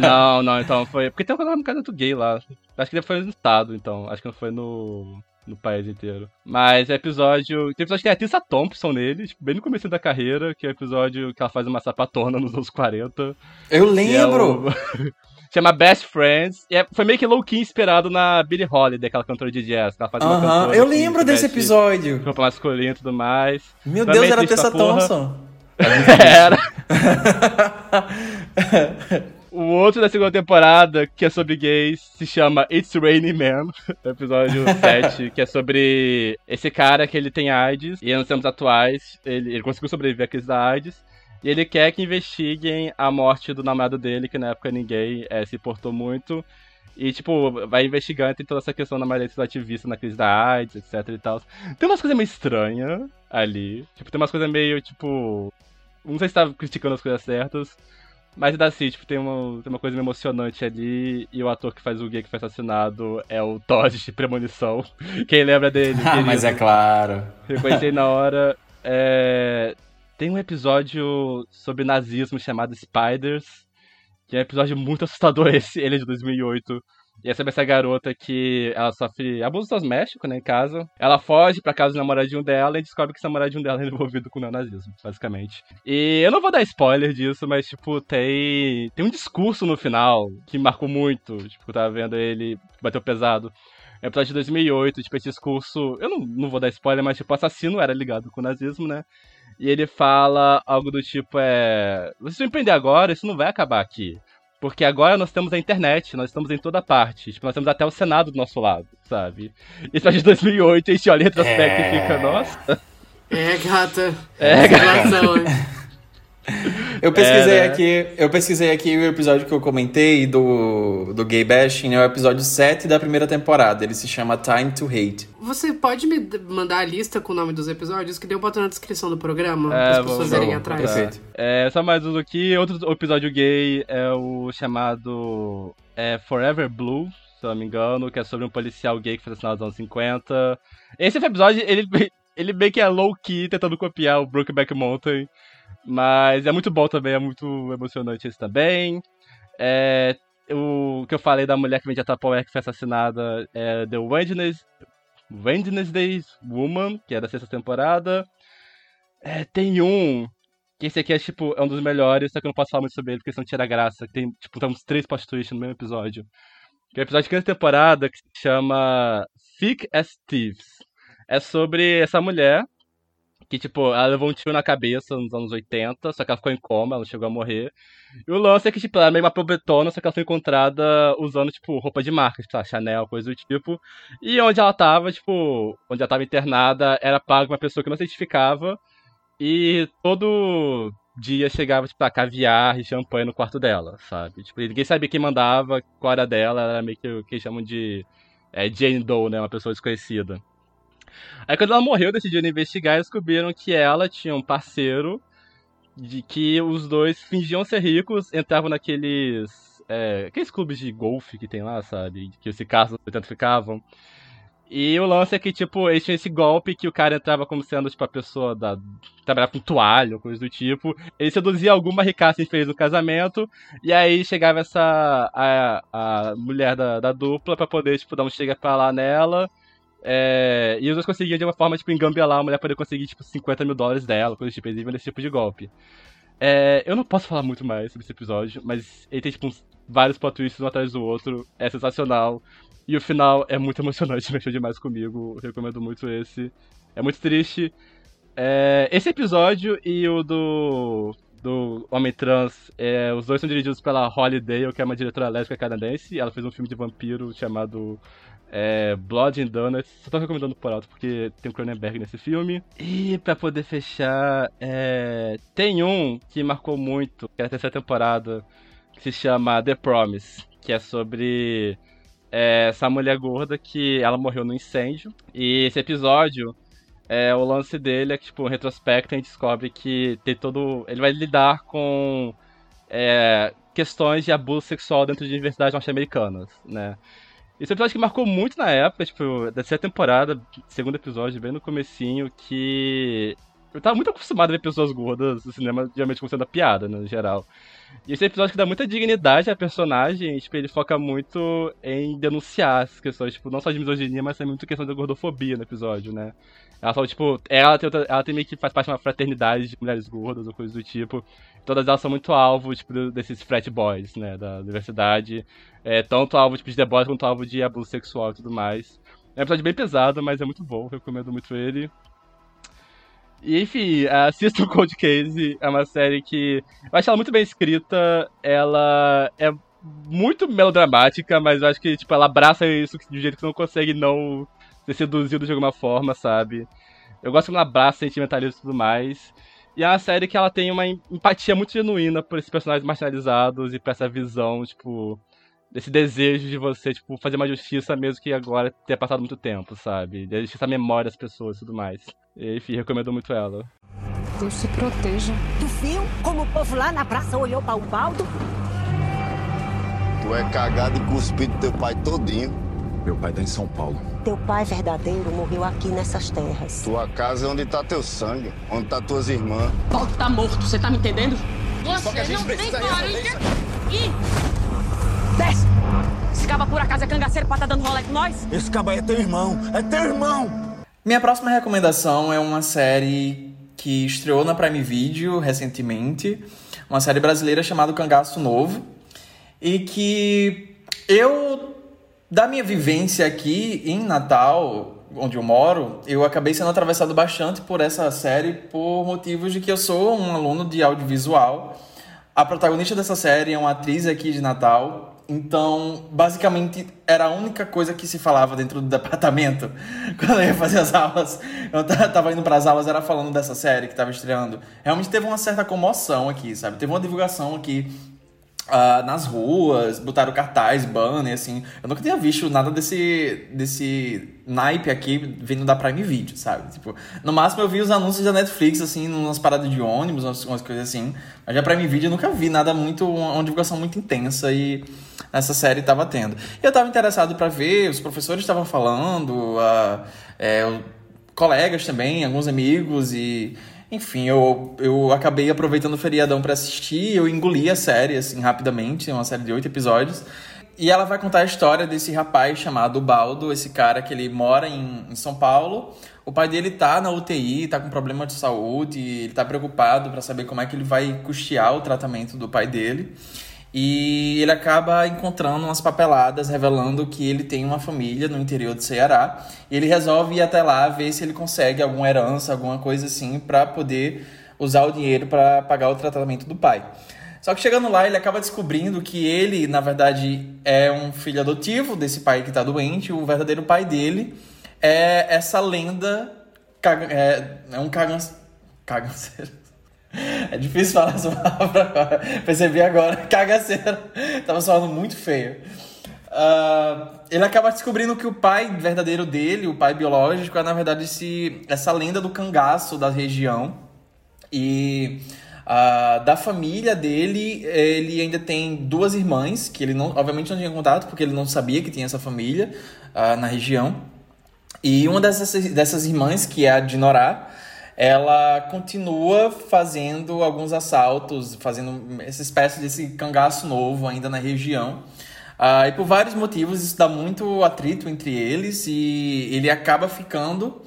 Não, não, então foi. Porque tem um casamento gay lá. Acho que foi no estado, então. Acho que não foi no. No país inteiro. Mas é episódio. Tem episódio que tem a Tissa Thompson nele, tipo, bem no começo da carreira, que é o episódio que ela faz uma sapatona nos anos 40. Eu é lembro! o- chama Best Friends. E é, foi meio que low-key inspirado na Billie Holiday, aquela cantora de jazz. Que ela faz uma Aham, cantora eu lembro desse episódio. Roupa masculina e tudo mais. Meu Também Deus, era triste Tessa. Thompson. Era. O outro da segunda temporada, que é sobre gays, se chama It's Raining Man, episódio 7, que é sobre esse cara que ele tem AIDS, e nos tempos atuais, ele, ele conseguiu sobreviver à crise da AIDS, e ele quer que investiguem a morte do namorado dele, que na época ninguém eh, se importou muito, e, tipo, vai investigando, tem toda essa questão da maioria dos ativistas na crise da AIDS, etc e tal. Tem umas coisas meio estranhas ali, tipo, tem umas coisas meio, tipo... Não sei se tá criticando as coisas certas, mas ainda assim, tipo, tem uma, tem uma coisa emocionante ali, e o ator que faz o gay que foi assassinado é o Todd de Premonição. Quem lembra dele? Ah, mas é claro. Reconheci na hora. É, Tem um episódio sobre nazismo chamado Spiders, que é um episódio muito assustador esse, ele é de 2008. E é sobre essa garota que ela sofre abuso doméstico, né, em casa. Ela foge pra casa do namoradinho dela e descobre que esse namoradinho dela é envolvido com o neonazismo, basicamente. E eu não vou dar spoiler disso, mas, tipo, tem, tem um discurso no final que marcou muito. Tipo, eu tava vendo ele, bateu pesado. É episódio de 2008, tipo, esse discurso... Eu não, não vou dar spoiler, mas, tipo, o assassino era ligado com o nazismo, né? E ele fala algo do tipo, é... Vocês vão empreender agora, isso não vai acabar aqui. Porque agora nós temos a internet, nós estamos em toda parte. Tipo, nós temos até o Senado do nosso lado, sabe? Isso é de 2008, a gente olha em retrospecto É. e fica, nossa... É, gata. É, gata. Eu pesquisei É, né? aqui, eu pesquisei aqui o episódio que eu comentei do, do Gay Bashing, é o episódio 7 da primeira temporada. Ele se chama Time to Hate. Você pode me mandar a lista com o nome dos episódios que deu botar na descrição do programa? para É, as vamos, pessoas irem atrás. perfeito. É, só mais um aqui. Outro episódio gay é o chamado é, Forever Blue, se eu não me engano, que é sobre um policial gay que foi assassinado nos anos 50. Esse episódio, ele, ele meio que é low-key, tentando copiar o Brokeback Mountain. Mas é muito bom também, é muito emocionante esse também. É, o que eu falei da mulher que vendia Tupperware que foi assassinada é The Wednesday, Wednesday Woman, que é da sexta temporada. É, tem um. Que esse aqui é tipo, é um dos melhores, só que eu não posso falar muito sobre ele porque senão tira graça. Tem, tipo, tem uns três twists no mesmo episódio. Que é o episódio de quinta temporada que se chama Thick as Thieves. É sobre essa mulher que, tipo, ela levou um tiro na cabeça nos anos 80, só que ela ficou em coma, ela chegou a morrer. E o lance é que, tipo, ela é meio uma pobretona, só que ela foi encontrada usando, tipo, roupa de marca, tipo, Chanel, coisa do tipo. E onde ela tava, tipo, onde ela tava internada, era paga uma pessoa que não se identificava. E todo dia chegava, tipo, a caviar e champanhe no quarto dela, sabe? Tipo, ninguém sabia quem mandava, qual era dela, ela era meio que o que chamam de é, Jane Doe, né? Uma pessoa desconhecida. Aí quando ela morreu, decidiram investigar e descobriram que ela tinha um parceiro de que os dois fingiam ser ricos, entravam naqueles. É, aqueles clubes de golfe que tem lá, sabe? Que os casos tanto ficavam. E o lance é que, tipo, eles tinham esse golpe que o cara entrava como sendo, tipo, a pessoa da. trabalhava com toalha, coisa do tipo. Ele seduzia alguma ricaça infeliz no casamento. E aí chegava essa. a, a mulher da, da dupla pra poder, tipo, dar um chega pra lá nela. É, e os dois conseguiam de uma forma, tipo, engambelar a mulher poder conseguir, tipo, 50 mil dólares dela, coisa tipo, eles nesse tipo de golpe. É, eu não posso falar muito mais sobre esse episódio, mas ele tem, tipo, uns, vários plot twists um atrás do outro, é sensacional. E o final é muito emocionante, mexeu demais comigo, recomendo muito esse. É muito triste. É, esse episódio e o do, do Homem Trans, é, os dois são dirigidos pela Holly Dale, que é uma diretora lésbica canadense. Ela fez um filme de vampiro chamado é, Blood and Donuts. Só tô recomendando por alto porque tem o Cronenberg nesse filme. E pra poder fechar, é, tem um que marcou muito, que é a terceira temporada, que se chama The Promise, que é sobre é, essa mulher gorda que ela morreu no incêndio. E esse episódio, é, o lance dele é que, tipo, em retrospecto, a gente descobre que tem todo. Ele vai lidar com é, questões de abuso sexual dentro de universidades norte-americanas, né? Esse episódio que marcou muito na época, tipo, terceira temporada, segundo episódio, bem no comecinho, que Eu tava muito acostumado a ver pessoas gordas no cinema, geralmente como sendo a piada, né, no geral. E esse episódio que dá muita dignidade à personagem, tipo, ele foca muito em denunciar as questões, tipo, não só de misoginia, mas também muito questão da gordofobia no episódio, né? Ela fala, tipo, ela tem, outra, ela tem meio que faz parte de uma fraternidade de mulheres gordas ou coisa do tipo. Todas elas são muito alvo, tipo, desses frat boys, né, da universidade. É, tanto alvo tipo, de deboche quanto alvo de abuso sexual e tudo mais. É um episódio bem pesado, mas é muito bom, recomendo muito ele. E enfim, assista o Cold Case, é uma série que eu acho ela muito bem escrita, ela é muito melodramática, mas eu acho que tipo, ela abraça isso de um jeito que você não consegue não ser seduzido de alguma forma, sabe? Eu gosto quando ela abraça sentimentalismo e tudo mais. E é uma série que ela tem uma empatia muito genuína por esses personagens marginalizados e por essa visão, tipo, desse desejo de você, tipo, fazer uma justiça mesmo que agora tenha passado muito tempo, sabe? De justiça à memória das pessoas e tudo mais. E, enfim, recomendo muito ela. Deus se proteja. Tu viu como o povo lá na praça olhou para o baldo? Tu é cagado e cuspido teu pai todinho. Meu pai tá em São Paulo. Teu pai verdadeiro morreu aqui nessas terras. Tua casa é onde tá teu sangue, onde tá tuas irmãs. Paulo tá morto, você tá me entendendo? Você não tem parente aqui! Desce! Esse caba por acaso é cangaceiro pra tá dando rolê com nós? Esse caba é teu irmão, é teu irmão! Minha próxima recomendação é uma série que estreou na Prime Video recentemente, uma série brasileira chamada Cangaço Novo, e que eu, da minha vivência aqui em Natal, onde eu moro, eu acabei sendo atravessado bastante por essa série por motivos de que eu sou um aluno de audiovisual. A protagonista dessa série é uma atriz aqui de Natal, então, basicamente, era a única coisa que se falava dentro do departamento quando eu ia fazer as aulas. Eu tava indo para as aulas, era falando dessa série que tava estreando. Realmente teve uma certa comoção aqui, sabe? Teve uma divulgação aqui Uh, nas ruas, botaram cartaz, banner, assim. Eu nunca tinha visto nada desse, desse naipe aqui vindo da Prime Video, sabe? Tipo, no máximo eu vi os anúncios da Netflix, assim, umas paradas de ônibus, umas, umas coisas assim. Mas a Prime Video eu nunca vi nada muito, uma, uma divulgação muito intensa e essa série tava tendo. E eu tava interessado para ver, os professores estavam falando, uh, é, colegas também, alguns amigos e enfim, eu, eu acabei aproveitando o feriadão para assistir, eu engoli a série, assim, rapidamente, é uma série de oito episódios. E ela vai contar a história desse rapaz chamado Baldo, esse cara que ele mora em, em São Paulo. O pai dele tá na UTI, tá com problema de saúde, ele tá preocupado para saber como é que ele vai custear o tratamento do pai dele. E ele acaba encontrando umas papeladas revelando que ele tem uma família no interior do Ceará. E ele resolve ir até lá ver se ele consegue alguma herança, alguma coisa assim, para poder usar o dinheiro para pagar o tratamento do pai. Só que chegando lá, ele acaba descobrindo que ele, na verdade, é um filho adotivo desse pai que está doente. O verdadeiro pai dele é essa lenda. É, é um caganceiro. Caganceiro. É difícil falar essa palavra agora. Percebi agora. Cagaceira. Tava falando muito feio. Uh, ele acaba descobrindo que o pai verdadeiro dele, o pai biológico, é na verdade esse, essa lenda do cangaço da região. E uh, da família dele, ele ainda tem duas irmãs, que ele não, obviamente não tinha contato, porque ele não sabia que tinha essa família uh, na região. E uma dessas, dessas irmãs, que é a de Norá, ela continua fazendo alguns assaltos, fazendo essa espécie desse cangaço novo ainda na região. Uh, e por vários motivos isso dá muito atrito entre eles e ele acaba ficando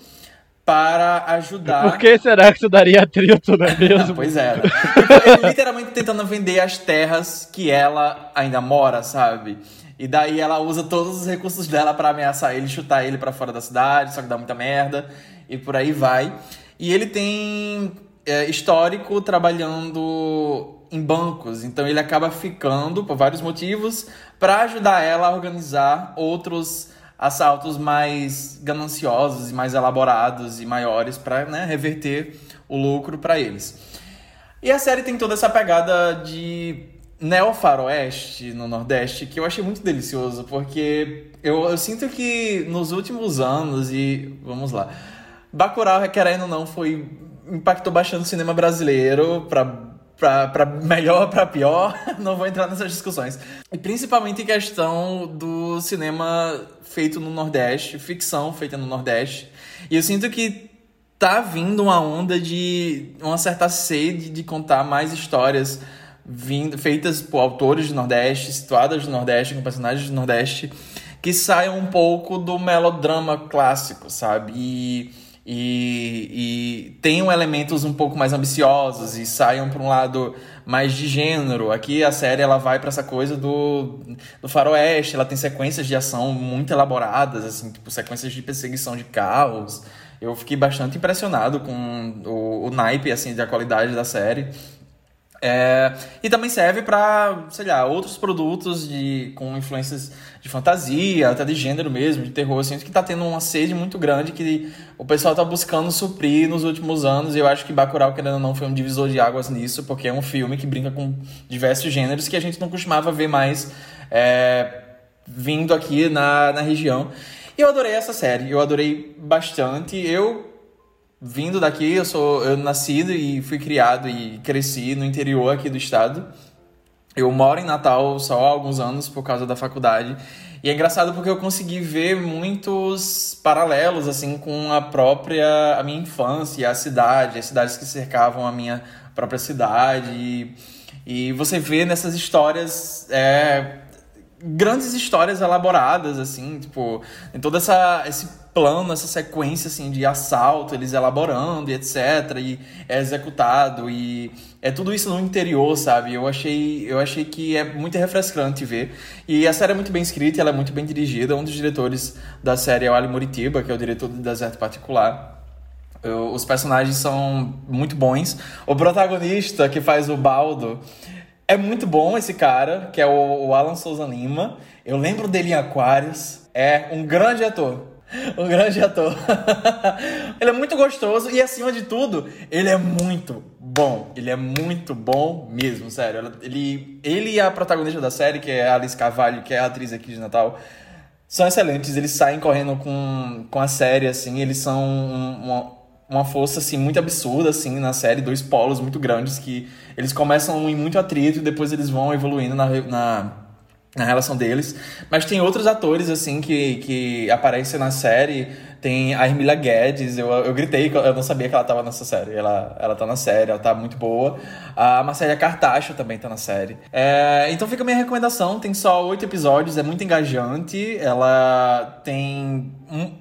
para ajudar. Por que será que isso daria atrito, não é mesmo? pois é. Ele literalmente tentando vender as terras que ela ainda mora, sabe? E daí ela usa todos os recursos dela para ameaçar ele, chutar ele para fora da cidade, só que dá muita merda e por aí vai. E ele tem é, histórico trabalhando em bancos, então ele acaba ficando, por vários motivos, para ajudar ela a organizar outros assaltos mais gananciosos e mais elaborados e maiores para né, reverter o lucro para eles. E a série tem toda essa pegada de neo-faroeste no Nordeste que eu achei muito delicioso, porque eu, eu sinto que nos últimos anos, e vamos lá, Bacurau, querendo ou não, foi impactou bastante o cinema brasileiro para para melhor ou para pior, não vou entrar nessas discussões. E principalmente em questão do cinema feito no Nordeste, ficção feita no Nordeste. E eu sinto que tá vindo uma onda de uma certa sede de contar mais histórias vindo, feitas por autores do Nordeste, situadas no Nordeste, com personagens do Nordeste, que saiam um pouco do melodrama clássico, sabe? E, e, e tenham elementos um pouco mais ambiciosos e saiam para um lado mais de gênero. Aqui a série ela vai para essa coisa do, do faroeste, ela tem sequências de ação muito elaboradas, assim, tipo sequências de perseguição de carros. Eu fiquei bastante impressionado com o, o naipe, assim, da qualidade da série. É, e também serve para, sei lá, outros produtos de, com influências de fantasia, até de gênero mesmo, de terror, assim, que tá tendo uma sede muito grande que o pessoal tá buscando suprir nos últimos anos. E eu acho que Bacurau, querendo ou não, foi um divisor de águas nisso, porque é um filme que brinca com diversos gêneros que a gente não costumava ver mais é, vindo aqui na, na região. E eu adorei essa série, eu adorei bastante. Eu vindo daqui, eu sou eu nascido e fui criado e cresci no interior aqui do estado. Eu moro em Natal só há alguns anos por causa da faculdade. E é engraçado porque eu consegui ver muitos paralelos assim com a própria a minha infância, a cidade, as cidades que cercavam a minha própria cidade. E, e você vê nessas histórias é, grandes histórias elaboradas assim, tipo, em toda essa esse plano, essa sequência assim de assalto, eles elaborando e etc, e é executado e é tudo isso no interior, sabe? Eu achei, eu achei que é muito refrescante ver. E a série é muito bem escrita, ela é muito bem dirigida. Um dos diretores da série é o Ali Muritiba, que é o diretor do Deserto Particular. Os personagens são muito bons. O protagonista que faz o Baldo é muito bom esse cara, que é o, o Alan Souza Lima. Eu lembro dele em Aquários. É um grande ator. Um grande ator. ele é muito gostoso e, acima de tudo, ele é muito bom. Ele é muito bom mesmo, sério. Ele, ele e a protagonista da série, que é Alice Carvalho, que é a atriz aqui de Natal, são excelentes. Eles saem correndo com, com a série, assim. Eles são uma, uma força, assim, muito absurda, assim, na série. Dois polos muito grandes que eles começam em muito atrito e depois eles vão evoluindo na, na na relação deles. Mas tem outros atores, assim, que, que aparecem na série. Tem a Ermília Guedes, eu, eu gritei, eu não sabia que ela tava nessa série. Ela, ela tá na série, ela tá muito boa. A Marcela Cartacho também tá na série. É, então fica a minha recomendação, tem só oito episódios, é muito engajante. Ela tem um,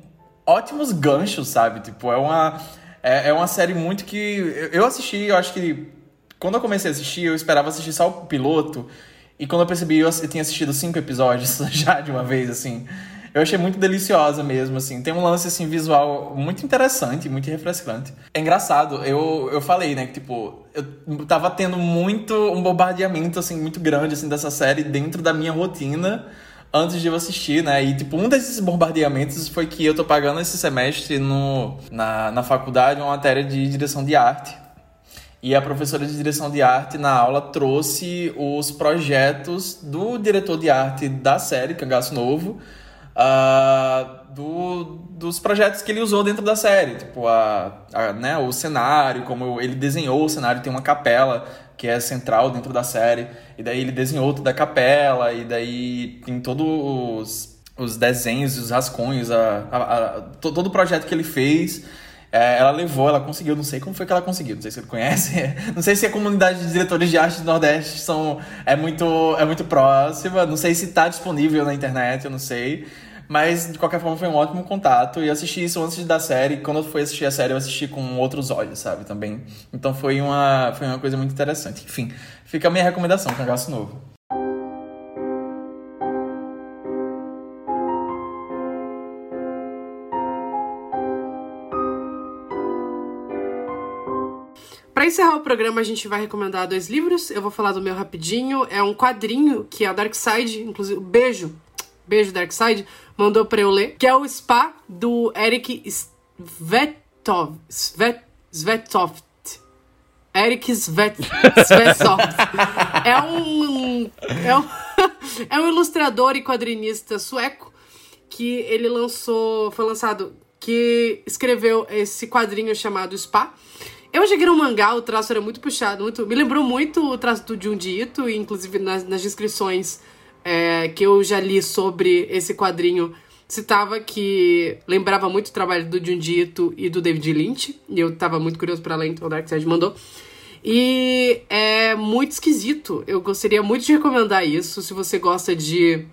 ótimos ganchos, sabe? Tipo, é uma, é, é uma série muito que... Eu assisti, eu acho que... Quando eu comecei a assistir, eu esperava assistir só o piloto. E quando eu percebi, eu, eu tinha assistido cinco episódios já de uma vez, assim. Eu achei muito deliciosa mesmo, assim. Tem um lance, assim, visual muito interessante, muito refrescante. É engraçado, eu, eu falei, né, que, tipo, eu tava tendo muito, um bombardeamento, assim, muito grande, assim, dessa série dentro da minha rotina antes de eu assistir, né? E, tipo, um desses bombardeamentos foi que eu tô pagando esse semestre no, na, na faculdade uma matéria de direção de arte. E a professora de direção de arte na aula trouxe os projetos do diretor de arte da série Cangaço Novo, uh, do, dos projetos que ele usou dentro da série. Tipo, a, a, né, o cenário, como ele desenhou o cenário, tem uma capela que é central dentro da série. E daí ele desenhou toda a capela, e daí tem todos os, os desenhos, os rascunhos, a, a, a, todo o projeto que ele fez. É, ela levou, ela conseguiu, não sei como foi que ela conseguiu, não sei se você conhece, não sei se a comunidade de diretores de arte do Nordeste são, é, muito, é muito próxima, não sei se está disponível na internet, eu não sei, mas de qualquer forma foi um ótimo contato e eu assisti isso antes da série, quando eu fui assistir a série eu assisti com outros olhos, sabe, também, então foi uma, foi uma coisa muito interessante, enfim, fica a minha recomendação, Cangaço Novo. Para encerrar o programa, a gente vai recomendar dois livros. Eu vou falar do meu rapidinho. É um quadrinho que a Darkside, inclusive, beijo, beijo Darkside, mandou para eu ler, que é o Spa do Eric Svetov, Svet, Svetovt. Eric Svet, Svetsovt. é um, é um é um ilustrador e quadrinista sueco que ele lançou, foi lançado, que escreveu esse quadrinho chamado Spa. Eu achei que era um mangá, o traço era muito puxado, muito, me lembrou muito o traço do Junji inclusive nas, nas descrições é, que eu já li sobre esse quadrinho citava que lembrava muito o trabalho do Junji Ito e do David Lynch, e eu tava muito curioso para ler, então o Dark Side mandou. E é muito esquisito. Eu gostaria muito de recomendar isso, se você gosta de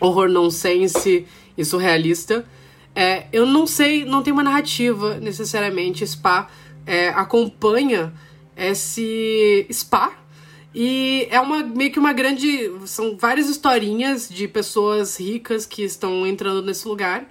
horror nonsense e surrealista. É, eu não sei, não tem uma narrativa necessariamente. Spa é, acompanha esse Spa e é uma meio que uma grande. São várias historinhas de pessoas ricas que estão entrando nesse lugar.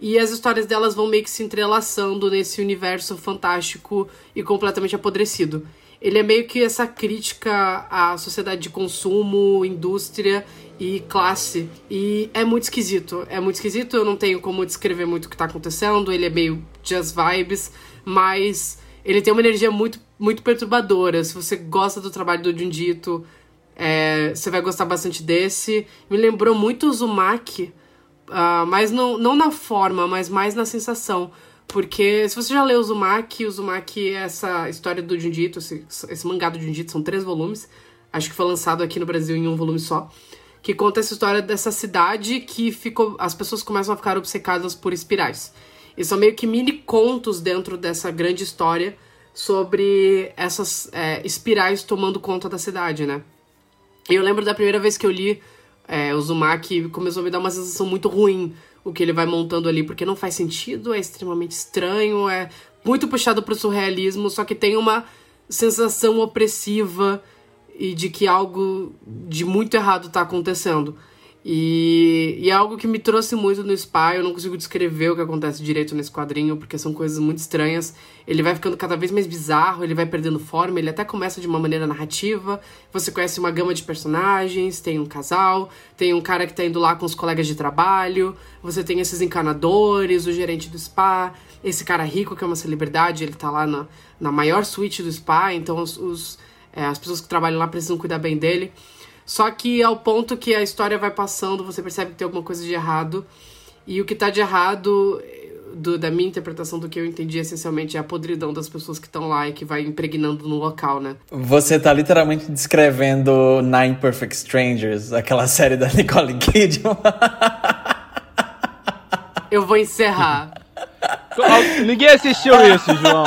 E as histórias delas vão meio que se entrelaçando nesse universo fantástico e completamente apodrecido. Ele é meio que essa crítica à sociedade de consumo, indústria e classe. E é muito esquisito. É muito esquisito, eu não tenho como descrever muito o que tá acontecendo. Ele é meio just vibes, mas ele tem uma energia muito muito perturbadora. Se você gosta do trabalho do Jundito, é, você vai gostar bastante desse. Me lembrou muito o Zumaki, uh, mas não, não na forma, mas mais na sensação. Porque se você já leu o Zumaki, o Zumaki é essa história do Jundito, esse, esse mangá do Jundito, são três volumes. Acho que foi lançado aqui no Brasil em um volume só. Que conta essa história dessa cidade que ficou. As pessoas começam a ficar obcecadas por espirais. E são meio que mini contos dentro dessa grande história sobre essas é, espirais tomando conta da cidade, né? Eu lembro da primeira vez que eu li é, o Zumaki, começou a me dar uma sensação muito ruim o que ele vai montando ali, porque não faz sentido, é extremamente estranho, é muito puxado pro surrealismo, só que tem uma sensação opressiva e de que algo de muito errado tá acontecendo. E, e é algo que me trouxe muito no Spy. Eu não consigo descrever o que acontece direito nesse quadrinho, porque são coisas muito estranhas. Ele vai ficando cada vez mais bizarro, ele vai perdendo forma, ele até começa de uma maneira narrativa. Você conhece uma gama de personagens, tem um casal, tem um cara que tá indo lá com os colegas de trabalho, você tem esses encanadores, o gerente do spa, esse cara rico que é uma celebridade, ele tá lá na, na maior suíte do spa, então os, os é, as pessoas que trabalham lá precisam cuidar bem dele. Só que ao ponto que a história vai passando, você percebe que tem alguma coisa de errado. E o que tá de errado, do, da minha interpretação do que eu entendi essencialmente, é a podridão das pessoas que estão lá e que vai impregnando no local, né? Você tá literalmente descrevendo Nine Perfect Strangers, aquela série da Nicole Kidman. eu vou encerrar. Ninguém assistiu isso, João,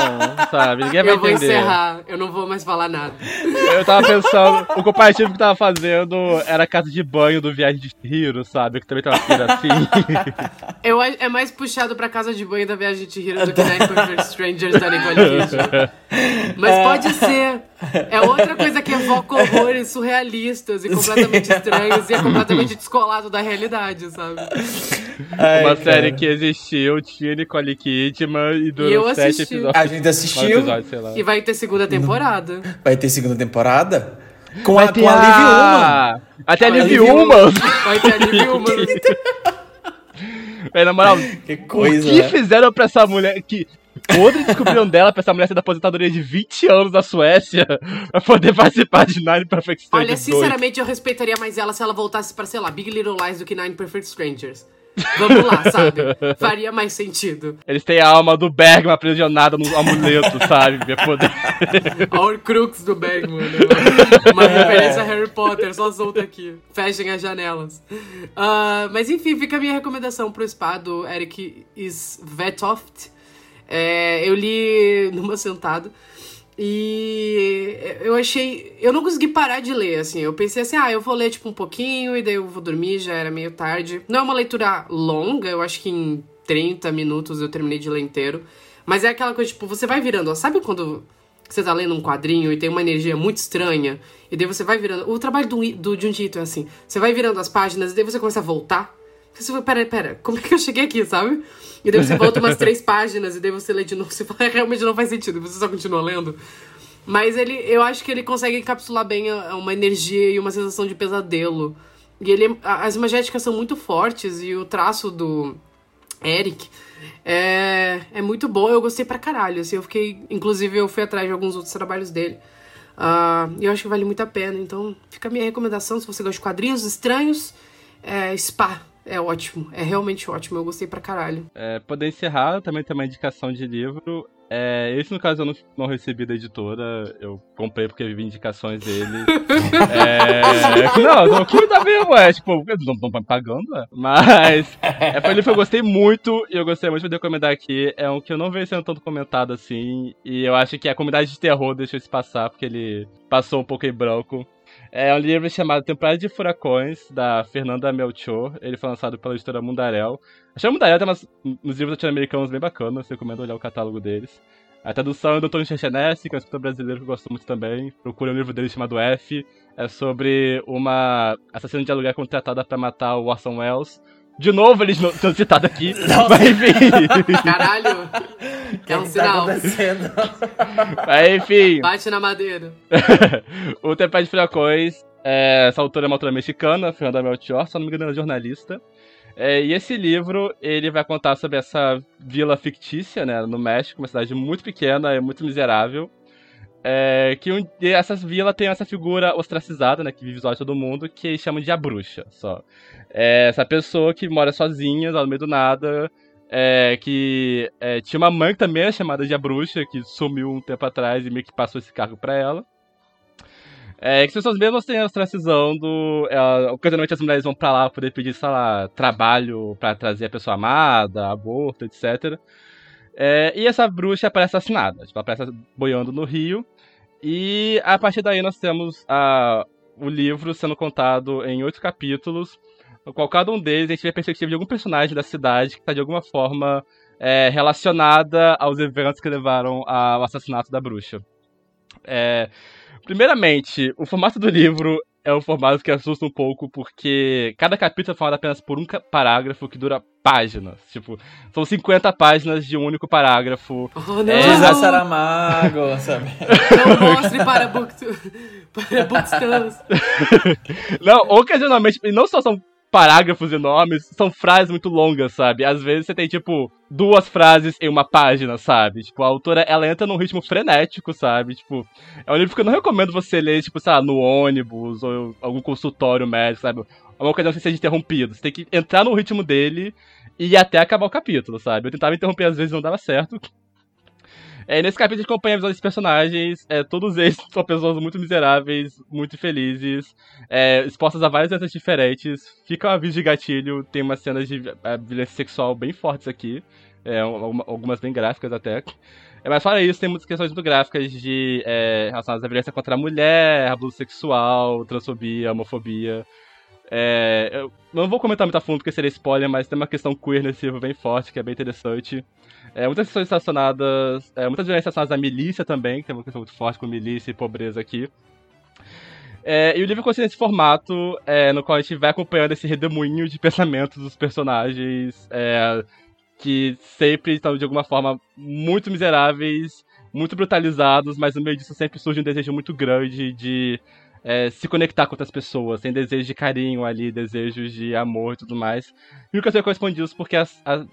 sabe? Ninguém vai eu vou entender. encerrar, eu não vou mais falar nada. Eu tava pensando, o comparativo que tava fazendo era a casa de banho do Viagem de Hiro, sabe? Que também tem uma filha assim. Eu, é mais puxado pra casa de banho da Viagem de Hiro do que Perfect Strangers da Nicole Kidman. Mas pode ser. É outra coisa que evoca horrores surrealistas e completamente estranhos e é completamente descolado da realidade, sabe? Ai, uma cara. série que existiu, tinha Nicole Kidman e durou e sete episódios. A gente assistiu. e vai ter segunda temporada. Vai ter segunda temporada? Com vai a, com a Liv Uma. Até a Liv Uma. Vai ter a Liv Uma. É, na moral, que coisa, o que né? fizeram pra essa mulher que Podre descobriram dela pra essa mulher ser da aposentadoria de 20 anos na Suécia pra poder participar de Nine Perfect Strangers. Olha, sinceramente, 2. eu respeitaria mais ela se ela voltasse pra, sei lá, Big Little Lies do que Nine Perfect Strangers. Vamos lá, sabe? Faria mais sentido. Eles têm a alma do Bergman aprisionada no amuleto, sabe? Pra poder... Horcrux do Bergman. Né? Uma referência a Harry Potter, só solta aqui. Fechem as janelas. Uh, mas enfim, fica a minha recomendação pro spa do Eric Svetoft. É, eu li numa sentada. E eu achei. Eu não consegui parar de ler, assim. Eu pensei assim, ah, eu vou ler tipo um pouquinho e daí eu vou dormir, já era meio tarde. Não é uma leitura longa, eu acho que em 30 minutos eu terminei de ler inteiro. Mas é aquela coisa, tipo, você vai virando. Sabe quando você tá lendo um quadrinho e tem uma energia muito estranha? E daí você vai virando. O trabalho do, do Junji Ito é assim: você vai virando as páginas e daí você começa a voltar. Você vai, pera, pera, como é que eu cheguei aqui, sabe? E daí você volta umas três páginas e daí você lê de novo. Você fala, realmente não faz sentido, você só continua lendo. Mas ele, eu acho que ele consegue encapsular bem uma energia e uma sensação de pesadelo. E ele, as imagéticas são muito fortes e o traço do Eric é, é muito bom. Eu gostei pra caralho. Assim, eu fiquei, inclusive, eu fui atrás de alguns outros trabalhos dele. Uh, e eu acho que vale muito a pena. Então, fica a minha recomendação se você gosta de quadrinhos estranhos. É, Spa é ótimo, é realmente ótimo, eu gostei pra caralho. É, poder encerrar, também tem uma indicação de livro. É, esse, no caso, eu não, não recebi da editora. Eu comprei porque vi indicações dele. é, não, não, que dá mesmo, é. Tipo, não estão pagando, é. Mas é pra ele que eu gostei muito e eu gostei muito de poder comentar aqui. É um que eu não vejo sendo tanto comentado assim. E eu acho que a comunidade de terror deixou isso passar, porque ele passou um pouco em branco. É um livro chamado Temporada de Furacões, da Fernanda Melchor. Ele foi lançado pela editora Mundarel. A editora Mundarel tem umas, uns livros latino-americanos bem bacanas, recomendo olhar o catálogo deles. A tradução é do Antônio Chechenesse, que é um escritor brasileiro que eu gosto muito também. Procure um livro dele chamado F. É sobre uma assassina de aluguel contratada para matar o Orson Welles. De novo eles não estão citados aqui, mas enfim. Caralho! É um que sinal. Tá? Mas enfim. Bate na madeira. o Tempé de Furacões, é, essa autora é uma autora mexicana, Fernanda Melchior, se não me engano, ela é jornalista. É, e esse livro, ele vai contar sobre essa vila fictícia, né, no México, uma cidade muito pequena e muito miserável. É, que um, e essa vila tem essa figura ostracizada, né, que vive isolada de todo mundo, que eles chamam de a bruxa, só. É essa pessoa que mora sozinha, lá no meio do nada, é, que é, tinha uma mãe que também é chamada de a bruxa, que sumiu um tempo atrás e meio que passou esse cargo pra ela. É, que as pessoas mesmas têm a ostracizando, é, ocasionalmente as mulheres vão pra lá poder pedir, sei lá, trabalho pra trazer a pessoa amada, aborto, etc. E essa bruxa aparece assassinada, tipo, ela aparece boiando no rio. E a partir daí nós temos a, o livro sendo contado em oito capítulos, no qual cada um deles a gente vê a perspectiva de algum personagem da cidade que está de alguma forma é, relacionada aos eventos que levaram ao assassinato da bruxa. É, primeiramente, o formato do livro é um formato que assusta um pouco, porque cada capítulo é falado apenas por um parágrafo que dura páginas. Tipo, são 50 páginas de um único parágrafo. Oh, não! É, Saramago, sabe? Não mostre para, book, para bookstores. não, ocasionalmente, e não só são parágrafos enormes, são frases muito longas, sabe? Às vezes você tem, tipo, duas frases em uma página, sabe? Tipo, a autora, ela entra num ritmo frenético, sabe? Tipo, é um livro que eu não recomendo você ler, tipo, sei lá, no ônibus ou algum consultório médico, sabe? É uma ocasião que você seja interrompido. Você tem que entrar no ritmo dele e até acabar o capítulo, sabe? Eu tentava interromper às vezes não dava certo. É, nesse capítulo a gente acompanha a visão desses personagens. É, todos eles são pessoas muito miseráveis, muito felizes, é, expostas a várias doenças diferentes. Fica um aviso de gatilho, tem umas cenas de é, violência sexual bem fortes aqui. É, algumas bem gráficas até. É, mas fora isso, tem muitas questões muito gráficas de é, relacionadas à violência contra a mulher, abuso sexual, transfobia, homofobia. É, eu não vou comentar muito a fundo porque seria spoiler, mas tem uma questão queer nesse livro bem forte, que é bem interessante. É, muitas questões relacionadas. É, muitas violências relacionadas à milícia também, que tem uma questão muito forte com milícia e pobreza aqui. É, e o livro consiste nesse formato é, no qual a gente vai acompanhando esse redemoinho de pensamentos dos personagens é, que sempre estão de alguma forma muito miseráveis, muito brutalizados, mas no meio disso sempre surge um desejo muito grande de é, se conectar com outras pessoas, tem desejo de carinho ali, desejos de amor e tudo mais. E nunca são correspondidos porque as, a,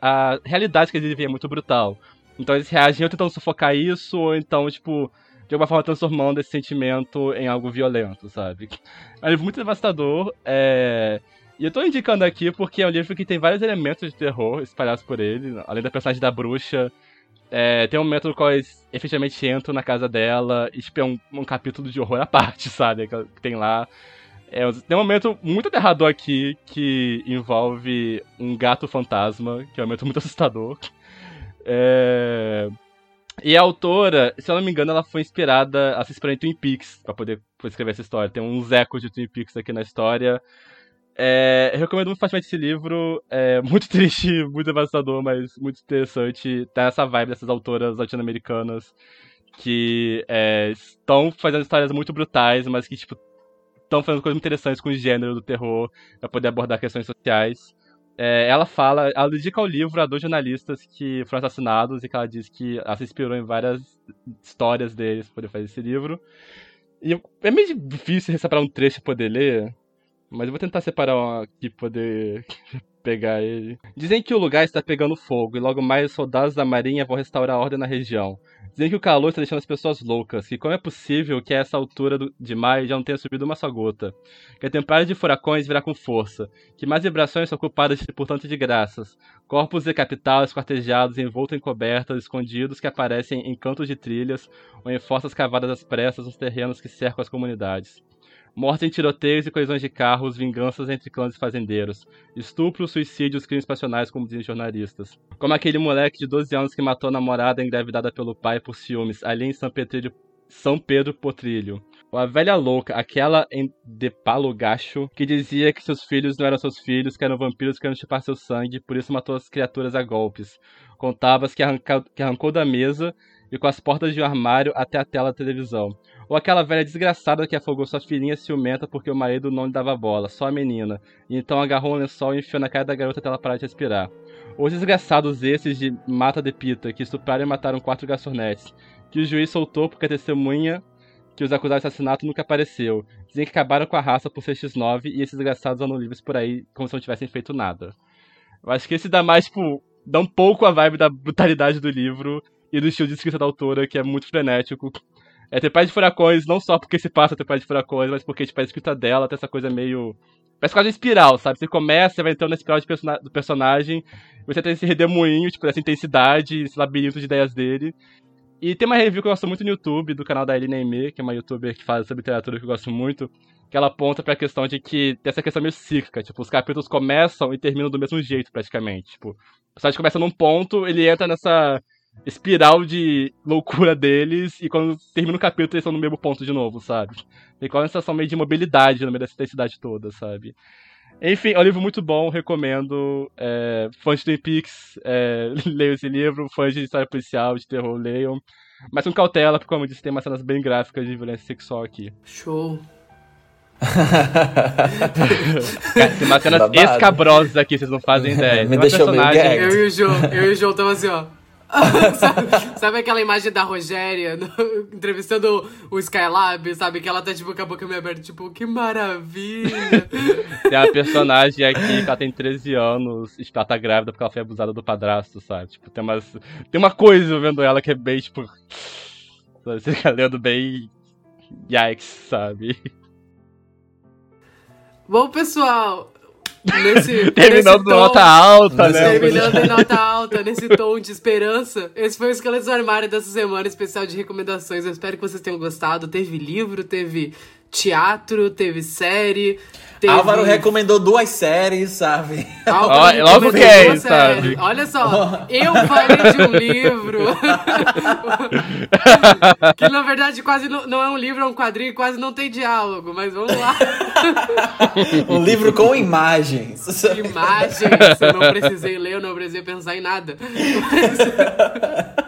a realidade que eles vivem é muito brutal. Então eles reagem ou tentando sufocar isso, ou então, tipo, de alguma forma transformando esse sentimento em algo violento, sabe? É um livro muito devastador, é... E eu tô indicando aqui porque é um livro que tem vários elementos de terror espalhados por ele, além da personagem da bruxa. É, tem um momento no qual eles efetivamente entram na casa dela e tipo, é um, um capítulo de horror à parte, sabe? Que tem lá. É, tem um momento muito aterrador aqui que envolve um gato fantasma, que é um momento muito assustador. É... E a autora, se eu não me engano, ela foi inspirada, ela se inspirou em Twin Peaks pra poder escrever essa história. Tem uns ecos de Twin Peaks aqui na história. É, eu recomendo muito fortemente esse livro. É muito triste, muito devastador, mas muito interessante. Tem essa vibe dessas autoras latino-americanas que é, estão fazendo histórias muito brutais, mas que, tipo, estão fazendo coisas interessantes com o gênero do terror para poder abordar questões sociais. É, ela fala, ela dedica ao livro a dois jornalistas que foram assassinados e que ela diz que ela se inspirou em várias histórias deles para poder fazer esse livro. E é meio difícil separar um trecho e poder ler, mas eu vou tentar separar aqui poder pegar ele. Dizem que o lugar está pegando fogo e logo mais os soldados da marinha vão restaurar a ordem na região. Dizem que o calor está deixando as pessoas loucas, que como é possível que a essa altura de maio já não tenha subido uma só gota, que a temporada de furacões virá com força, que mais vibrações são culpadas por tanto de graças, corpos decapitados, esquartejados, envoltos em cobertas, escondidos que aparecem em cantos de trilhas ou em fossas cavadas às pressas nos terrenos que cercam as comunidades. Morte em tiroteios e colisões de carros, vinganças entre clãs e fazendeiros, estupros, suicídios, crimes passionais, como dizem jornalistas. Como aquele moleque de 12 anos que matou a namorada engravidada pelo pai por ciúmes, ali em São, Petrilho, São Pedro Potrilho. Ou a velha louca, aquela em De Palo Gacho, que dizia que seus filhos não eram seus filhos, que eram vampiros querendo chupar seu sangue, por isso matou as criaturas a golpes. Contava-se que, arranca, que arrancou da mesa e com as portas de um armário até a tela da televisão. Ou aquela velha desgraçada que afogou sua filhinha ciumenta porque o marido não lhe dava bola, só a menina, e então agarrou um lençol e enfiou na cara da garota até ela parar de respirar. Ou os desgraçados esses de Mata de Pita, que estupraram e mataram quatro garçonetes, que o juiz soltou porque a testemunha que os acusados de assassinato nunca apareceu. Dizem que acabaram com a raça por CX9 e esses desgraçados andam livres por aí como se não tivessem feito nada. Eu acho que esse dá mais, tipo, dá um pouco a vibe da brutalidade do livro e do estilo de escrita da autora, que é muito frenético. É Tempestade de Furacões, não só porque se passa Tempestade de Furacões, mas porque tipo, a escrita dela tem essa coisa meio. Parece quase uma espiral, sabe? Você começa, você vai entrando na espiral do personagem, você tem esse redemoinho, tipo, essa intensidade, esse labirinto de ideias dele. E tem uma review que eu gosto muito no YouTube, do canal da Eline Aimee, que é uma youtuber que fala sobre literatura que eu gosto muito, que ela aponta pra questão de que tem essa questão meio cíclica, tipo, os capítulos começam e terminam do mesmo jeito, praticamente. Tipo, o personagem começa num ponto, ele entra nessa espiral de loucura deles e quando termina o capítulo eles estão no mesmo ponto de novo, sabe? Tem quase uma sensação meio de mobilidade no meio dessa intensidade toda, sabe? Enfim, é um livro muito bom, recomendo. É, fãs de Twin Peaks, é, leiam esse livro. Fãs de história policial, de terror, leiam. Mas com cautela, porque, como eu disse, tem umas cenas bem gráficas de violência sexual aqui. Show. tem umas cenas Babado. escabrosas aqui, vocês não fazem ideia. Me deixou personagem... Eu e o João, eu e o João tamo assim, ó. Sabe, sabe, aquela imagem da Rogéria no, entrevistando o Skylab, sabe? Que ela tá tipo com a boca meio aberta, tipo, que maravilha. Tem a personagem aqui que ela tem 13 anos, e ela tá grávida porque ela foi abusada do padrasto, sabe? Tipo, tem, umas, tem uma coisa vendo ela que é bem, tipo. Você fica lendo bem. Yikes, sabe? Bom, pessoal, Nesse, Terminando nesse nota alta, né? Terminando em nota alta, nesse tom de esperança. Esse foi o Esqueletos do Armário dessa semana, especial de recomendações. Eu espero que vocês tenham gostado. Teve livro, teve teatro, teve série. Teve... Álvaro recomendou duas séries, sabe? Álvaro Logo quem, sabe? Olha só, eu falei de um livro. que na verdade quase não, não, é um livro, é um quadrinho, quase não tem diálogo, mas vamos lá. um livro com imagens. Imagens, eu não precisei ler, eu não precisei pensar em nada. Mas...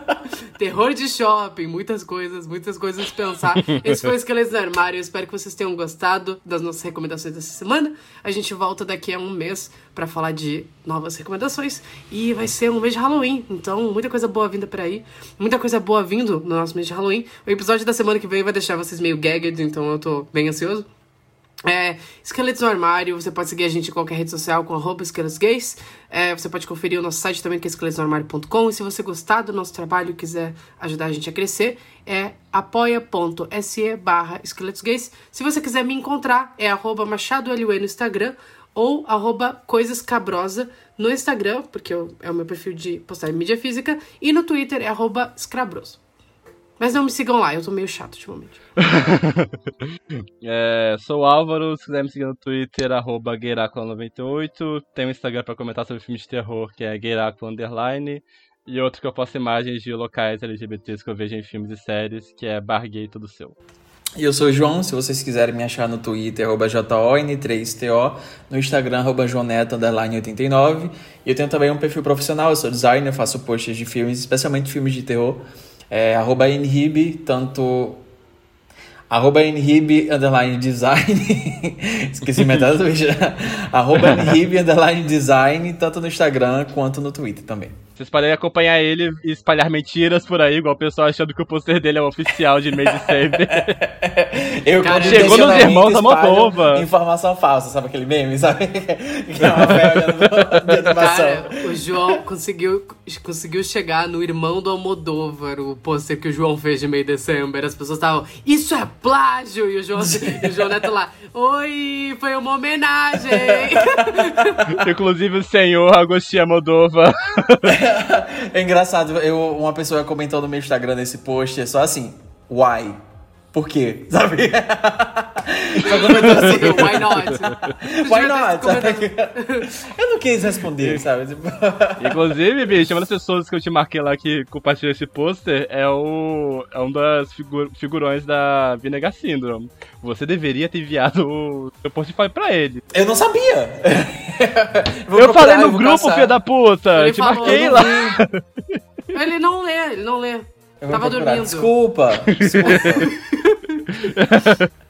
Terror de shopping, muitas coisas, muitas coisas pensar. Esse foi o Esqueletos do Armário. Eu espero que vocês tenham gostado das nossas recomendações dessa semana. A gente volta daqui a um mês para falar de novas recomendações. E vai ser um mês de Halloween. Então, muita coisa boa vinda por aí. Muita coisa boa vindo no nosso mês de Halloween. O episódio da semana que vem vai deixar vocês meio gagged, então eu tô bem ansioso. É, Esqueletos no Armário, você pode seguir a gente em qualquer rede social com arroba esqueletosgays. É, você pode conferir o nosso site também, que é esqueletosnoarmário.com. E se você gostar do nosso trabalho e quiser ajudar a gente a crescer, é apoia.se barra esqueletosgays. Se você quiser me encontrar, é arroba machadolue no Instagram ou arroba coisascabrosa no Instagram, porque eu, é o meu perfil de postar em mídia física, e no Twitter é arroba escrabroso. Mas não me sigam lá, eu tô meio chato ultimamente. é, sou o Álvaro, se quiser me seguir no Twitter, arroba 98 Tem um Instagram pra comentar sobre filmes de terror, que é Gueiraco Underline. E outro que eu posto imagens de locais LGBTs que eu vejo em filmes e séries, que é Bargay Tudo Seu. E eu sou o João, se vocês quiserem me achar no Twitter, arroba JON3TO, no Instagram, arroba Joneto, 89. E eu tenho também um perfil profissional, eu sou designer, faço posts de filmes, especialmente filmes de terror é, arroba Inhib, tanto arroba Inhib, underline design, esqueci metade do arroba Inhib, underline design, tanto no Instagram quanto no Twitter também. Vocês podem acompanhar ele e espalhar mentiras por aí, igual o pessoal achando que o pôster dele é o oficial de Made Saber. Eu, Cara, chegou nos irmãos da espalho Moldova. Informação falsa, sabe aquele meme, sabe? Que é uma velha. Cara, o João conseguiu, conseguiu chegar no irmão do Almodóvar, o pôster que o João fez de meio de December. As pessoas estavam, isso é plágio! E o João, e o João Neto lá, oi, foi uma homenagem! Inclusive o senhor Agostinho Moldova. É engraçado, eu, uma pessoa comentou no meu Instagram nesse post, é só assim, why? Por quê? Sabe? Só comentou assim, why not? Why not? Eu não quis responder, sabe? Tipo, Inclusive, bicho, uma das pessoas que eu te marquei lá que compartilhou esse pôster é, o, é um das figu- figurões da Vinegar Syndrome. Você deveria ter enviado o seu portfólio pra ele. Eu não sabia! Vou eu falei eu no grupo, caçar. filho da puta! Ele eu te falou, marquei eu lá. Ele não lê, ele não lê. Eu Tava dormindo. Desculpa, desculpa.